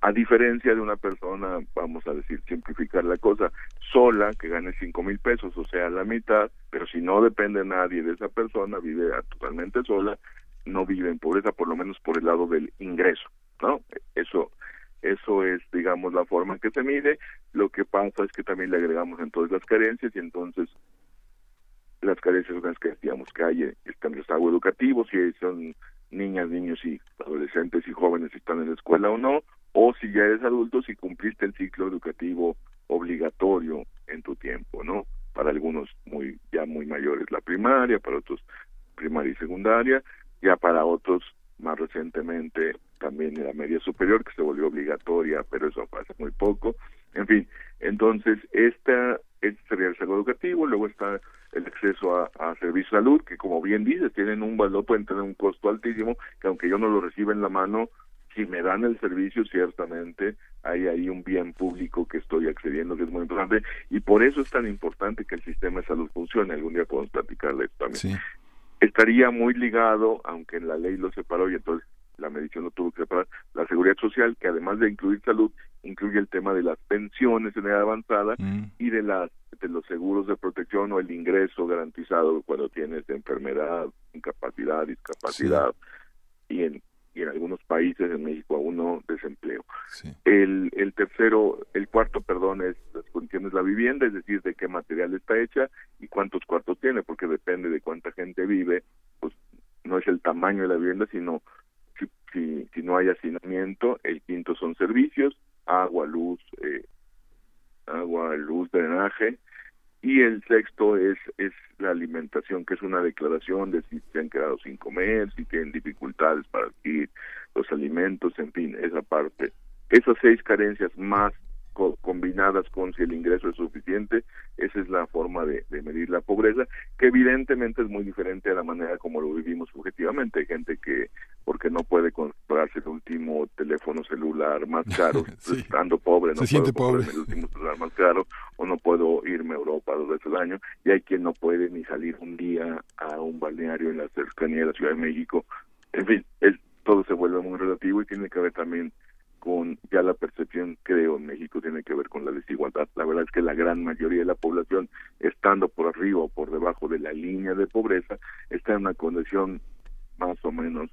A diferencia de una persona, vamos a decir, simplificar la cosa, sola, que gane cinco mil pesos, o sea, la mitad, pero si no depende nadie de esa persona, vive totalmente sola, no vive en pobreza, por lo menos por el lado del ingreso, ¿no? Eso, eso es, digamos, la forma en que se mide. Lo que pasa es que también le agregamos entonces las carencias y entonces las carencias las que decíamos que hay están en rezago educativo, si son niñas, niños y adolescentes y jóvenes si están en la escuela o no, o si ya eres adulto, si cumpliste el ciclo educativo obligatorio en tu tiempo, ¿no? Para algunos muy ya muy mayores la primaria, para otros primaria y secundaria, ya para otros más recientemente también la media superior que se volvió obligatoria, pero eso pasa muy poco. En fin, entonces esta este sería el salud educativo, luego está el acceso a, a servicios de salud, que como bien dices, tienen un valor, pueden tener un costo altísimo, que aunque yo no lo reciba en la mano, si me dan el servicio, ciertamente hay ahí un bien público que estoy accediendo, que es muy importante, y por eso es tan importante que el sistema de salud funcione. Algún día podemos platicarle esto también. Estaría muy ligado, aunque en la ley lo separó y entonces la medición lo tuvo que separar, la seguridad social, que además de incluir salud, incluye el tema de las pensiones en edad avanzada mm. y de las de los seguros de protección o el ingreso garantizado cuando tienes enfermedad, incapacidad, discapacidad y en y en algunos países, en México aún no, desempleo. El, el tercero, el cuarto, perdón, es las condiciones de la vivienda, es decir, de qué material está hecha y cuántos cuartos tiene, porque depende de cuánta gente vive, pues no es el tamaño de la vivienda, sino si, si, si no hay hacinamiento. El quinto son servicios, agua, luz, eh, agua, luz, drenaje, y el sexto es es la alimentación que es una declaración de si se han quedado sin comer si tienen dificultades para adquirir los alimentos en fin esa parte. Esas seis carencias más combinadas con si el ingreso es suficiente, esa es la forma de, medir la pobreza, que evidentemente es muy diferente a la manera como lo vivimos subjetivamente. Hay gente que, porque no puede comprarse el último teléfono celular más caro, *laughs* estando pobre, no Se siente pobre. el último celular más caro, o no puedo irme a Europa dos veces al año, y hay quien no puede ni salir un día a un balneario en la cercanía de la Ciudad de México. En fin, es, todo se vuelve muy relativo y tiene que ver también con ya la percepción, creo, en México tiene que ver con la desigualdad. La verdad es que la gran mayoría de la población, estando por arriba o por debajo de la línea de pobreza, está en una condición más o menos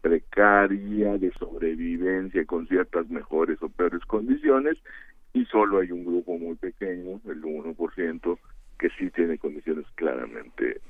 precaria de sobrevivencia con ciertas mejores o peores condiciones y solo hay un grupo muy pequeño, el 1%, que sí tiene condiciones claramente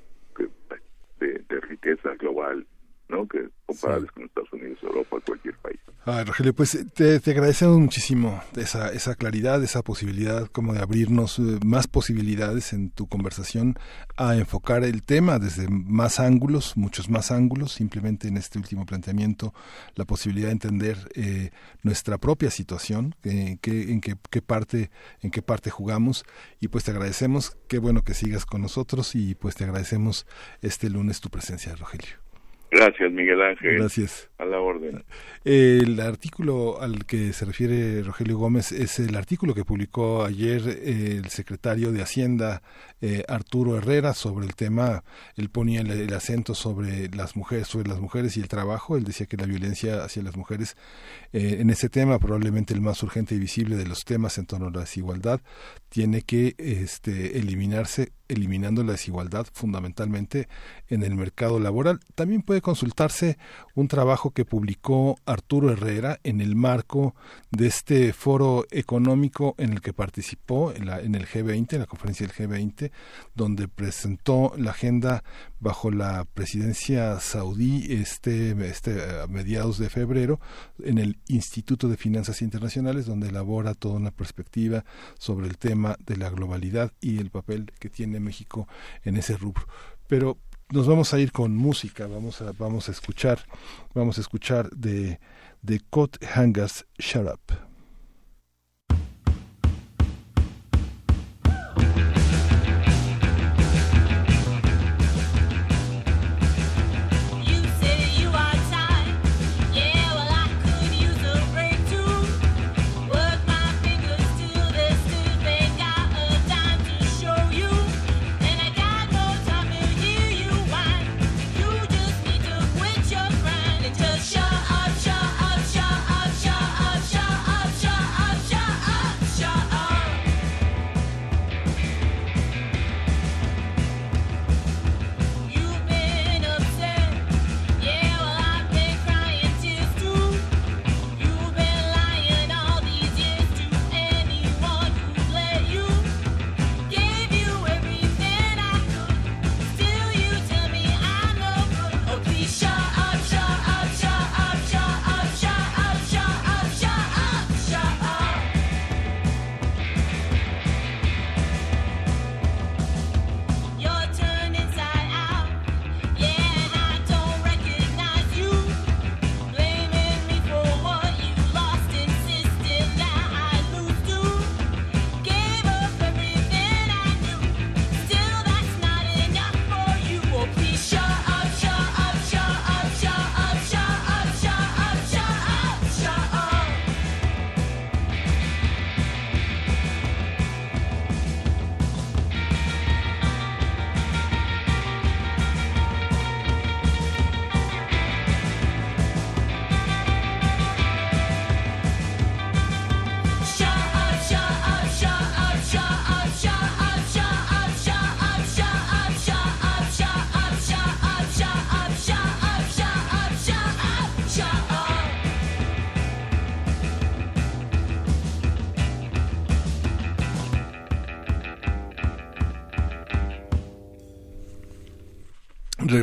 de, de riqueza global ¿no? que comparables con Estados Unidos, Europa, cualquier país. Ay, Rogelio, pues te, te, agradecemos muchísimo esa, esa claridad, esa posibilidad como de abrirnos eh, más posibilidades en tu conversación a enfocar el tema desde más ángulos, muchos más ángulos, simplemente en este último planteamiento la posibilidad de entender eh, nuestra propia situación, eh, que, en qué, qué, parte en qué parte jugamos y pues te agradecemos, qué bueno que sigas con nosotros y pues te agradecemos este lunes tu presencia, Rogelio. Gracias, Miguel Ángel. Gracias. A la orden. El artículo al que se refiere Rogelio Gómez es el artículo que publicó ayer el secretario de Hacienda, eh, Arturo Herrera, sobre el tema. Él ponía el, acento sobre las mujeres, sobre las mujeres y el trabajo. Él decía que la violencia hacia las mujeres eh, en ese tema, probablemente el más urgente y visible de los temas en torno a la desigualdad, tiene que este, eliminarse eliminando la desigualdad fundamentalmente en el mercado laboral. También puede consultarse un trabajo que publicó Arturo Herrera en el marco de este foro económico en el que participó en, la, en el G20, en la conferencia del G20, donde presentó la agenda bajo la presidencia saudí este, este a mediados de febrero en el Instituto de Finanzas Internacionales, donde elabora toda una perspectiva sobre el tema de la globalidad y el papel que tiene México en ese rubro. Pero nos vamos a ir con música, vamos a, vamos a escuchar, vamos a escuchar de, de Cot Hangers Shut.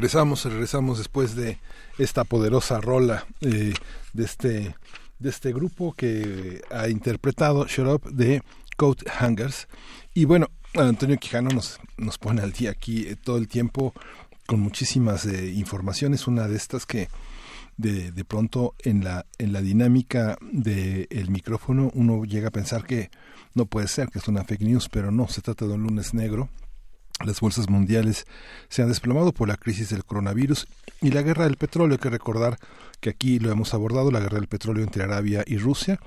Regresamos, regresamos después de esta poderosa rola eh, de este de este grupo que ha interpretado Shut Up de Coat Hangers. Y bueno, Antonio Quijano nos, nos pone al día aquí eh, todo el tiempo con muchísimas eh, informaciones. Una de estas que de, de pronto en la, en la dinámica del el micrófono uno llega a pensar que no puede ser, que es una fake news, pero no, se trata de un lunes negro las bolsas mundiales se han desplomado por la crisis del coronavirus y la guerra del petróleo. Hay que recordar que aquí lo hemos abordado, la guerra del petróleo entre Arabia y Rusia.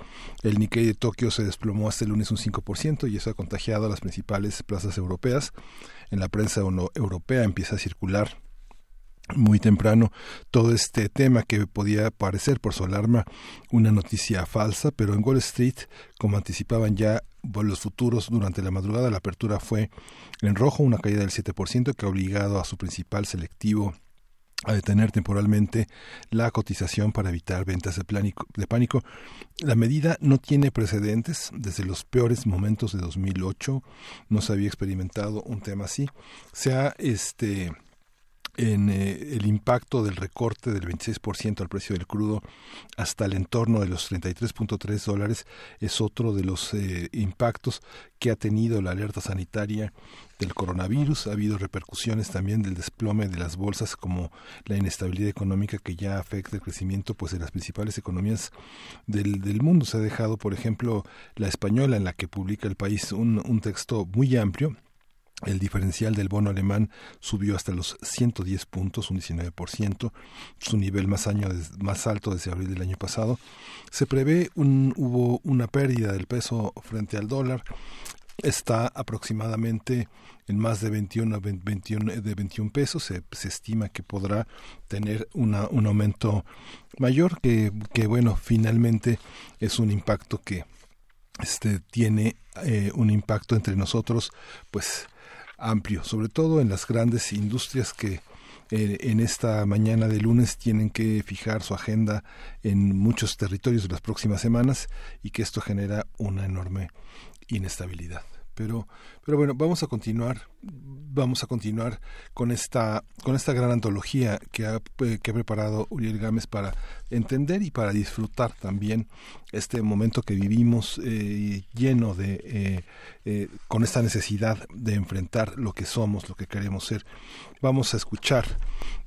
El Nikkei de Tokio se desplomó hasta el lunes un 5% y eso ha contagiado a las principales plazas europeas. En la prensa europea empieza a circular muy temprano todo este tema que podía parecer por su alarma una noticia falsa, pero en Wall Street, como anticipaban ya los futuros durante la madrugada, la apertura fue en rojo, una caída del 7% que ha obligado a su principal selectivo a detener temporalmente la cotización para evitar ventas de, de, pánico. La medida no tiene precedentes. Desde los peores momentos de 2008 no se había experimentado un tema así. Se ha este, en eh, el impacto del recorte del 26% al precio del crudo hasta el entorno de los 33.3 dólares es otro de los eh, impactos que ha tenido la alerta sanitaria del coronavirus. Ha habido repercusiones también del desplome de las bolsas como la inestabilidad económica que ya afecta el crecimiento pues de las principales economías del, del mundo. Se ha dejado, por ejemplo, la española en la que publica el país un, un texto muy amplio el diferencial del bono alemán subió hasta los 110 puntos, un 19%, su nivel más, año, más alto desde abril del año pasado. Se prevé un, hubo una pérdida del peso frente al dólar. Está aproximadamente en más de 21, 21, de 21 pesos. Se, se estima que podrá tener una, un aumento mayor, que, que bueno, finalmente es un impacto que este, tiene eh, un impacto entre nosotros, pues amplio, sobre todo en las grandes industrias que eh, en esta mañana de lunes tienen que fijar su agenda en muchos territorios de las próximas semanas y que esto genera una enorme inestabilidad. Pero, pero bueno, vamos a continuar, vamos a continuar con esta, con esta gran antología que ha, eh, que ha preparado Uriel Gámez para entender y para disfrutar también este momento que vivimos eh, lleno de eh, con esta necesidad de enfrentar lo que somos, lo que queremos ser. Vamos a escuchar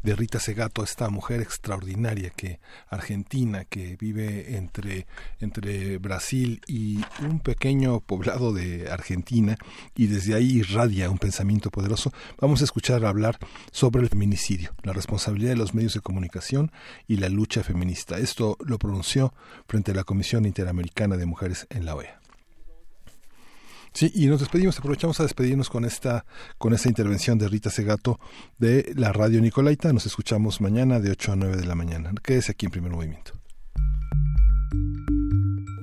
de Rita Segato, esta mujer extraordinaria que argentina que vive entre entre Brasil y un pequeño poblado de Argentina y desde ahí irradia un pensamiento poderoso. Vamos a escuchar hablar sobre el feminicidio, la responsabilidad de los medios de comunicación y la lucha feminista. Esto lo pronunció frente a la Comisión Interamericana de Mujeres en la OEA. Sí, y nos despedimos, aprovechamos a despedirnos con esta, con esta intervención de Rita Segato de la Radio Nicolaita. Nos escuchamos mañana de 8 a 9 de la mañana. Quédese aquí en primer movimiento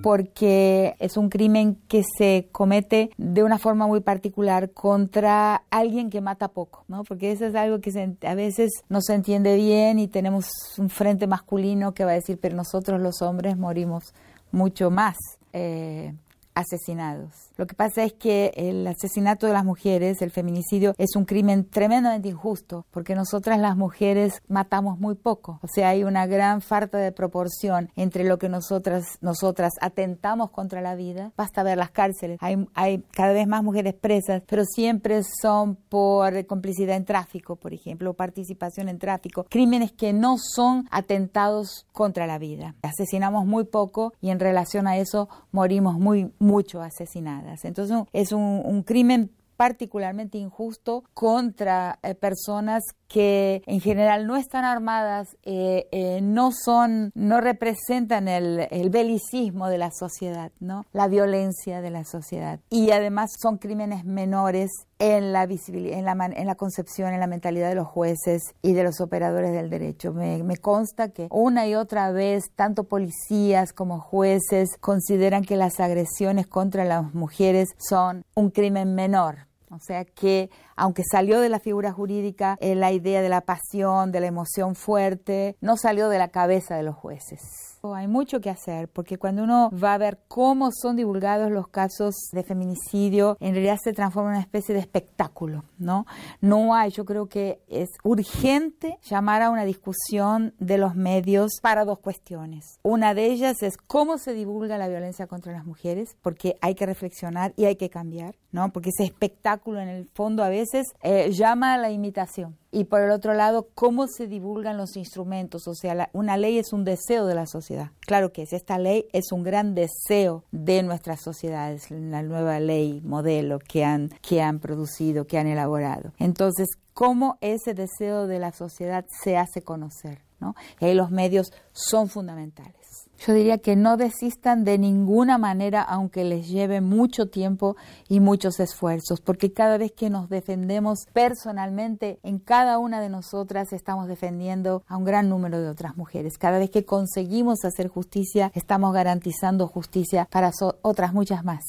porque es un crimen que se comete de una forma muy particular contra alguien que mata poco, ¿no? Porque eso es algo que se, a veces no se entiende bien y tenemos un frente masculino que va a decir, pero nosotros los hombres morimos mucho más. Eh, asesinados. Lo que pasa es que el asesinato de las mujeres, el feminicidio, es un crimen tremendamente injusto, porque nosotras las mujeres matamos muy poco. O sea, hay una gran falta de proporción entre lo que nosotras, nosotras atentamos contra la vida. Basta ver las cárceles. Hay, hay cada vez más mujeres presas, pero siempre son por complicidad en tráfico, por ejemplo, participación en tráfico. Crímenes que no son atentados contra la vida. Asesinamos muy poco y en relación a eso morimos muy mucho asesinadas. Entonces es un, un crimen particularmente injusto contra eh, personas que en general no están armadas, eh, eh, no son, no representan el, el, belicismo de la sociedad, ¿no? La violencia de la sociedad. Y además son crímenes menores en la en la, en la concepción, en la mentalidad de los jueces y de los operadores del derecho. Me consta que una y otra vez, tanto policías como jueces consideran que las agresiones contra las mujeres son un crimen menor, o sea que, aunque salió de la figura jurídica, eh, la idea de la pasión, de la emoción fuerte, no salió de la cabeza de los jueces. Hay mucho que hacer porque cuando uno va a ver cómo son divulgados los casos de feminicidio, en realidad se transforma en una especie de espectáculo, ¿no? No hay, yo creo que es urgente llamar a una discusión de los medios para dos cuestiones. Una de ellas es cómo se divulga la violencia contra las mujeres, porque hay que reflexionar y hay que cambiar, ¿no? Porque ese espectáculo en el fondo a veces eh, llama a la imitación y por el otro lado, cómo se divulgan los instrumentos. O sea, una ley es un deseo de la sociedad. Claro que es, esta ley es un gran deseo de nuestras sociedades, la nueva ley modelo que han, que han producido, que han elaborado. Entonces, cómo ese deseo de la sociedad se hace conocer. ¿no? Ahí los medios son fundamentales. Yo diría que no desistan de ninguna manera, aunque les lleve mucho tiempo y muchos esfuerzos, porque cada vez que nos defendemos personalmente, en cada una de nosotras estamos defendiendo a un gran número de otras mujeres. Cada vez que conseguimos hacer justicia, estamos garantizando justicia para otras muchas más.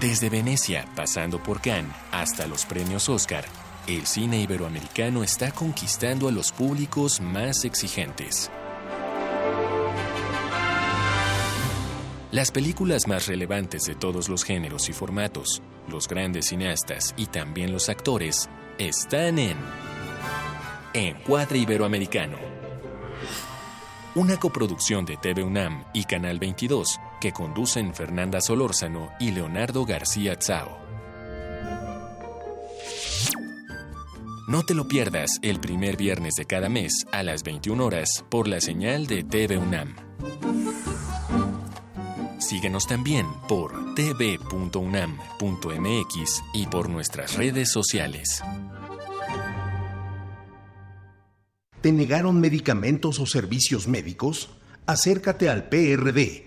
Desde Venecia, pasando por Cannes, hasta los premios Oscar, el cine iberoamericano está conquistando a los públicos más exigentes. Las películas más relevantes de todos los géneros y formatos, los grandes cineastas y también los actores están en Encuadre Iberoamericano. Una coproducción de TV UNAM y Canal 22 que conducen Fernanda Solórzano y Leonardo García Tsao. No te lo pierdas el primer viernes de cada mes a las 21 horas por la señal de TV UNAM. Síguenos también por tv.unam.mx y por nuestras redes sociales. ¿Te negaron medicamentos o servicios médicos? Acércate al PRD,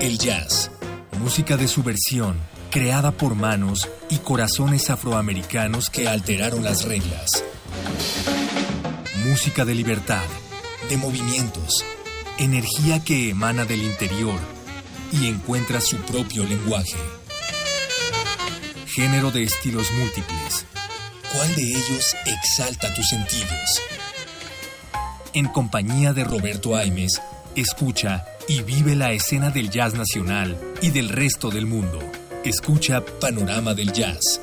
El jazz. Música de subversión creada por manos y corazones afroamericanos que alteraron las reglas. Música de libertad, de movimientos, energía que emana del interior y encuentra su propio lenguaje. Género de estilos múltiples. ¿Cuál de ellos exalta tus sentidos? En compañía de Roberto Aimes, escucha y vive la escena del jazz nacional y del resto del mundo. Escucha Panorama del Jazz.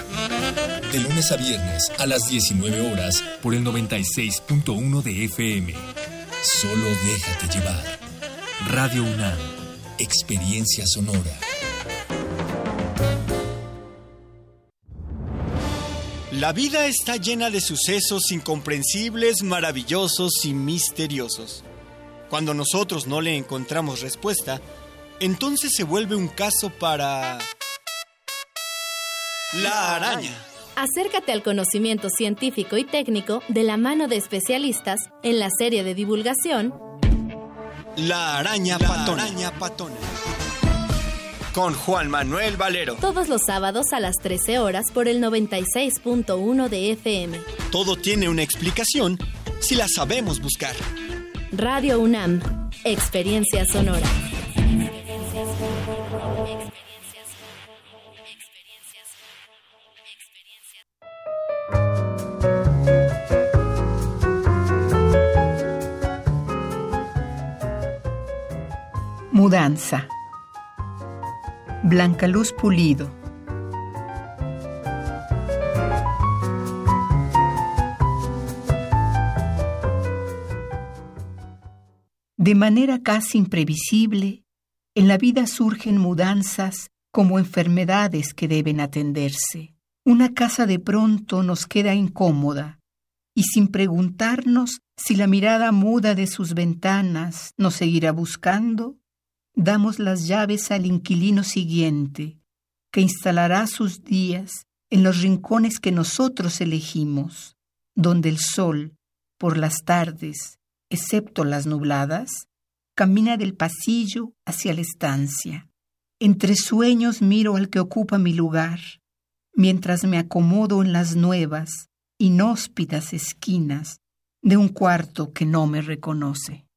De lunes a viernes a las 19 horas por el 96.1 de FM. Solo déjate llevar. Radio UNAM. Experiencia sonora. La vida está llena de sucesos incomprensibles, maravillosos y misteriosos. Cuando nosotros no le encontramos respuesta, entonces se vuelve un caso para... La araña. Acércate al conocimiento científico y técnico de la mano de especialistas en la serie de divulgación La araña patona. patona. Con Juan Manuel Valero. todos los sábados a las 13 horas por el 96.1 de FM. Todo tiene una explicación si la sabemos buscar. Radio UNAM, Experiencia Sonora. Mudanza. Blanca Luz Pulido. De manera casi imprevisible, en la vida surgen mudanzas como enfermedades que deben atenderse. Una casa de pronto nos queda incómoda y sin preguntarnos si la mirada muda de sus ventanas nos seguirá buscando, damos las llaves al inquilino siguiente, que instalará sus días en los rincones que nosotros elegimos, donde el sol, por las tardes, excepto las nubladas, camina del pasillo hacia la estancia. Entre sueños miro al que ocupa mi lugar, mientras me acomodo en las nuevas, inhóspitas esquinas de un cuarto que no me reconoce.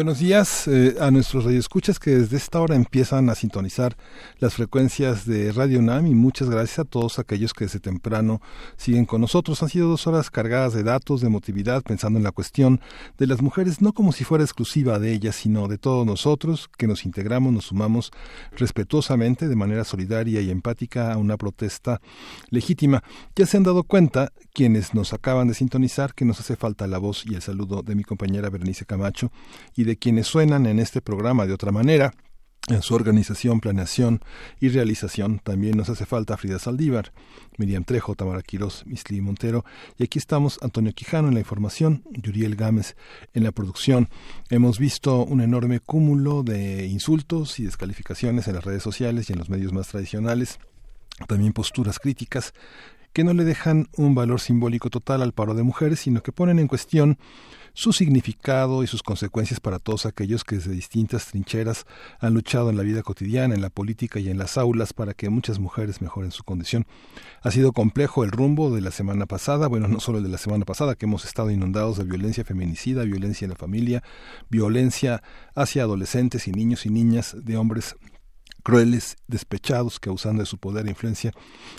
Buenos días eh, a nuestros radioescuchas que desde esta hora empiezan a sintonizar las frecuencias de Radio UNAM y muchas gracias a todos aquellos que desde temprano siguen con nosotros. Han sido dos horas cargadas de datos, de emotividad, pensando en la cuestión de las mujeres, no como si fuera exclusiva de ellas, sino de todos nosotros que nos integramos, nos sumamos respetuosamente, de manera solidaria y empática a una protesta legítima. Ya se han dado cuenta quienes nos acaban de sintonizar que nos hace falta la voz y el saludo de mi compañera Berenice Camacho y de quienes suenan en este programa de otra manera. En su organización, planeación y realización también nos hace falta Frida Saldívar, Miriam Trejo, Tamara Quirós, Misli Montero y aquí estamos Antonio Quijano en la información, Yuriel Gámez en la producción. Hemos visto un enorme cúmulo de insultos y descalificaciones en las redes sociales y en los medios más tradicionales, también posturas críticas que no le dejan un valor simbólico total al paro de mujeres, sino que ponen en cuestión su significado y sus consecuencias para todos aquellos que desde distintas trincheras han luchado en la vida cotidiana, en la política y en las aulas para que muchas mujeres mejoren su condición. Ha sido complejo el rumbo de la semana pasada, bueno, no solo el de la semana pasada, que hemos estado inundados de violencia feminicida, violencia en la familia, violencia hacia adolescentes y niños y niñas, de hombres crueles, despechados que usando de su poder e influencia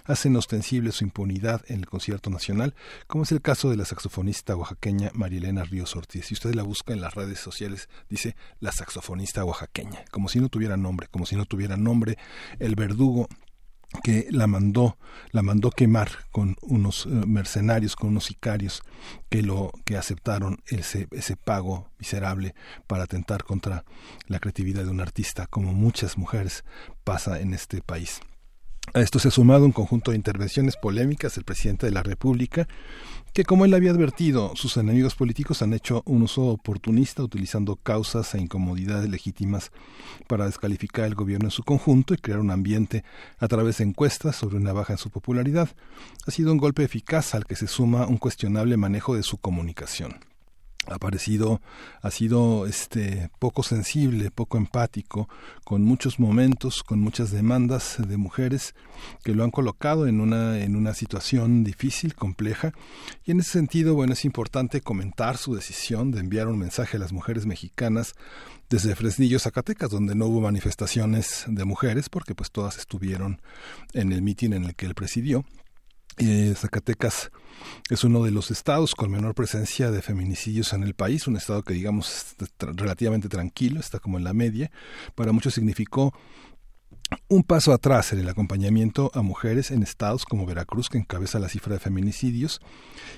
hacen ostensible su impunidad en el concierto nacional, como es el caso de la saxofonista oaxaqueña Marielena Ríos Ortiz. Si usted la busca en las redes sociales, dice la saxofonista oaxaqueña, como si no tuviera nombre, como si no tuviera nombre el verdugo que la mandó la mandó quemar con unos eh, mercenarios con unos sicarios que lo que aceptaron ese ese pago miserable para atentar contra la creatividad de un artista como muchas mujeres pasa en este país a esto se ha sumado un conjunto de intervenciones polémicas del presidente de la República, que como él había advertido, sus enemigos políticos han hecho un uso oportunista utilizando causas e incomodidades legítimas para descalificar el gobierno en su conjunto y crear un ambiente a través de encuestas sobre una baja en su popularidad. Ha sido un golpe eficaz al que se suma un cuestionable manejo de su comunicación ha parecido ha sido este poco sensible poco empático con muchos momentos con muchas demandas de mujeres que lo han colocado en una en una situación difícil compleja. Y en ese sentido bueno es importante comentar su decisión de enviar un mensaje a las mujeres mexicanas desde Fresnillo, Zacatecas, donde no hubo manifestaciones de mujeres, porque pues todas estuvieron en el mitin en el que él presidió, eh, Zacatecas es uno de los estados con menor presencia de feminicidios en el país, un estado que digamos es relativamente tranquilo, está como en la media. Para muchos significó un paso atrás en el acompañamiento a mujeres en estados como Veracruz, que encabeza la cifra de feminicidios,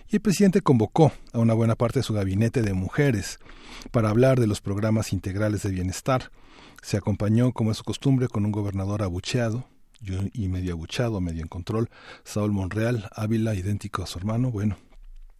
y el presidente convocó a una buena parte de su gabinete de mujeres para hablar de los programas integrales de bienestar. Se acompañó, como es su costumbre, con un gobernador abucheado, y medio aguchado, medio en control, Saúl Monreal, Ávila, idéntico a su hermano, bueno,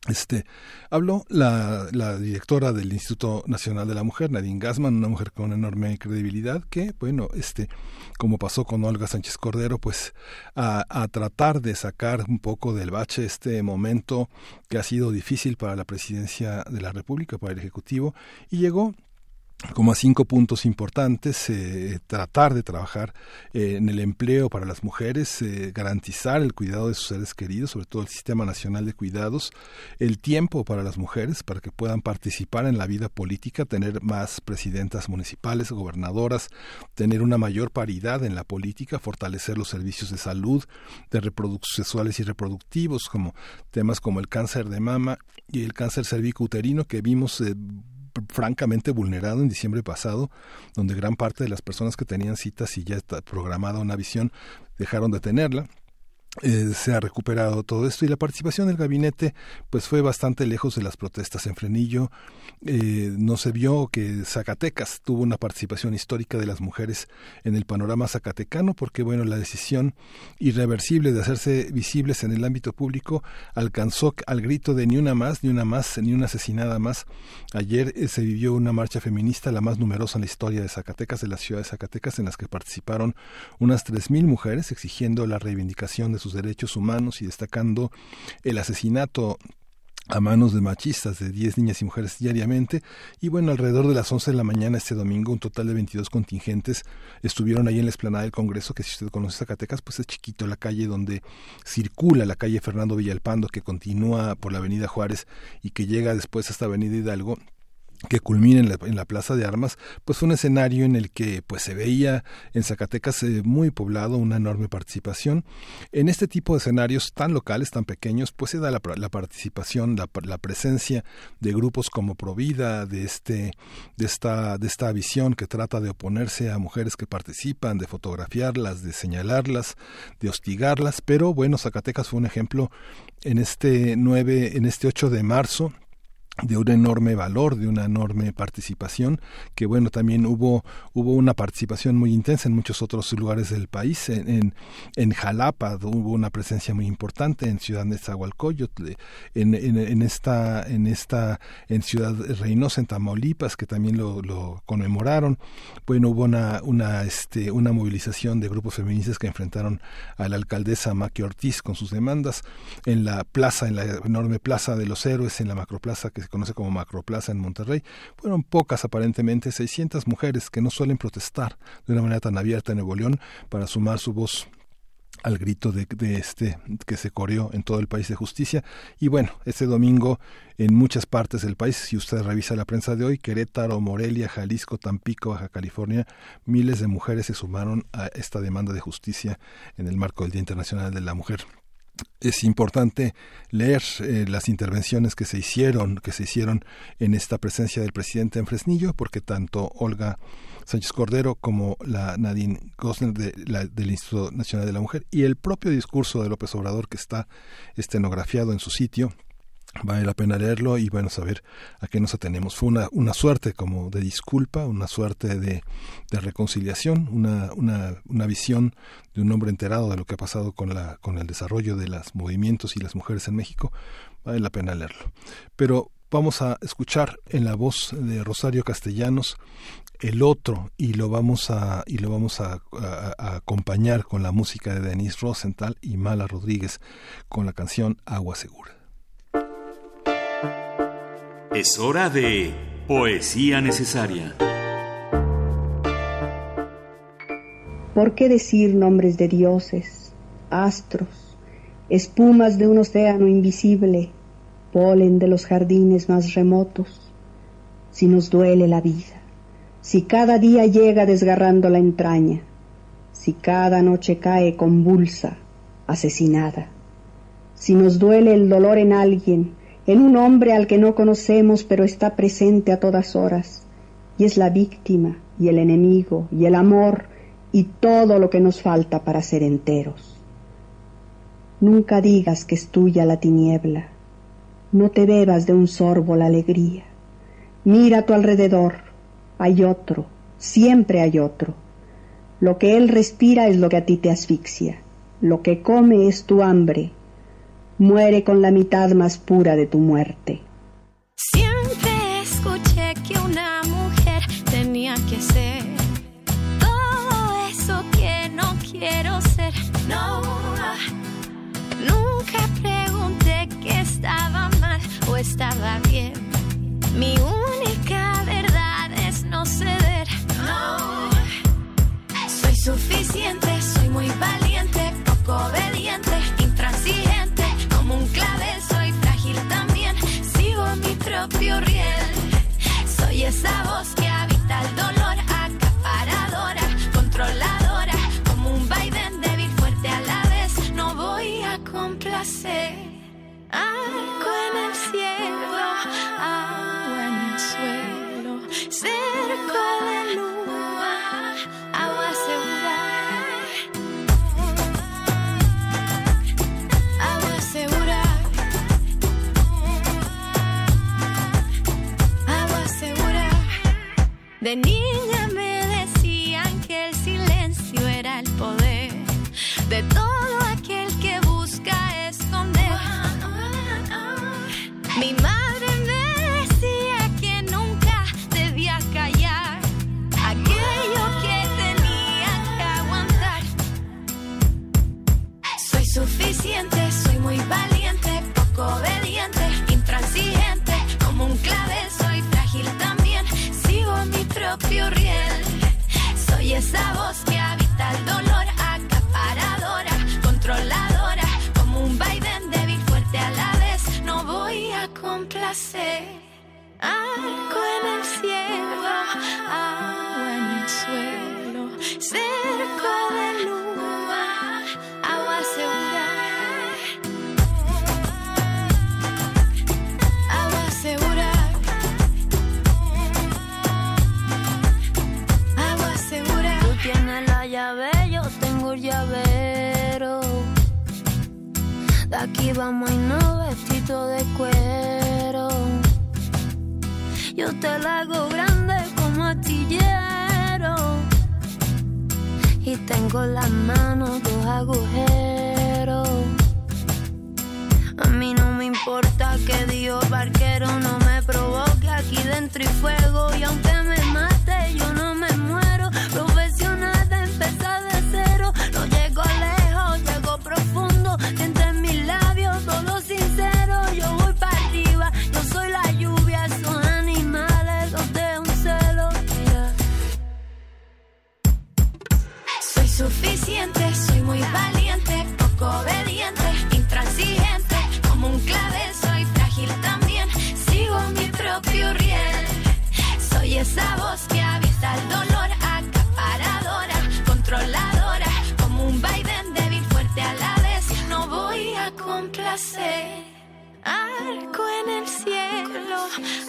este, habló la, la, directora del Instituto Nacional de la Mujer, Nadine Gassman, una mujer con enorme credibilidad, que, bueno, este, como pasó con Olga Sánchez Cordero, pues a, a, tratar de sacar un poco del bache este momento que ha sido difícil para la presidencia de la República, para el Ejecutivo, y llegó como a cinco puntos importantes, eh, tratar de trabajar eh, en el empleo para las mujeres, eh, garantizar el cuidado de sus seres queridos, sobre todo el Sistema Nacional de Cuidados, el tiempo para las mujeres para que puedan participar en la vida política, tener más presidentas municipales, gobernadoras, tener una mayor paridad en la política, fortalecer los servicios de salud, de sexuales y reproductivos, como temas como el cáncer de mama y el cáncer cervicouterino que vimos francamente vulnerado en diciembre pasado, donde gran parte de las personas que tenían citas y ya está programada una visión dejaron de tenerla. Eh, se ha recuperado todo esto y la participación del gabinete pues fue bastante lejos de las protestas en Frenillo. Eh, no se vio que Zacatecas tuvo una participación histórica de las mujeres en el panorama zacatecano porque bueno la decisión irreversible de hacerse visibles en el ámbito público alcanzó al grito de ni una más ni una más ni una asesinada más. Ayer eh, se vivió una marcha feminista la más numerosa en la historia de Zacatecas de la ciudad de Zacatecas en las que participaron unas tres mil mujeres exigiendo la reivindicación de sus derechos humanos y destacando el asesinato a manos de machistas de 10 niñas y mujeres diariamente. Y bueno, alrededor de las 11 de la mañana este domingo un total de 22 contingentes estuvieron ahí en la explanada del Congreso, que si usted conoce Zacatecas, pues es chiquito la calle donde circula la calle Fernando Villalpando que continúa por la avenida Juárez y que llega después hasta avenida Hidalgo que culmina en la, Plaza de Armas, pues un escenario en el que pues se veía en Zacatecas eh, muy poblado, una enorme participación. En este tipo de escenarios tan locales, tan pequeños, pues se da la, participación, la, la, presencia de grupos como Provida, de este, de esta, de esta visión que trata de oponerse a mujeres que participan, de fotografiarlas, de señalarlas, de hostigarlas, pero bueno, Zacatecas fue un ejemplo en este 9, en este 8 de marzo de un enorme valor, de una enorme participación, que bueno, también hubo, hubo una participación muy intensa en muchos otros lugares del país, en, en, Jalapa hubo una presencia muy importante, en Ciudad de Zahualcoyotl, en, en, esta, en esta, en Ciudad Reynosa, en Tamaulipas, que también lo, lo conmemoraron, bueno, hubo una, una, este, una movilización de grupos feministas que enfrentaron a la alcaldesa Maqui Ortiz con sus demandas, en la plaza, en la enorme plaza de los héroes, en la macroplaza que se conoce como Macroplaza en Monterrey, fueron pocas aparentemente 600 mujeres que no suelen protestar de una manera tan abierta en Nuevo León para sumar su voz al grito de, este que se corrió en todo el país de justicia. Y bueno este domingo en muchas partes del país si usted revisa la prensa de hoy Querétaro Morelia Jalisco Tampico Baja California miles de mujeres se sumaron a esta demanda de justicia en el marco del Día Internacional de la Mujer es importante leer eh, las intervenciones que se hicieron, que se hicieron en esta presencia del presidente en Fresnillo, porque tanto Olga Sánchez Cordero como la Nadine Gosner de, del Instituto Nacional de la Mujer y el propio discurso de López Obrador que está estenografiado en su sitio vale la pena leerlo y bueno saber a qué nos atenemos. Fue una, una suerte como de disculpa una suerte de, de reconciliación una, una, una visión de un hombre enterado de lo que ha pasado con la con el desarrollo de los movimientos y las mujeres en México. Vale la pena leerlo. Pero vamos a escuchar en la voz de Rosario Castellanos el otro y lo vamos a y lo vamos a, a acompañar con la música de Denise Rosenthal y Mala Rodríguez con la canción Agua Segura es hora de Poesía Necesaria. ¿Por qué decir nombres de dioses, astros, espumas de un océano invisible, polen de los jardines más remotos, si nos duele la vida, si cada día llega desgarrando la entraña, si cada noche cae convulsa, asesinada, si nos duele el dolor en alguien, en un hombre al que no conocemos pero está presente a todas horas, y es la víctima y el enemigo y el amor y todo lo que nos falta para ser enteros. Nunca digas que es tuya la tiniebla, no te bebas de un sorbo la alegría. Mira a tu alrededor, hay otro, siempre hay otro. Lo que él respira es lo que a ti te asfixia, lo que come es tu hambre, muere con la mitad más pura de tu muerte. Siempre escuché que una mujer tenía que ser todo eso que no quiero ser. No, nunca pregunté que estaba mal o estaba bien. Mi única verdad es no ceder. No, soy suficiente, soy muy valiente, poco obediente. Soy esa voz que De niña esa voz que habita el dolor, acaparadora, controladora, como un vaivén débil, fuerte a la vez, no voy a complacer. Arco en el cielo, agua en el suelo, cerco de llave, yo tengo el llavero. De aquí vamos y no vestido de cuero. Yo te la hago grande como astillero. Y tengo las manos dos agujeros. A mí no me importa que Dios barquero no me provoque aquí dentro y fuego. Y aunque me mate, yo no me Entre mis labios, todo sincero. Yo voy para arriba, yo soy la lluvia. Son animales, los de un celo. Soy suficiente, soy muy valiente, poco obediente, intransigente, como un clavel, soy frágil también, sigo mi propio riel. Soy esa voz Arco en el cielo,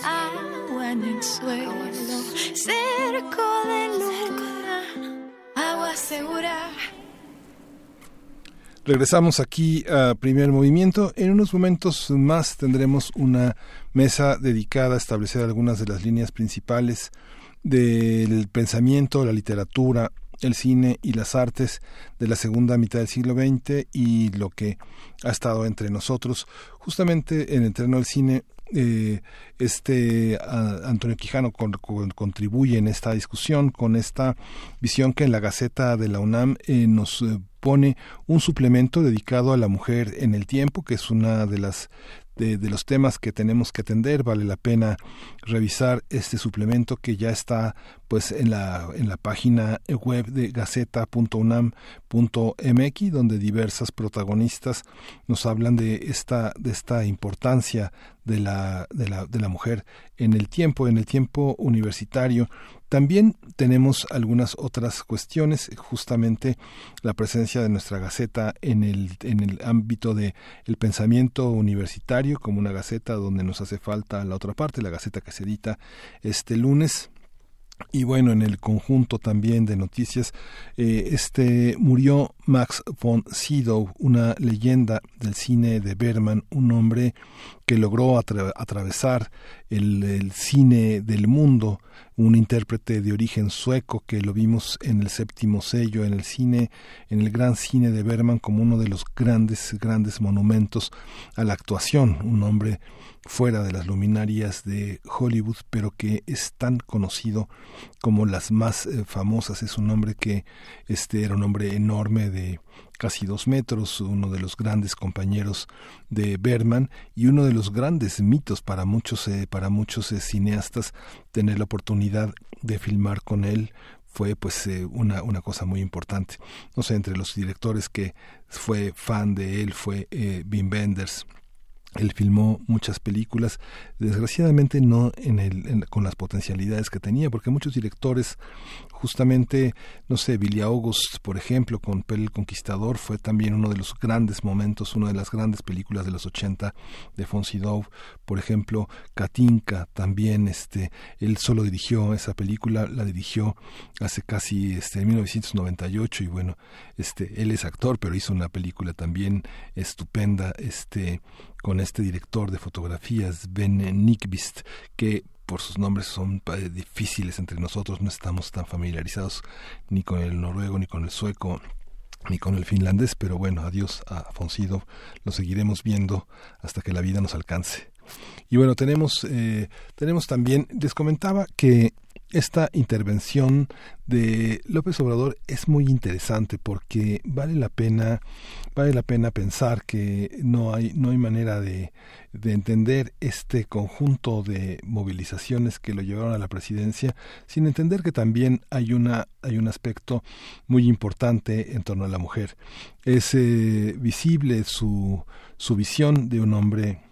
agua en el suelo, cerco de luna, agua segura. Regresamos aquí a primer movimiento. En unos momentos más tendremos una mesa dedicada a establecer algunas de las líneas principales del pensamiento, la literatura, el cine y las artes de la segunda mitad del siglo XX y lo que ha estado entre nosotros. Justamente en el terreno del cine, eh, este Antonio Quijano con, con, contribuye en esta discusión con esta visión que en la Gaceta de la UNAM eh, nos eh, pone un suplemento dedicado a la mujer en el tiempo, que es una de las de, de, los temas que tenemos que atender. Vale la pena revisar este suplemento que ya está pues en la, en la página web de gaceta.unam.mx donde diversas protagonistas nos hablan de esta, de esta importancia de la, de la, de la mujer en el tiempo, en el tiempo universitario. También tenemos algunas otras cuestiones, justamente la presencia de nuestra gaceta en el, en el ámbito de el pensamiento universitario, como una gaceta donde nos hace falta la otra parte, la gaceta que se edita este lunes. Y bueno, en el conjunto también de noticias, eh, este murió Max von Sydow, una leyenda del cine de Berman, un hombre que logró atra atravesar el, cine del mundo, un intérprete de origen sueco que lo vimos en el séptimo sello, en el cine, en el gran cine de Berman como uno de los grandes, grandes monumentos a la actuación, un hombre fuera de las luminarias de Hollywood, pero que es tan conocido como las más eh, famosas. Es un hombre que este era un hombre enorme de casi dos metros, uno de los grandes compañeros de Berman y uno de los grandes mitos para muchos, eh, para muchos eh, cineastas tener la oportunidad de filmar con él fue pues eh, una, una cosa muy importante. No sé, entre los directores que fue fan de él fue eh, Wim Wenders, él filmó muchas películas, desgraciadamente no en el, con las potencialidades que tenía, porque muchos directores, justamente, no sé, Billy August, por ejemplo, con Pel el Conquistador, fue también uno de los grandes momentos, una de las grandes películas de los 80 de Fonsi Dove, por ejemplo, Katinka, también, este, él solo dirigió esa película, la dirigió hace casi, este, en 1998, y bueno, este, él es actor, pero hizo una película también estupenda, este, con este director de fotografías, Ben Nickvist, que por sus nombres son eh, difíciles entre nosotros, no estamos tan familiarizados ni con el noruego, ni con el sueco, ni con el finlandés, pero bueno, adiós a Fonsido, lo seguiremos viendo hasta que la vida nos alcance. Y bueno, tenemos, eh, tenemos también, les comentaba que esta intervención de López Obrador es muy interesante porque vale la pena vale la pena pensar que no hay no hay manera de, de entender este conjunto de movilizaciones que lo llevaron a la presidencia sin entender que también hay una hay un aspecto muy importante en torno a la mujer. Es eh, visible su su visión de un hombre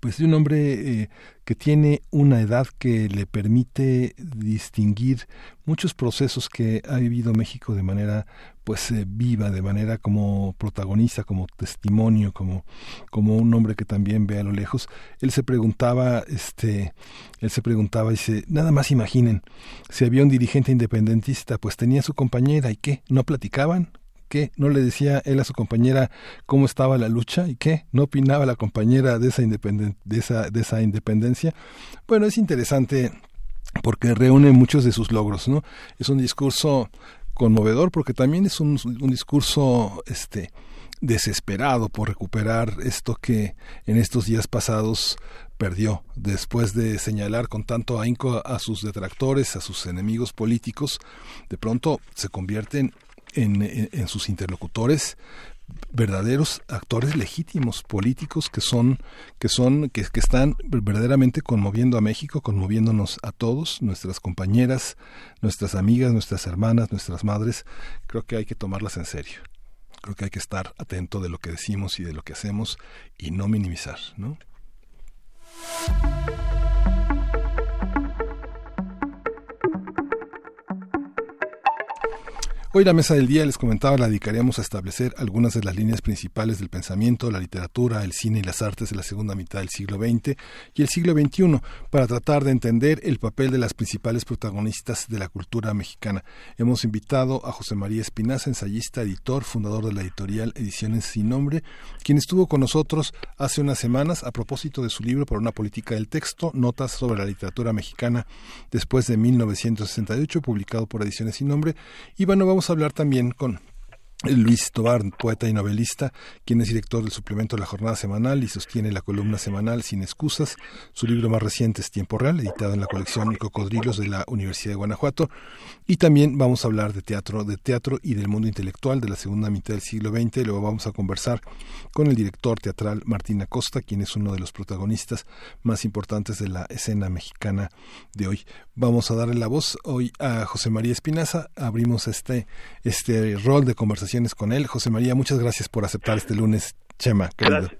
pues de un hombre eh, que tiene una edad que le permite distinguir muchos procesos que ha vivido México de manera pues eh, viva, de manera como protagonista, como testimonio, como, como un hombre que también ve a lo lejos. Él se preguntaba, este, él se preguntaba, dice, nada más imaginen, si había un dirigente independentista, pues tenía su compañera y qué, no platicaban, ¿Qué? ¿No le decía él a su compañera cómo estaba la lucha? ¿Y qué? ¿No opinaba la compañera de esa, de esa, de esa independencia? Bueno, es interesante porque reúne muchos de sus logros, ¿no? Es un discurso conmovedor porque también es un, un discurso este desesperado por recuperar esto que en estos días pasados perdió después de señalar con tanto ahínco a sus detractores, a sus enemigos políticos, de pronto se convierten en, sus interlocutores verdaderos actores legítimos políticos que son que son que, que, están verdaderamente conmoviendo a México conmoviéndonos a todos nuestras compañeras nuestras amigas nuestras hermanas nuestras madres. Creo que hay que tomarlas en serio. Creo que hay que estar atento de lo que decimos y de lo que hacemos y no minimizar no Hoy la mesa del día les comentaba la dedicaríamos a establecer algunas de las líneas principales del pensamiento, la literatura, el cine y las artes de la segunda mitad del siglo XX y el siglo XXI para tratar de entender el papel de las principales protagonistas de la cultura mexicana. Hemos invitado a José María Espinaza, ensayista, editor, fundador de la editorial Ediciones Sin Nombre, quien estuvo con nosotros hace unas semanas a propósito de su libro por una política del texto, Notas sobre la literatura mexicana después de 1968, publicado por Ediciones Sin Nombre. Y bueno, vamos a hablar también con Luis Tobar, poeta y novelista, quien es director del suplemento la jornada semanal y sostiene la columna semanal Sin excusas. Su libro más reciente es Tiempo Real, editado en la colección Cocodrilos de la Universidad de Guanajuato. Y también vamos a hablar de teatro, de teatro y del mundo intelectual de la segunda mitad del siglo XX. Luego vamos a conversar con el director teatral Martín Acosta, quien es uno de los protagonistas más importantes de la escena mexicana de hoy. Vamos a darle la voz hoy a José María Espinaza. Abrimos este, este rol de conversación con él. José María, muchas gracias por aceptar este lunes. Chema, gracias.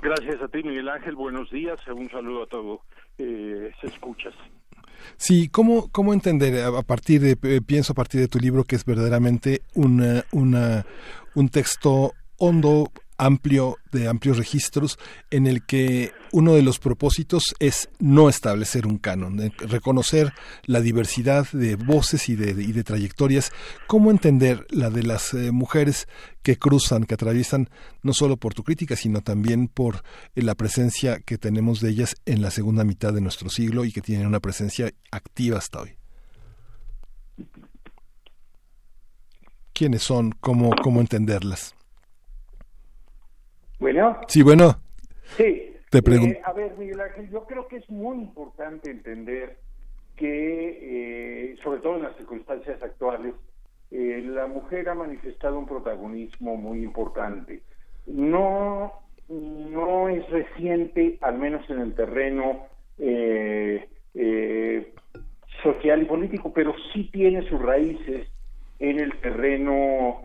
gracias. a ti, Miguel Ángel. Buenos días. Un saludo a todos. Eh, se escuchas. Sí, ¿cómo, cómo entender a partir de, eh, pienso a partir de tu libro que es verdaderamente una, una, un texto hondo, amplio, de amplios registros, en el que uno de los propósitos es no establecer un canon, reconocer la diversidad de voces y de, de trayectorias, cómo entender la de las eh, mujeres que cruzan, que atraviesan, no solo por tu crítica, sino también por eh, la presencia que tenemos de ellas en la segunda mitad de nuestro siglo y que tienen una presencia activa hasta hoy. ¿Quiénes son? ¿Cómo, cómo entenderlas? Bueno. Sí, bueno. Sí. Te pregunto. Eh, a ver, Miguel Ángel, yo creo que es muy importante entender que, eh, sobre todo en las circunstancias actuales, eh, la mujer ha manifestado un protagonismo muy importante. No, no es reciente, al menos en el terreno social y político, pero sí tiene sus raíces en el terreno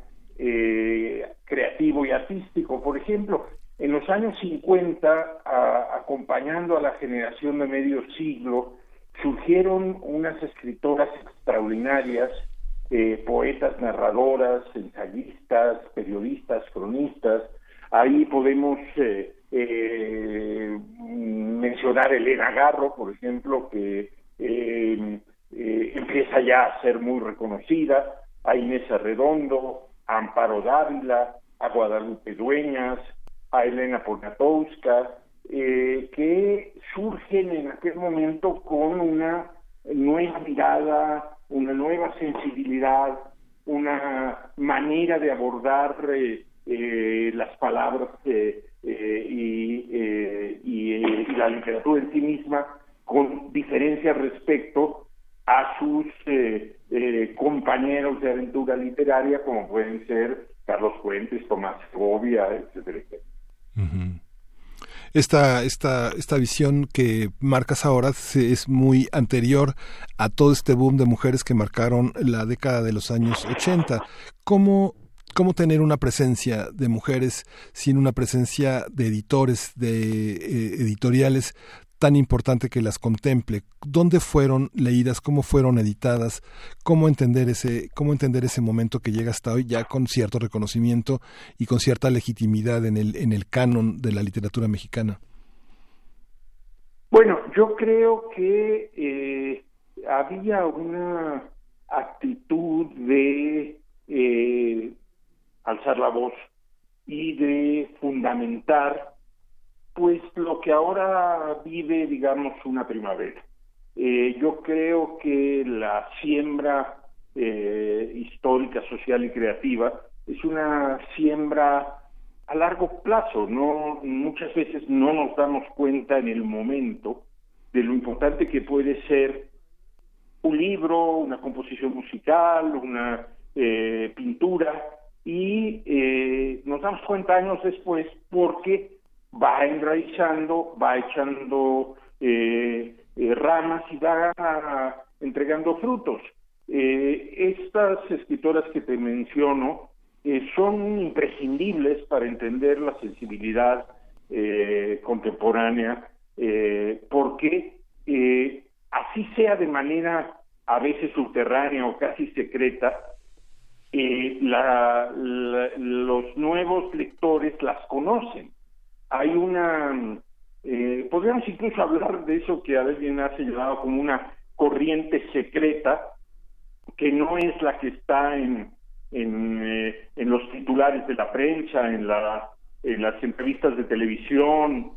creativo y artístico. Por ejemplo, en los años 50, acompañando a la generación de medio siglo, surgieron unas escritoras extraordinarias, eh, poetas, narradoras, ensayistas, periodistas, cronistas. Ahí podemos eh, eh, mencionar Elena Garro, por ejemplo, que empieza ya a ser muy reconocida, a Inés Arredondo, a Amparo Dávila, a Guadalupe Dueñas, a Elena Poniatowska, eh, que surgen en aquel momento con una nueva mirada, una nueva sensibilidad, una manera de abordar eh, eh, las palabras y, la literatura en sí misma con diferencia respecto a sus compañeros de aventura literaria como pueden ser Carlos Fuentes, Tomás Segovia, etcétera, etcétera. Esta, esta, esta visión que marcas ahora es muy anterior a todo este boom de mujeres que marcaron la década de los años 80. ¿Cómo, cómo tener una presencia de mujeres sin una presencia de editores, de eh, editoriales tan importante que las contemple, dónde fueron leídas, cómo fueron editadas, cómo entender ese, cómo entender ese momento que llega hasta hoy ya con cierto reconocimiento y con cierta legitimidad en el, en el canon de la literatura mexicana. Bueno, yo creo que eh, había una actitud de eh, alzar la voz y de fundamentar pues lo que ahora vive, digamos, una primavera. Eh, yo creo que la siembra eh, histórica, social y creativa es una siembra a largo plazo. No, muchas veces no nos damos cuenta en el momento de lo importante que puede ser un libro, una composición musical, una eh, pintura, y nos damos cuenta años después porque va enraizando, va echando eh, eh, ramas y va entregando frutos. Eh, estas escritoras que te menciono son imprescindibles para entender la sensibilidad contemporánea, porque así sea de manera a veces subterránea o casi secreta, los nuevos lectores las conocen hay una, eh, podríamos incluso hablar de eso que alguien ha señalado como una corriente secreta, que no es la que está en, en, eh, en los titulares de la prensa, en, la, en las entrevistas de televisión,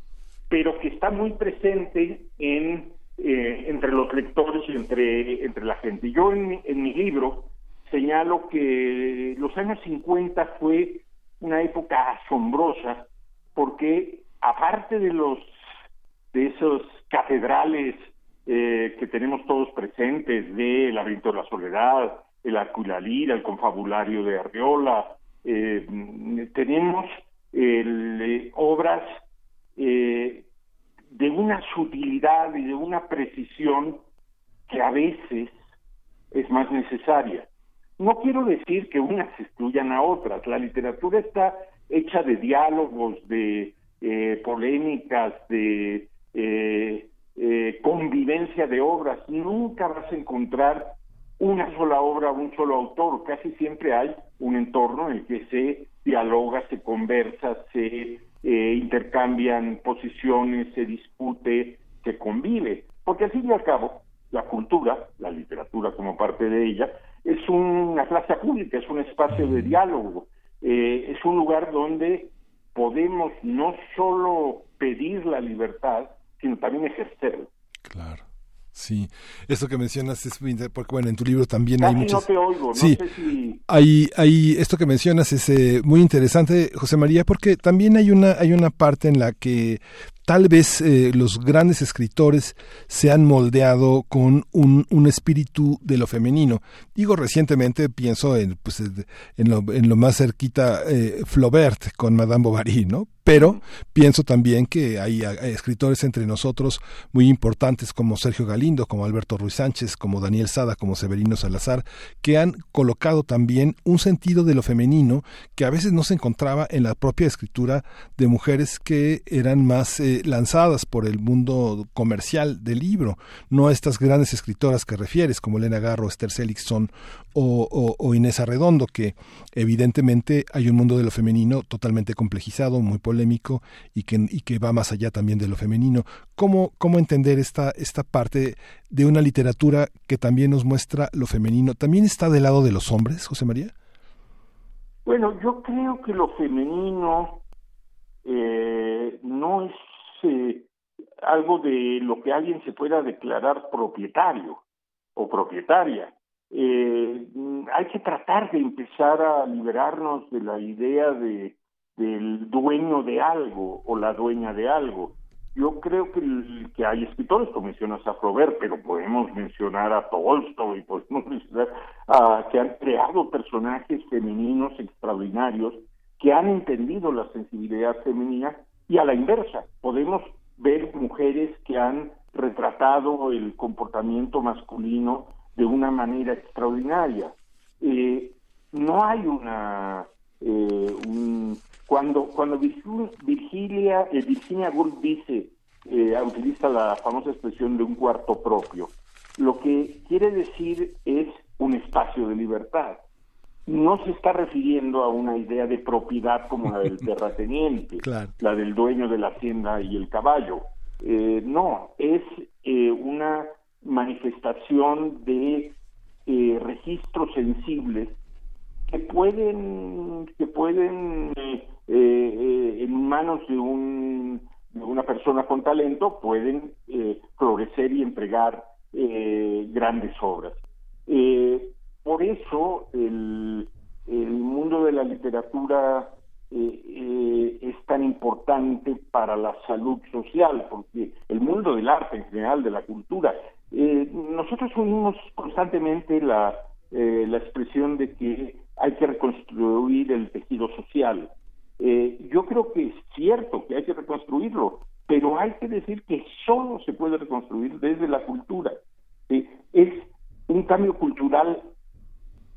pero que está muy presente en, eh, entre los lectores y entre, entre la gente. Yo en, en mi libro señalo que los años 50 fue una época asombrosa porque aparte de los de esos catedrales eh, que tenemos todos presentes de El laberinto de la soledad, el arco y la lira, el confabulario de Arriola, eh, tenemos eh, obras de una sutilidad y de una precisión que a veces es más necesaria. No quiero decir que unas excluyan a otras, la literatura está hecha de diálogos, de eh, polémicas, de eh, eh, convivencia de obras. Nunca vas a encontrar una sola obra, un solo autor. Casi siempre hay un entorno en el que se dialoga, se conversa, se intercambian posiciones, se discute, se convive. Porque al fin y al cabo, la cultura, la literatura como parte de ella, es una clase pública, es un espacio de diálogo eh, es un lugar donde podemos no solo pedir la libertad, sino también ejercerla. Claro. Sí, eso que mencionas es muy porque bueno, en tu libro también hay muchas... no te oigo, no sí, sé si... hay, hay, esto que mencionas es eh, muy interesante, José María, porque también hay una, hay una parte en la que tal vez eh, los grandes escritores se han moldeado con un, un, espíritu de lo femenino. Digo recientemente, pienso en, pues, en, lo, en lo más cerquita, eh, Flaubert con Madame Bovary, ¿no? Pero pienso también que hay, escritores entre nosotros muy importantes como Sergio Galindo, como Alberto Ruiz Sánchez, como Daniel Sada, como Severino Salazar, que han colocado también un sentido de lo femenino que a veces no se encontraba en la propia escritura de mujeres que eran más eh, lanzadas por el mundo comercial del libro, no estas grandes escritoras que refieres, como Elena Garro, Esther Seligson o, o, Inés Arredondo, que evidentemente hay un mundo de lo femenino totalmente complejizado, muy polémico y que, y que va más allá también de lo femenino. ¿Cómo, cómo entender esta, esta parte de una literatura que también nos muestra lo femenino? ¿También está del lado de los hombres, José María? Bueno, yo creo que lo femenino eh, no es eh, algo de lo que alguien se pueda declarar propietario o propietaria. Eh, hay que tratar de empezar a liberarnos de la idea de del dueño de algo o la dueña de algo. Yo creo que, que hay escritores, como mencionas a Flaubert, pero podemos mencionar a Tolstoy, *laughs* podemos mencionar a, que han creado personajes femeninos extraordinarios que han entendido la sensibilidad femenina y a la inversa, podemos ver mujeres que han retratado el comportamiento masculino de una manera extraordinaria. Eh, no hay una eh, un, cuando, cuando Virgilia, eh, Virginia Woolf dice, eh, utiliza la famosa expresión de un cuarto propio, lo que quiere decir es un espacio de libertad. No se está refiriendo a una idea de propiedad como la del *laughs* terrateniente, la del dueño de la hacienda y el caballo. Eh, no, es una manifestación de registros sensibles que pueden que pueden eh, eh, en manos de, un, de una persona con talento pueden eh, florecer y entregar grandes obras por eso el, mundo de la literatura es tan importante para la salud social, porque el mundo del arte en general, de la cultura, nosotros unimos constantemente la, la expresión de que hay que reconstruir el tejido social. Eh, yo creo que es cierto que hay que reconstruirlo, pero hay que decir que solo se puede reconstruir desde la cultura. es un cambio cultural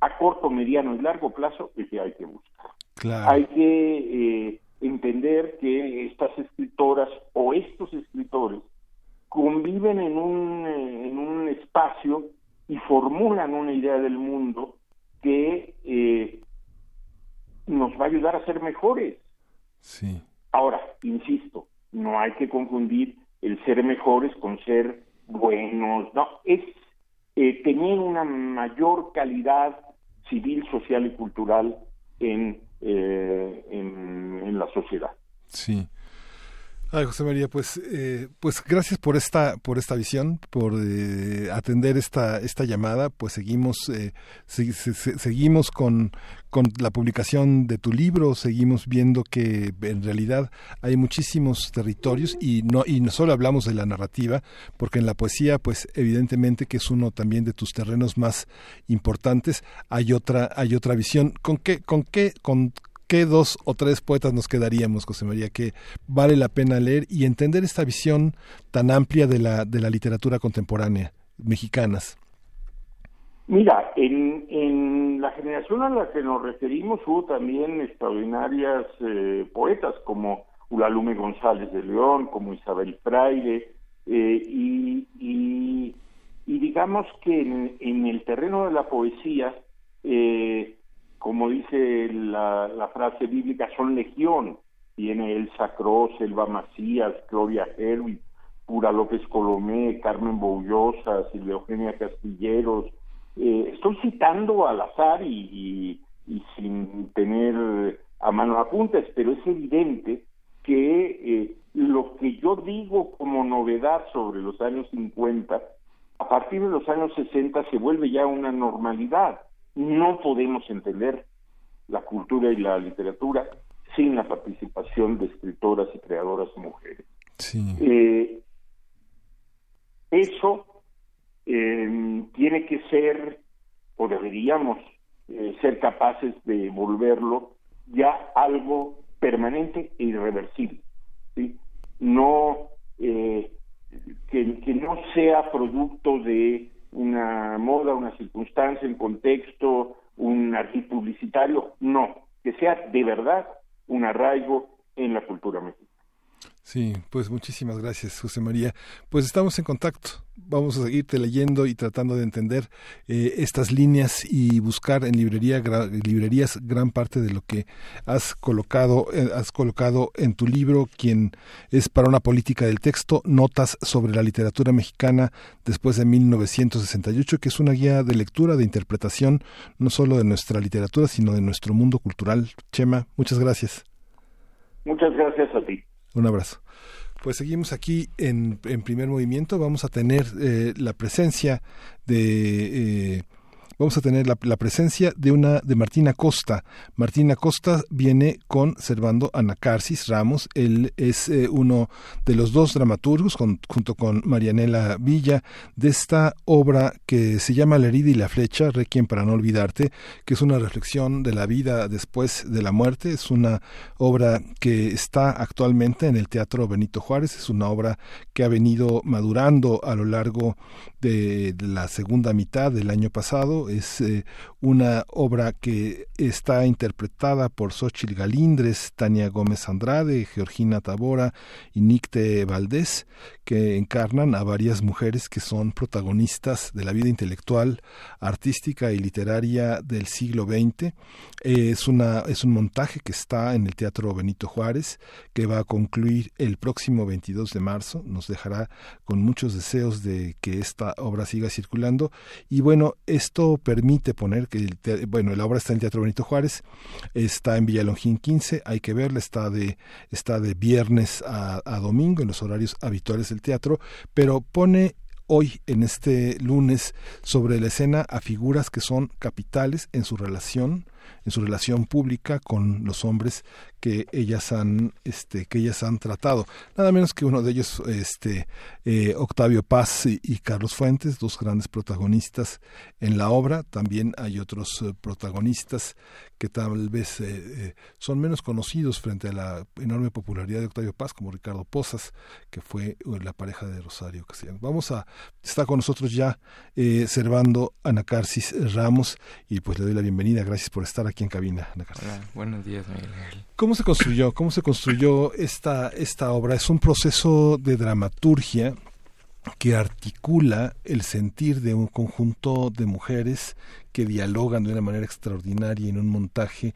a corto, mediano y largo plazo el que hay que buscar. Hay que eh, entender que estas escritoras o estos escritores conviven en un, eh, en un espacio y formulan una idea del mundo que eh, nos va a ayudar a ser mejores. Sí. Ahora, insisto, no hay que confundir el ser mejores con ser buenos, no, es eh, tener una mayor calidad civil, social y cultural en, eh, en, en la sociedad. Sí. Ay, José María, pues, eh, pues gracias por esta, por esta visión, por eh, atender esta, esta llamada. Pues seguimos, eh, seguimos con, con la publicación de tu libro, seguimos viendo que en realidad hay muchísimos territorios y no, y no solo hablamos de la narrativa, porque en la poesía, pues evidentemente que es uno también de tus terrenos más importantes, hay otra, hay otra visión. ¿Con qué, con qué, con ¿qué dos o tres poetas nos quedaríamos, José María, que vale la pena leer y entender esta visión tan amplia de la, de la literatura contemporánea mexicanas? Mira, en, en la generación a la que nos referimos hubo también extraordinarias eh, poetas como Ulalume González de León, como Isabel Fraire, eh, y, y, digamos que en, en, el terreno de la poesía, eh, como dice la, frase bíblica, son legión. Tiene Elsa Cross, Elba Macías, Gloria Herwig, Pura López Colomé, Carmen Boullosa, Silvia Eugenia Castilleros. Eh, estoy citando al azar y, sin tener a mano apuntes, pero es evidente que eh, lo que yo digo como novedad sobre los años 50, a partir de los años 60 se vuelve ya una normalidad no podemos entender la cultura y la literatura sin la participación de escritoras y creadoras mujeres. Eh, eso eh, tiene que ser, o deberíamos eh, ser capaces de volverlo ya algo permanente e irreversible. ¿sí? No que, que no sea producto de una moda, una circunstancia, un contexto, un artículo publicitario, no, que sea de verdad un arraigo en la cultura mexicana. Sí, pues muchísimas gracias, José María. Pues estamos en contacto. Vamos a seguirte leyendo y tratando de entender eh, estas líneas y buscar en librería, librerías gran parte de lo que has colocado, eh, has colocado en tu libro, quien es para una política del texto, notas sobre la literatura mexicana después de 1968, que es una guía de lectura, de interpretación, no solo de nuestra literatura, sino de nuestro mundo cultural. Chema, muchas gracias. Muchas gracias a ti. Un abrazo. Pues seguimos aquí en, en primer movimiento. Vamos a tener eh, la presencia de eh, vamos a tener la, presencia de una de Martina Costa. Martina Costa viene con Servando Anacarsis Ramos. Él es eh, uno de los dos dramaturgos junto con Marianela Villa de esta obra que se llama La herida y la flecha, Requiem para no olvidarte, que es una reflexión de la vida después de la muerte. Es una obra que está actualmente en el Teatro Benito Juárez. Es una obra que ha venido madurando a lo largo de la segunda mitad del año pasado es eh, una obra que está interpretada por Xochitl Galindres, Tania Gómez Andrade, Georgina Tabora y Nicte Valdés, que encarnan a varias mujeres que son protagonistas de la vida intelectual, artística y literaria del siglo XX. es, una, es un montaje que está en el Teatro Benito Juárez, que va a concluir el próximo 22 de marzo. Nos dejará con muchos deseos de que esta obra siga circulando. Y bueno, esto permite poner que, bueno, la obra está en el Teatro Benito Juárez, está en Villalongín 15, hay que verla, está de, está de viernes a, a domingo en los horarios habituales del teatro, pero pone hoy, en este lunes, sobre la escena a figuras que son capitales en su relación en su relación pública con los hombres que ellas han este que ellas han tratado. Nada menos que uno de ellos este eh, Octavio Paz y, Carlos Fuentes dos grandes protagonistas en la obra. También hay otros eh, protagonistas que tal vez eh, son menos conocidos frente a la enorme popularidad de Octavio Paz como Ricardo Pozas que fue la pareja de Rosario vamos a está con nosotros ya Servando Anacarsis Ramos y pues le doy la bienvenida. Gracias por estar aquí en cabina buenos días Miguel ¿Cómo se construyó? ¿Cómo se construyó esta, esta obra? Es un proceso de dramaturgia que articula el sentir de un conjunto de mujeres que dialogan de una manera extraordinaria en un montaje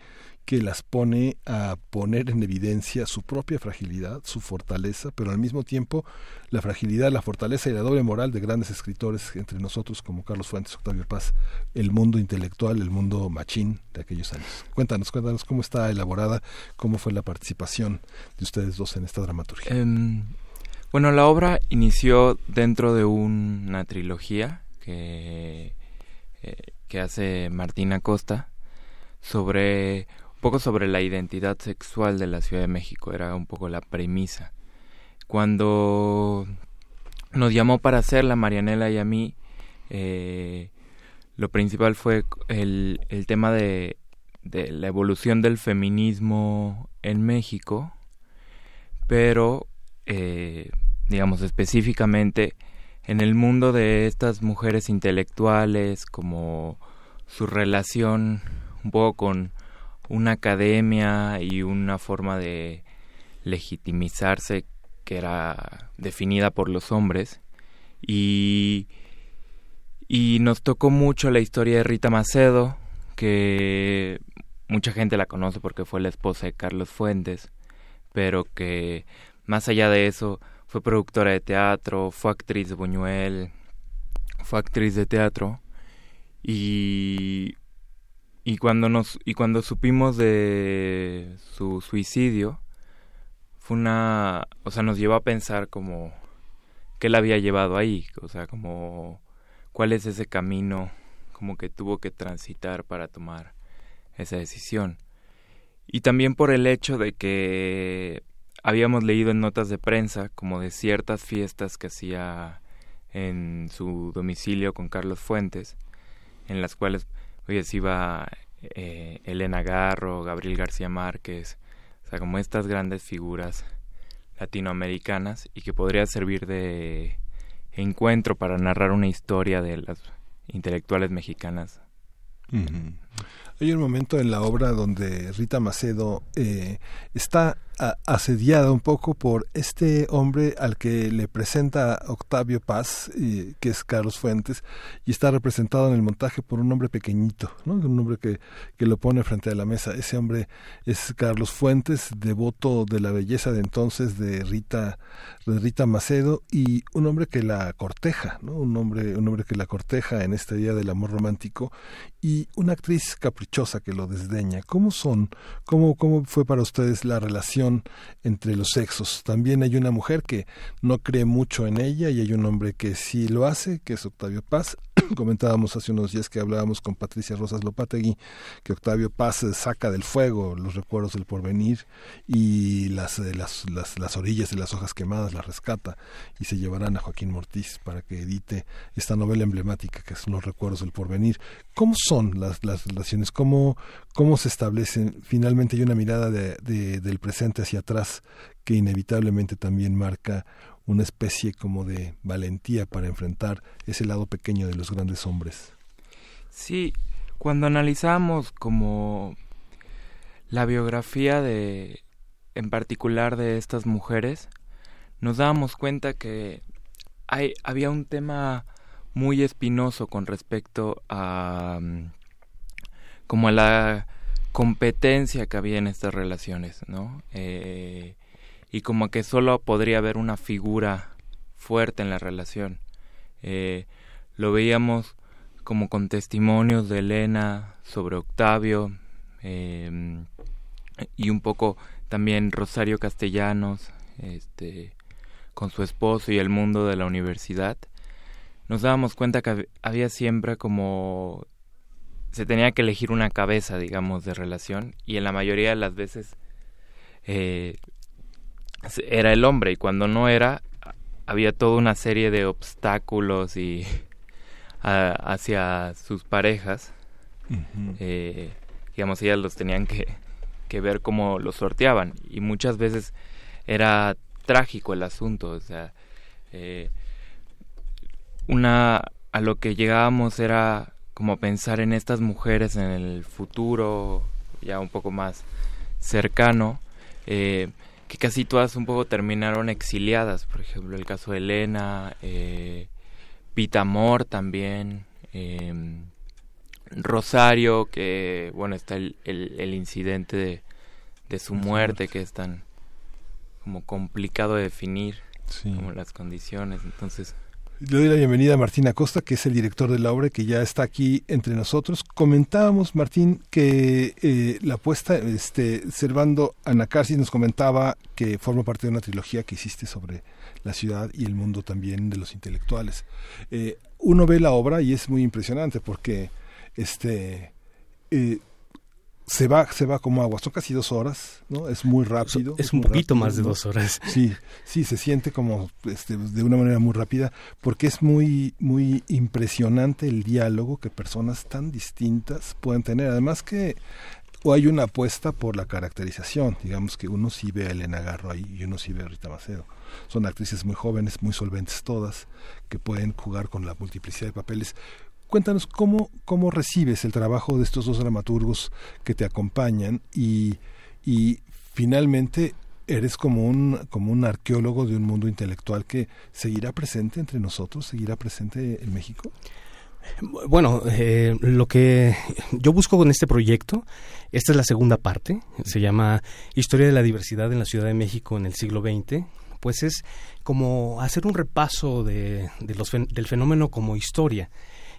que las pone a poner en evidencia su propia fragilidad, su fortaleza, pero al mismo tiempo la fragilidad, la fortaleza y la doble moral de grandes escritores entre nosotros como Carlos Fuentes, Octavio Paz, el mundo intelectual, el mundo machín de aquellos años. Cuéntanos, cuéntanos cómo está elaborada, cómo fue la participación de ustedes dos en esta dramaturgia. Em, bueno, la obra inició dentro de una trilogía que, eh, que hace Martina Costa sobre un poco sobre la identidad sexual de la Ciudad de México, era un poco la premisa. Cuando nos llamó para hacerla, Marianela y a mí, eh, lo principal fue el, el tema de, de, la evolución del feminismo en México, pero, eh, digamos, específicamente en el mundo de estas mujeres intelectuales, como su relación un poco con una academia y una forma de legitimizarse que era definida por los hombres. Y y nos tocó mucho la historia de Rita Macedo que mucha gente la conoce porque fue la esposa de Carlos Fuentes pero que más allá de eso fue productora de teatro fue actriz de Buñuel fue actriz de teatro. Y y cuando nos y cuando supimos de su suicidio fue una o sea nos llevó a pensar como qué la había llevado ahí o sea como cuál es ese camino como que tuvo que transitar para tomar esa decisión. Y también por el hecho de que habíamos leído en notas de prensa como de ciertas fiestas que hacía en su domicilio con Carlos Fuentes, en las cuales pues iba eh, Elena Garro, Gabriel García Márquez, o sea, como estas grandes figuras latinoamericanas y que podría servir de encuentro para narrar una historia de las intelectuales mexicanas. Hay un momento en la obra donde Rita Macedo eh, está asediada un poco por este hombre al que le presenta Octavio Paz, que es Carlos Fuentes, y está representado en el montaje por un hombre pequeñito, ¿no? un hombre que, que lo pone frente a la mesa. Ese hombre es Carlos Fuentes, devoto de la belleza de entonces de Rita, Rita Macedo, y un hombre que la corteja, ¿no? un, hombre, un hombre que la corteja en este día del amor romántico, y una actriz caprichosa que lo desdeña. ¿Cómo son? ¿Cómo, cómo fue para ustedes la relación? Entre los sexos. También hay una mujer que no cree mucho en ella y hay un hombre que sí lo hace, que es Octavio Paz. *coughs* Comentábamos hace unos días que hablábamos con Patricia Rosas Lopategui que Octavio Paz saca del fuego los recuerdos del porvenir y las, eh, las, las, las orillas de las hojas quemadas las rescata y se llevarán a Joaquín Mortiz para que edite esta novela emblemática que son los recuerdos del porvenir. ¿Cómo son las, las relaciones? ¿Cómo, ¿Cómo se establecen? Finalmente hay una mirada de, del presente hacia atrás que inevitablemente también marca una especie como de valentía para enfrentar ese lado pequeño de los grandes hombres. Sí, cuando analizamos como la biografía de en particular de estas mujeres, nos dábamos cuenta que hay, había un tema muy espinoso con respecto a mm, como a la competencia que había en estas relaciones, ¿no? Eh, y como que solo podría haber una figura fuerte en la relación. Eh, lo veíamos como con testimonios de Elena sobre Octavio eh, y un poco también Rosario Castellanos este, con su esposo y el mundo de la universidad. Nos dábamos cuenta que había siempre como se tenía que elegir una cabeza, digamos, de relación y en la mayoría de las veces eh, era el hombre y cuando no era había toda una serie de obstáculos y *laughs* hacia sus parejas. Eh, digamos ellas los tenían que, que ver cómo los sorteaban y muchas veces era trágico el asunto o sea eh, una a lo que llegábamos era como pensar en estas mujeres en el futuro ya un poco más cercano, eh, que casi todas un poco terminaron exiliadas, por ejemplo el caso de Elena, eh, Pitamor también, em, Rosario, que bueno, está el, el, incidente de, de, su muerte que es tan como complicado de definir, como las condiciones, entonces le doy la bienvenida a Martín Acosta, que es el director de la obra, que ya está aquí entre nosotros. Comentábamos, Martín, que eh, la apuesta, este, Servando Anacarsis nos comentaba que forma parte de una trilogía que hiciste sobre la ciudad y el mundo también de los intelectuales. Eh, uno ve la obra y es muy impresionante porque este eh, se va, se va como agua. Son casi dos horas, ¿no? Es muy rápido. Es, un poquito más de dos horas. *laughs* Sí, sí, se siente como este, de una manera muy rápida, porque es muy, muy impresionante el diálogo que personas tan distintas pueden tener. Además que o hay una apuesta por la caracterización, digamos que uno sí ve a Elena Garro ahí y uno sí ve a Rita Macedo. Son actrices muy jóvenes, muy solventes todas, que pueden jugar con la multiplicidad de papeles. Cuéntanos cómo, cómo recibes el trabajo de estos dos dramaturgos que te acompañan y, y finalmente eres como un, como un arqueólogo de un mundo intelectual que seguirá presente entre nosotros, seguirá presente en México. Bueno, eh, lo que yo busco con este proyecto, esta es la segunda parte, se llama Historia de la Diversidad en la Ciudad de México en el siglo XX, pues es como hacer un repaso de, de los, del fenómeno como historia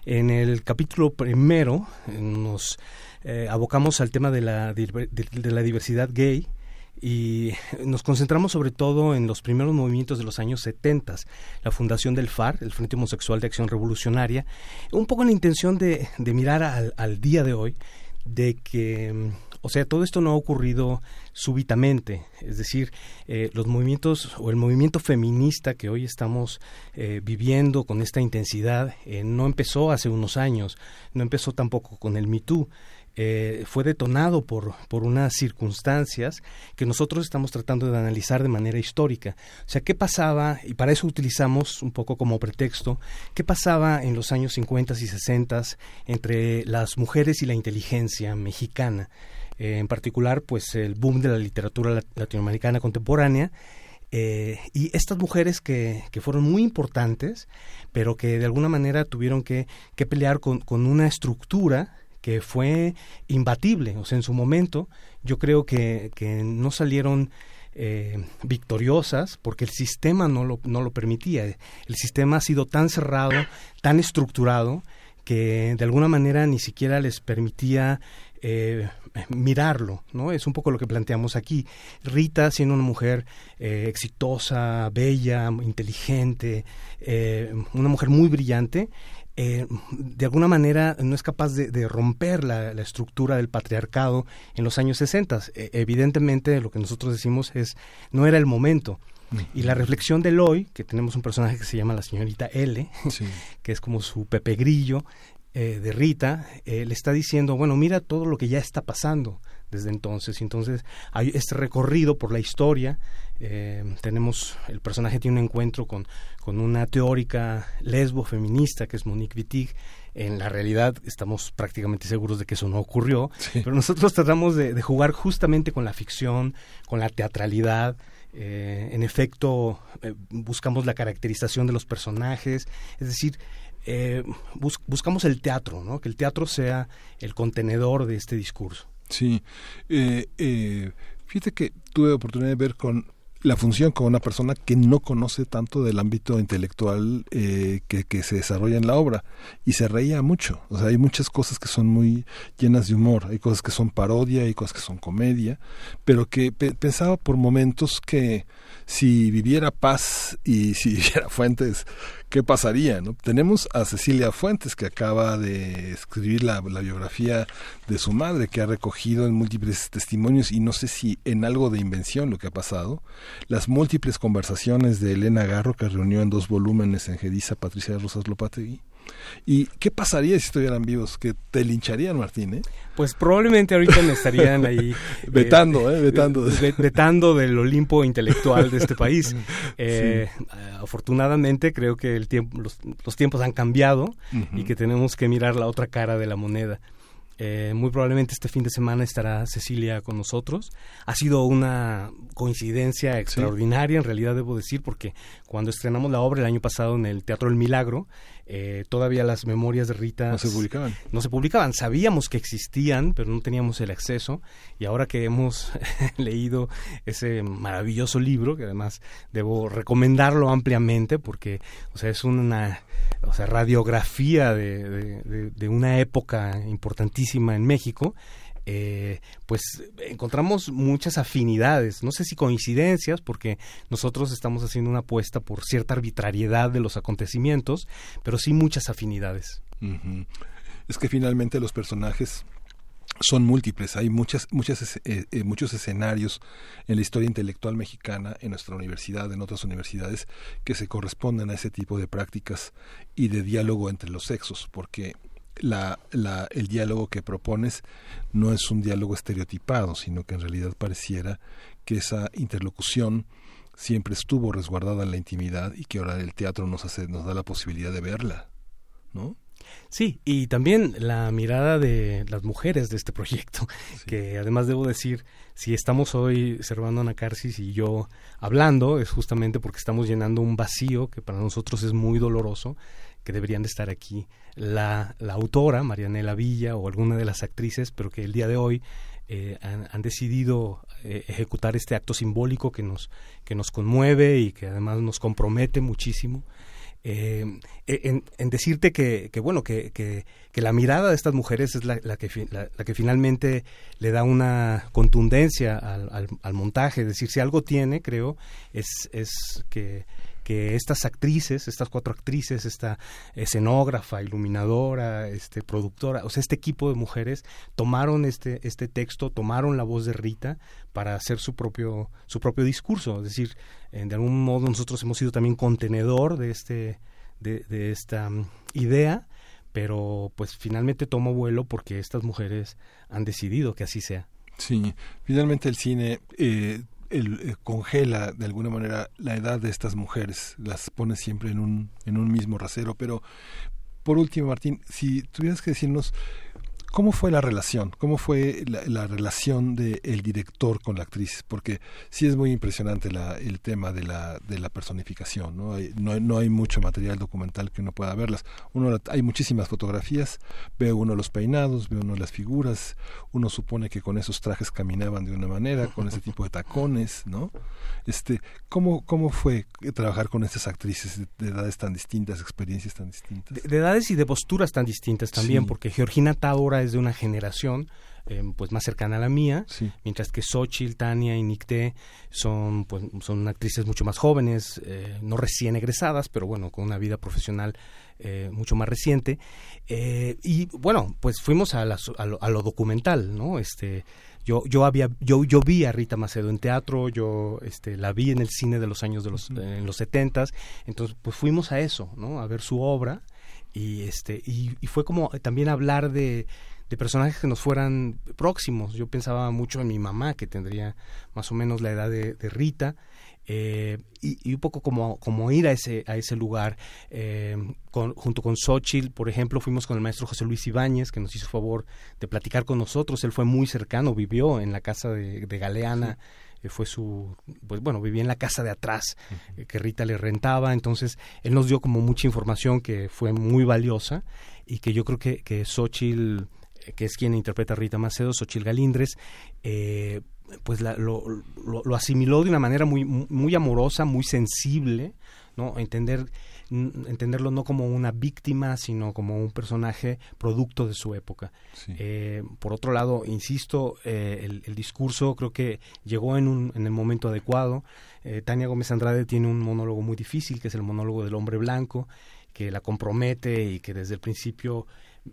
en el capítulo primero nos eh, abocamos al tema de la, de, la diversidad gay y nos concentramos sobre todo en los primeros movimientos de los años 70, la fundación del FAR, el Frente Homosexual de Acción Revolucionaria, un poco en la intención de, mirar al, día de hoy, de que mm, o sea, todo esto no ha ocurrido súbitamente, es decir, eh, los movimientos o el movimiento feminista que hoy estamos eh, viviendo con esta intensidad eh, no empezó hace unos años, no empezó tampoco con el Me. Eh, fue detonado por, por unas circunstancias que nosotros estamos tratando de analizar de manera histórica. O sea, ¿qué pasaba? Y para eso utilizamos un poco como pretexto, ¿qué pasaba en los años 50 y 60 entre las mujeres y la inteligencia mexicana? Eh, en particular, pues el boom de la literatura latinoamericana contemporánea. Eh, y estas mujeres que, que, fueron muy importantes, pero que de alguna manera tuvieron que, que pelear con, con una estructura que fue imbatible. O sea, en su momento yo creo que, que no salieron eh, victoriosas porque el sistema no lo, no lo permitía. El sistema ha sido tan cerrado, tan estructurado, que de alguna manera ni siquiera les permitía eh, mirarlo, ¿no? Es un poco lo que planteamos aquí. Rita, siendo una mujer eh, exitosa, bella, inteligente, eh, una mujer muy brillante, eh, de alguna manera no es capaz de, romper la, estructura del patriarcado en los años 60. E, evidentemente lo que nosotros decimos es no era el momento. Y la reflexión de hoy, que tenemos un personaje que se llama la señorita L, *laughs* que es como su Pepe Grillo eh, de Rita, eh, le está diciendo, bueno, mira todo lo que ya está pasando desde entonces. Entonces hay este recorrido por la historia. Eh, tenemos, el personaje tiene un encuentro con, con una teórica lesbo feminista que es Monique Wittig. En la realidad estamos prácticamente seguros de que eso no ocurrió, pero nosotros tratamos de, jugar justamente con la ficción, con la teatralidad. Eh, en efecto, eh, buscamos la caracterización de los personajes, es decir, buscamos el teatro, ¿no? que el teatro sea el contenedor de este discurso. Sí, fíjate que tuve oportunidad de ver con la función con una persona que no conoce tanto del ámbito intelectual eh, que, que, se desarrolla en la obra y se reía mucho. O sea, hay muchas cosas que son muy llenas de humor, hay cosas que son parodia, hay cosas que son comedia, pero que pensaba por momentos que si viviera Paz y *laughs* si viviera Fuentes, ¿qué pasaría? ¿no? Tenemos a Cecilia Fuentes, que acaba de escribir la, biografía de su madre, que ha recogido en múltiples testimonios, y no sé si en algo de invención lo que ha pasado, las múltiples conversaciones de Elena Garro, que reunió en dos volúmenes en Gediza Patricia Rosas Lopategui, ¿Y qué pasaría si estuvieran vivos? ¿Que te lincharían, Martín? Eh? Pues probablemente ahorita me estarían ahí... *laughs* vetando, eh, vetando. vetando del Olimpo intelectual de este país. *laughs* Eh, afortunadamente creo que el tiempo, los, tiempos han cambiado y que tenemos que mirar la otra cara de la moneda. Eh, muy probablemente este fin de semana estará Cecilia con nosotros. Ha sido una coincidencia extraordinaria, en realidad debo decir, porque cuando estrenamos la obra el año pasado en el Teatro del Milagro, eh, todavía las memorias de Rita no se publicaban. No se publicaban, sabíamos que existían, pero no teníamos el acceso. Y ahora que hemos *laughs* leído ese maravilloso libro, que además debo recomendarlo ampliamente, porque o sea, es una o sea, radiografía de, de, una época importantísima en México, eh, pues encontramos muchas afinidades, no sé si coincidencias, porque nosotros estamos haciendo una apuesta por cierta arbitrariedad de los acontecimientos, pero sí muchas afinidades. Es que finalmente los personajes son múltiples, hay muchas, muchas, eh, eh, muchos escenarios en la historia intelectual mexicana, en nuestra universidad, en otras universidades, que se corresponden a ese tipo de prácticas y de diálogo entre los sexos, porque la, la, el diálogo que propones no es un diálogo estereotipado, sino que en realidad pareciera que esa interlocución siempre estuvo resguardada en la intimidad y que ahora el teatro nos hace, nos da la posibilidad de verla, ¿no? Sí, y también la mirada de las mujeres de este proyecto, que además debo decir, si estamos hoy Servando Anacarsis y yo hablando, es justamente porque estamos llenando un vacío que para nosotros es muy doloroso, que deberían de estar aquí la, la autora, Marianela Villa, o alguna de las actrices, pero que el día de hoy eh, han, decidido eh, ejecutar este acto simbólico que nos, que nos conmueve y que además nos compromete muchísimo eh, en, decirte que, que bueno, que, que, la mirada de estas mujeres es la, que, la, que finalmente le da una contundencia al, al, montaje. Es decir, si algo tiene, creo, es, es que, que estas actrices, estas cuatro actrices, esta escenógrafa, iluminadora, este productora, o sea, este equipo de mujeres tomaron este este texto, tomaron la voz de Rita para hacer su propio su propio discurso, es decir, de algún modo nosotros hemos sido también contenedor de este de, esta mm, idea pero pues finalmente tomó vuelo porque estas mujeres han decidido que así sea. Sí, finalmente el cine eh, eh, congela de alguna manera la edad de estas mujeres, las pone siempre en un, en un mismo rasero, pero por último, Martín, si tuvieras que decirnos ¿Cómo fue la relación? ¿Cómo fue la, relación del el director con la actriz? Porque sí es muy impresionante la, el tema de la, de la personificación. ¿no? Hay, no, hay mucho material documental que uno pueda verlas. Uno, hay muchísimas fotografías, ve uno los peinados, ve uno las figuras, uno supone que con esos trajes caminaban de una manera, con ese tipo de tacones, ¿no? Este, ¿cómo, ¿Cómo fue trabajar con estas actrices de, edades tan distintas, experiencias tan distintas? De, edades y de posturas tan distintas también, porque Georgina Es de una generación eh, pues más cercana a la mía, mientras que Xochitl, Tania y Nicté son pues son actrices mucho más jóvenes, eh, no recién egresadas, pero bueno, con una vida profesional eh, mucho más reciente. y bueno, pues fuimos a, lo, documental, ¿no? Este, yo, yo había, yo, yo vi a Rita Macedo en teatro, yo este, la vi en el cine de los años de los, en los setentas, entonces pues fuimos a eso, ¿no? A ver su obra y este y, fue como también hablar de, de, personajes que nos fueran próximos. Yo pensaba mucho en mi mamá que tendría más o menos la edad de, Rita eh, y, un poco como, como ir a ese a ese lugar eh, junto con Xochitl por ejemplo fuimos con el maestro José Luis Ibáñez que nos hizo favor de platicar con nosotros. Él fue muy cercano vivió en la casa de, Galeana eh, fue su, pues bueno, vivía en la casa de atrás eh, que Rita le rentaba, entonces él nos dio como mucha información que fue muy valiosa y que yo creo que, que Xochitl, eh, que es quien interpreta a Rita Macedo, Xochitl Galindres, pues lo, lo, lo, asimiló de una manera muy, muy amorosa, muy sensible, ¿no? Entender entenderlo no como una víctima, sino como un personaje producto de su época. Eh, por otro lado, insisto, eh, el, discurso creo que llegó en, un, en el momento adecuado. Eh, Tania Gómez Andrade tiene un monólogo muy difícil, que es el monólogo del hombre blanco, que la compromete y que desde el principio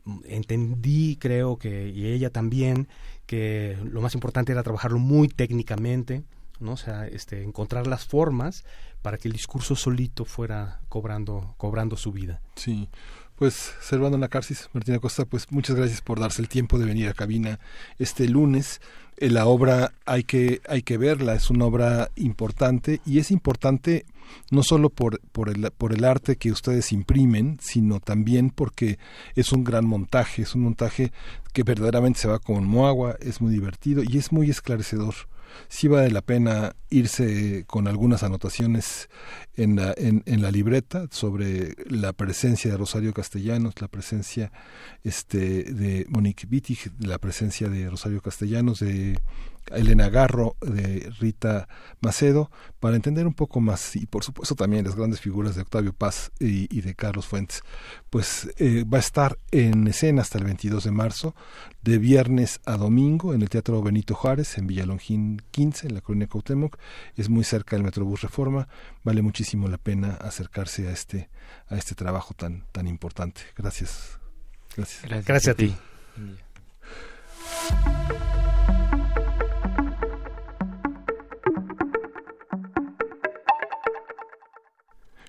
mm, entendí, creo que, y ella también, que lo más importante era trabajarlo muy técnicamente, ¿no? O sea, este, encontrar las formas para que el discurso solito fuera cobrando, cobrando su vida. Sí. Pues, Servando Nacarsis, Martina Costa, pues muchas gracias por darse el tiempo de venir a cabina este lunes. Eh, la obra hay que, hay que verla, es una obra importante y es importante no solo por, por, el, por el arte que ustedes imprimen, sino también porque es un gran montaje, es un montaje que verdaderamente se va como agua, es muy divertido y es muy esclarecedor sí vale la pena irse con algunas anotaciones en la, en, la libreta sobre la presencia de Rosario Castellanos, la presencia este, de Monique Wittig, la presencia de Rosario Castellanos, de Elena Garro, de Rita Macedo, para entender un poco más y por supuesto también las grandes figuras de Octavio Paz y, de Carlos Fuentes. Pues eh, va a estar en escena hasta el 22 de marzo, de viernes a domingo en el Teatro Benito Juárez, en Villalongín 15, en la colonia Cuauhtémoc. Es muy cerca del Metrobús Reforma. Vale muchísimo la pena acercarse a este, a este trabajo tan, tan importante. Gracias. Gracias. Gracias, a ti.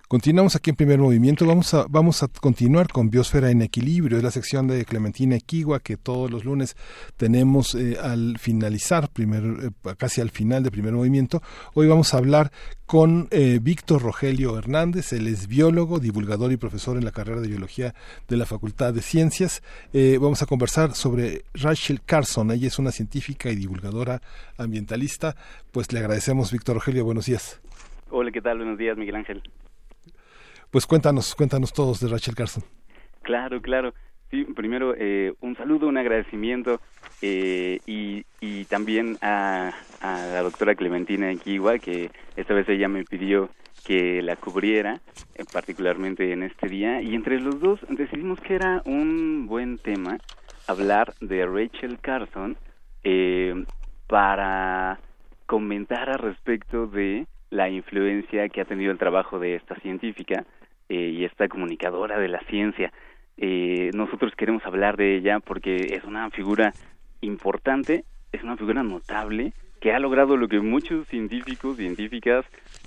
Continuamos aquí en primer movimiento. Vamos a, vamos a continuar con Biosfera en Equilibrio. Es la sección de Clementina Equigua que todos los lunes tenemos eh, al finalizar, primer, eh, casi al final de primer movimiento. Hoy vamos a hablar con eh, Víctor Rogelio Hernández. Él es biólogo, divulgador y profesor en la carrera de biología de la Facultad de Ciencias. vamos a conversar sobre Rachel Carson. Ella es una científica y divulgadora ambientalista. Pues le agradecemos, Víctor Rogelio. Buenos días. Hola, ¿qué tal? Buenos días, Miguel Ángel. Pues cuéntanos, cuéntanos todos de Rachel Carson. Claro, claro. Sí, primero eh, un saludo, un agradecimiento eh, y, y también a, a la doctora Clementina Equigua, que esta vez ella me pidió que la cubriera, eh, particularmente en este día, y entre los dos decidimos que era un buen tema hablar de Rachel Carson para comentar al respecto de la influencia que ha tenido el trabajo de esta científica eh, y esta comunicadora de la ciencia. Eh, nosotros queremos hablar de ella porque es una figura importante, es una figura notable que ha logrado lo que muchos científicos, científicas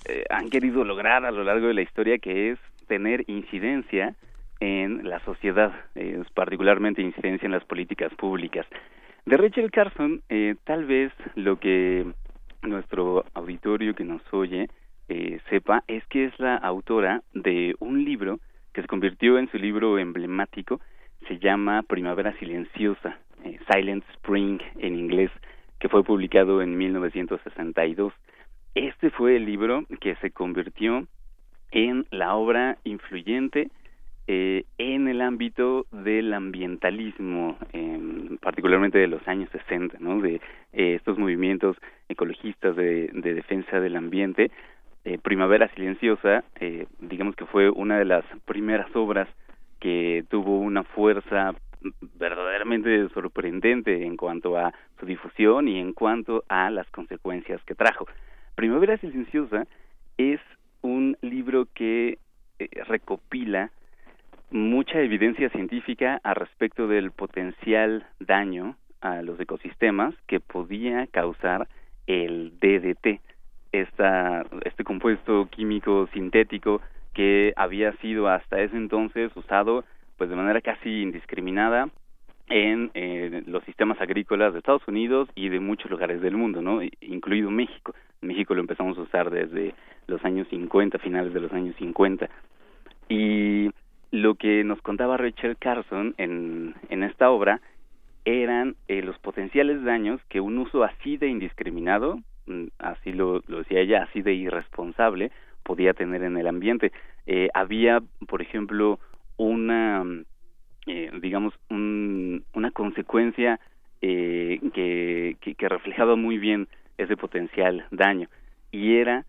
eh, han querido lograr a lo largo de la historia, que es tener incidencia en la sociedad, eh, particularmente incidencia en las políticas públicas. De Rachel Carson, tal vez lo que nuestro auditorio que nos oye eh, sepa es que es la autora de un libro que se convirtió en su libro emblemático, se llama Primavera Silenciosa, eh, Silent Spring en inglés, que fue publicado en 1962. Este fue el libro que se convirtió en la obra influyente eh, en el ámbito del ambientalismo, particularmente de los años 60, ¿no? de eh, estos movimientos ecologistas de, de defensa del ambiente. Eh, Primavera Silenciosa, eh, digamos que fue una de las primeras obras que tuvo una fuerza verdaderamente sorprendente en cuanto a su difusión y en cuanto a las consecuencias que trajo. Primavera Silenciosa es un libro que recopila mucha evidencia científica a respecto del potencial daño a los ecosistemas que podía causar el DDT, esta, este compuesto químico sintético que había sido hasta ese entonces usado pues de manera casi indiscriminada en eh, los sistemas agrícolas de Estados Unidos y de muchos lugares del mundo, ¿no? Incluido México. México lo empezamos a usar desde los años 50, finales de los años 50. Y lo que nos contaba Rachel Carson en, en esta obra eran eh, los potenciales daños que un uso así de indiscriminado, mm, así lo, lo decía ella, así de irresponsable, podía tener en el ambiente. Eh, había, por ejemplo, una, eh, digamos, un, una consecuencia eh, que, que, que reflejaba muy bien ese potencial daño y era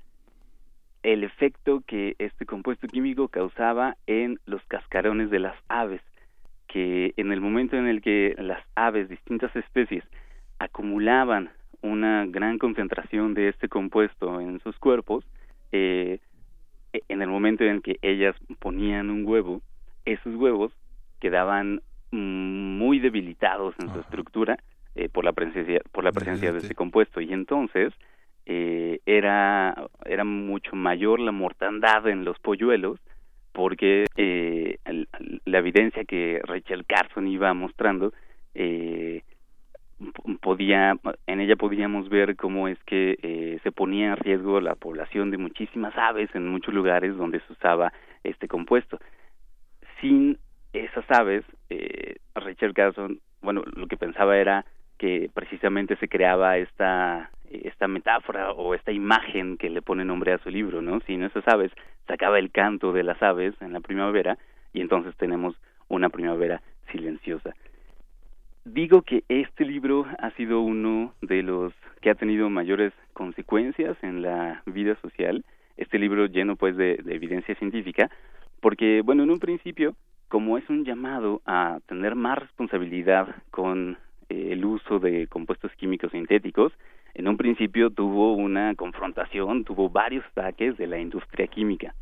el efecto que este compuesto químico causaba en los cascarones de las aves, que en el momento en el que las aves, distintas especies, acumulaban una gran concentración de este compuesto en sus cuerpos, eh, en el momento en que ellas ponían un huevo, esos huevos quedaban muy debilitados en su estructura eh, por la presencia por la presencia de este compuesto. Y entonces eh, era era mucho mayor la mortandad en los polluelos porque eh, la evidencia que Rachel Carson iba mostrando eh, podía en ella podíamos ver cómo es que eh, se ponía en riesgo la población de muchísimas aves en muchos lugares donde se usaba este compuesto. Sin esas aves eh, Rachel Carson bueno lo que pensaba era que precisamente se creaba esta esta metáfora o esta imagen que le pone nombre a su libro, ¿no? Sin esas aves, sacaba el canto de las aves en la primavera y entonces tenemos una primavera silenciosa. Digo que este libro ha sido uno de los que ha tenido mayores consecuencias en la vida social, este libro lleno pues de, de evidencia científica, porque bueno, en un principio, como es un llamado a tener más responsabilidad con eh, el uso de compuestos químicos sintéticos, en un principio tuvo una confrontación, tuvo varios ataques de la industria química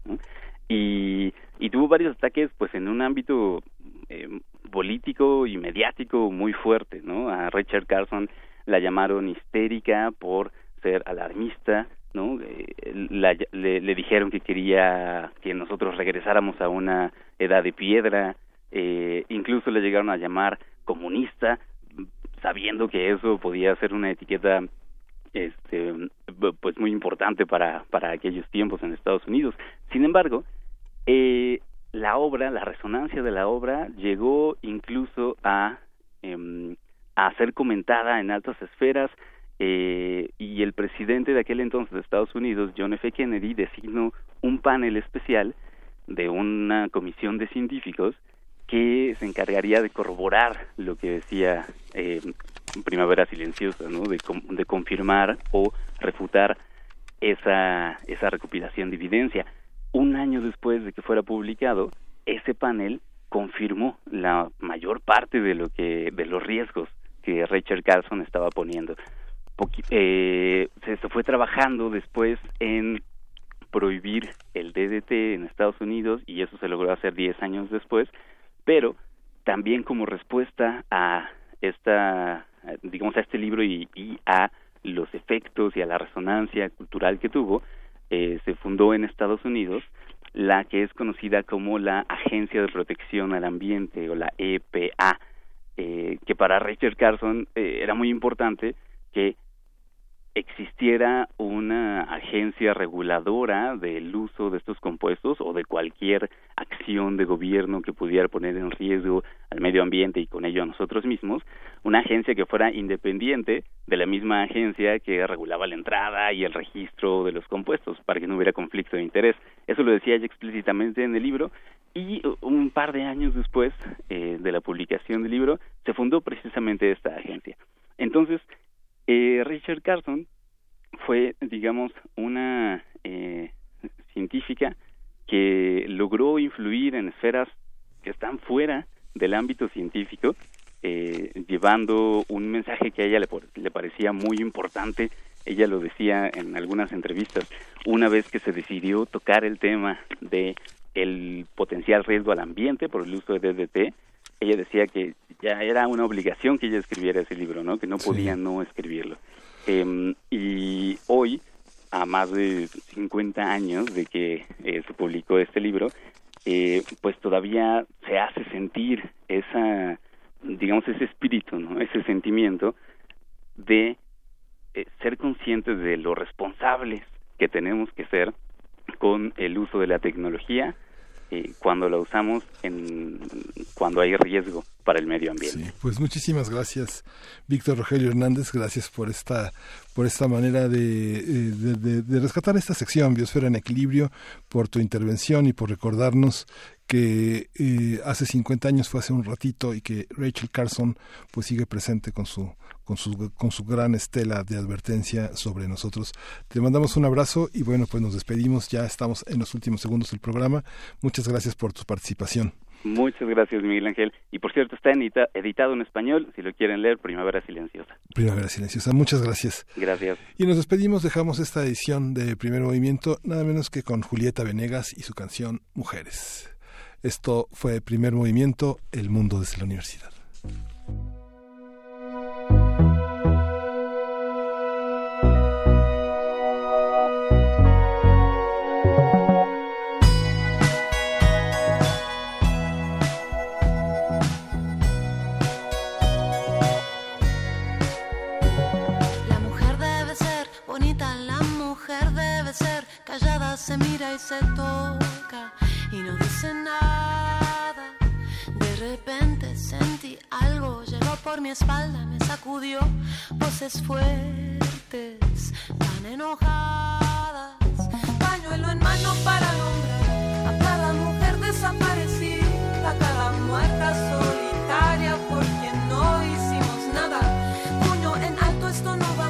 y tuvo varios ataques pues en un ámbito eh, político y mediático muy fuerte, ¿no? A Richard Carson la llamaron histérica por ser alarmista, ¿no? Eh, la, le, le, dijeron que quería que nosotros regresáramos a una edad de piedra, eh, incluso le llegaron a llamar comunista, sabiendo que eso podía ser una etiqueta este pues muy importante para para aquellos tiempos en Estados Unidos. Sin embargo, eh, la obra, la resonancia de la obra llegó incluso a eh, a ser comentada en altas esferas eh, y el presidente de aquel entonces de Estados Unidos, John F. Kennedy, designó un panel especial de una comisión de científicos que se encargaría de corroborar lo que decía eh, Primavera Silenciosa, ¿no? De, de, confirmar o refutar esa, recopilación de evidencia. Un año después de que fuera publicado, ese panel confirmó la mayor parte de lo que de los riesgos que Richard Carlson estaba poniendo. Eh, se, se fue trabajando después en prohibir el DDT en Estados Unidos y eso se logró hacer 10 años después, pero también como respuesta a esta, digamos, a este libro y, a los efectos y a la resonancia cultural que tuvo, eh, se fundó en Estados Unidos la que es conocida como la Agencia de Protección al Ambiente o la EPA, eh, que para Richard Carson eh, era muy importante que existiera una agencia reguladora del uso de estos compuestos o de cualquier acción de gobierno que pudiera poner en riesgo al medio ambiente y con ello a nosotros mismos, una agencia que fuera independiente de la misma agencia que regulaba la entrada y el registro de los compuestos para que no hubiera conflicto de interés. Eso lo decía ella explícitamente en el libro y un par de años después eh, de la publicación del libro se fundó precisamente esta agencia. Entonces, eh, Richard Carson fue, digamos, una eh, científica que logró influir en esferas que están fuera del ámbito científico, eh, llevando un mensaje que a ella le, le, parecía muy importante. Ella lo decía en algunas entrevistas. Una vez que se decidió tocar el tema de el potencial riesgo al ambiente por el uso de DDT, ella decía que ya era una obligación que ella escribiera ese libro, ¿no? Que no podía no escribirlo. Em, y hoy, a más de 50 años de que eh, se publicó este libro, eh, pues todavía se hace sentir esa, digamos, ese espíritu, ¿no? Ese sentimiento de eh, ser conscientes de lo responsables que tenemos que ser con el uso de la tecnología eh, cuando la usamos en cuando hay riesgo para el medio ambiente. pues muchísimas gracias, Víctor Rogelio Hernández, gracias por esta por esta manera de, eh, de, rescatar esta sección Biosfera en Equilibrio, por tu intervención y por recordarnos que eh, hace 50 años fue hace un ratito y que Rachel Carson pues sigue presente con su con su, con su gran estela de advertencia sobre nosotros. Te mandamos un abrazo y bueno, pues nos despedimos, ya estamos en los últimos segundos del programa. Muchas gracias por tu participación. Muchas gracias, Miguel Ángel. Y por cierto, está editado en español, si lo quieren leer, Primavera Silenciosa. Primavera Silenciosa, muchas gracias. Gracias. Y nos despedimos, dejamos esta edición de Primer Movimiento, nada menos que con Julieta Venegas y su canción Mujeres. Esto fue Primer Movimiento, El Mundo desde la Universidad. se mira y se toca y no dice nada. De repente sentí algo, llegó por mi espalda, me sacudió voces fuertes, tan enojadas. Pañuelo en mano para nombrar a cada mujer desaparecida, a cada muerta solitaria por quien no hicimos nada. Puño en alto, esto no va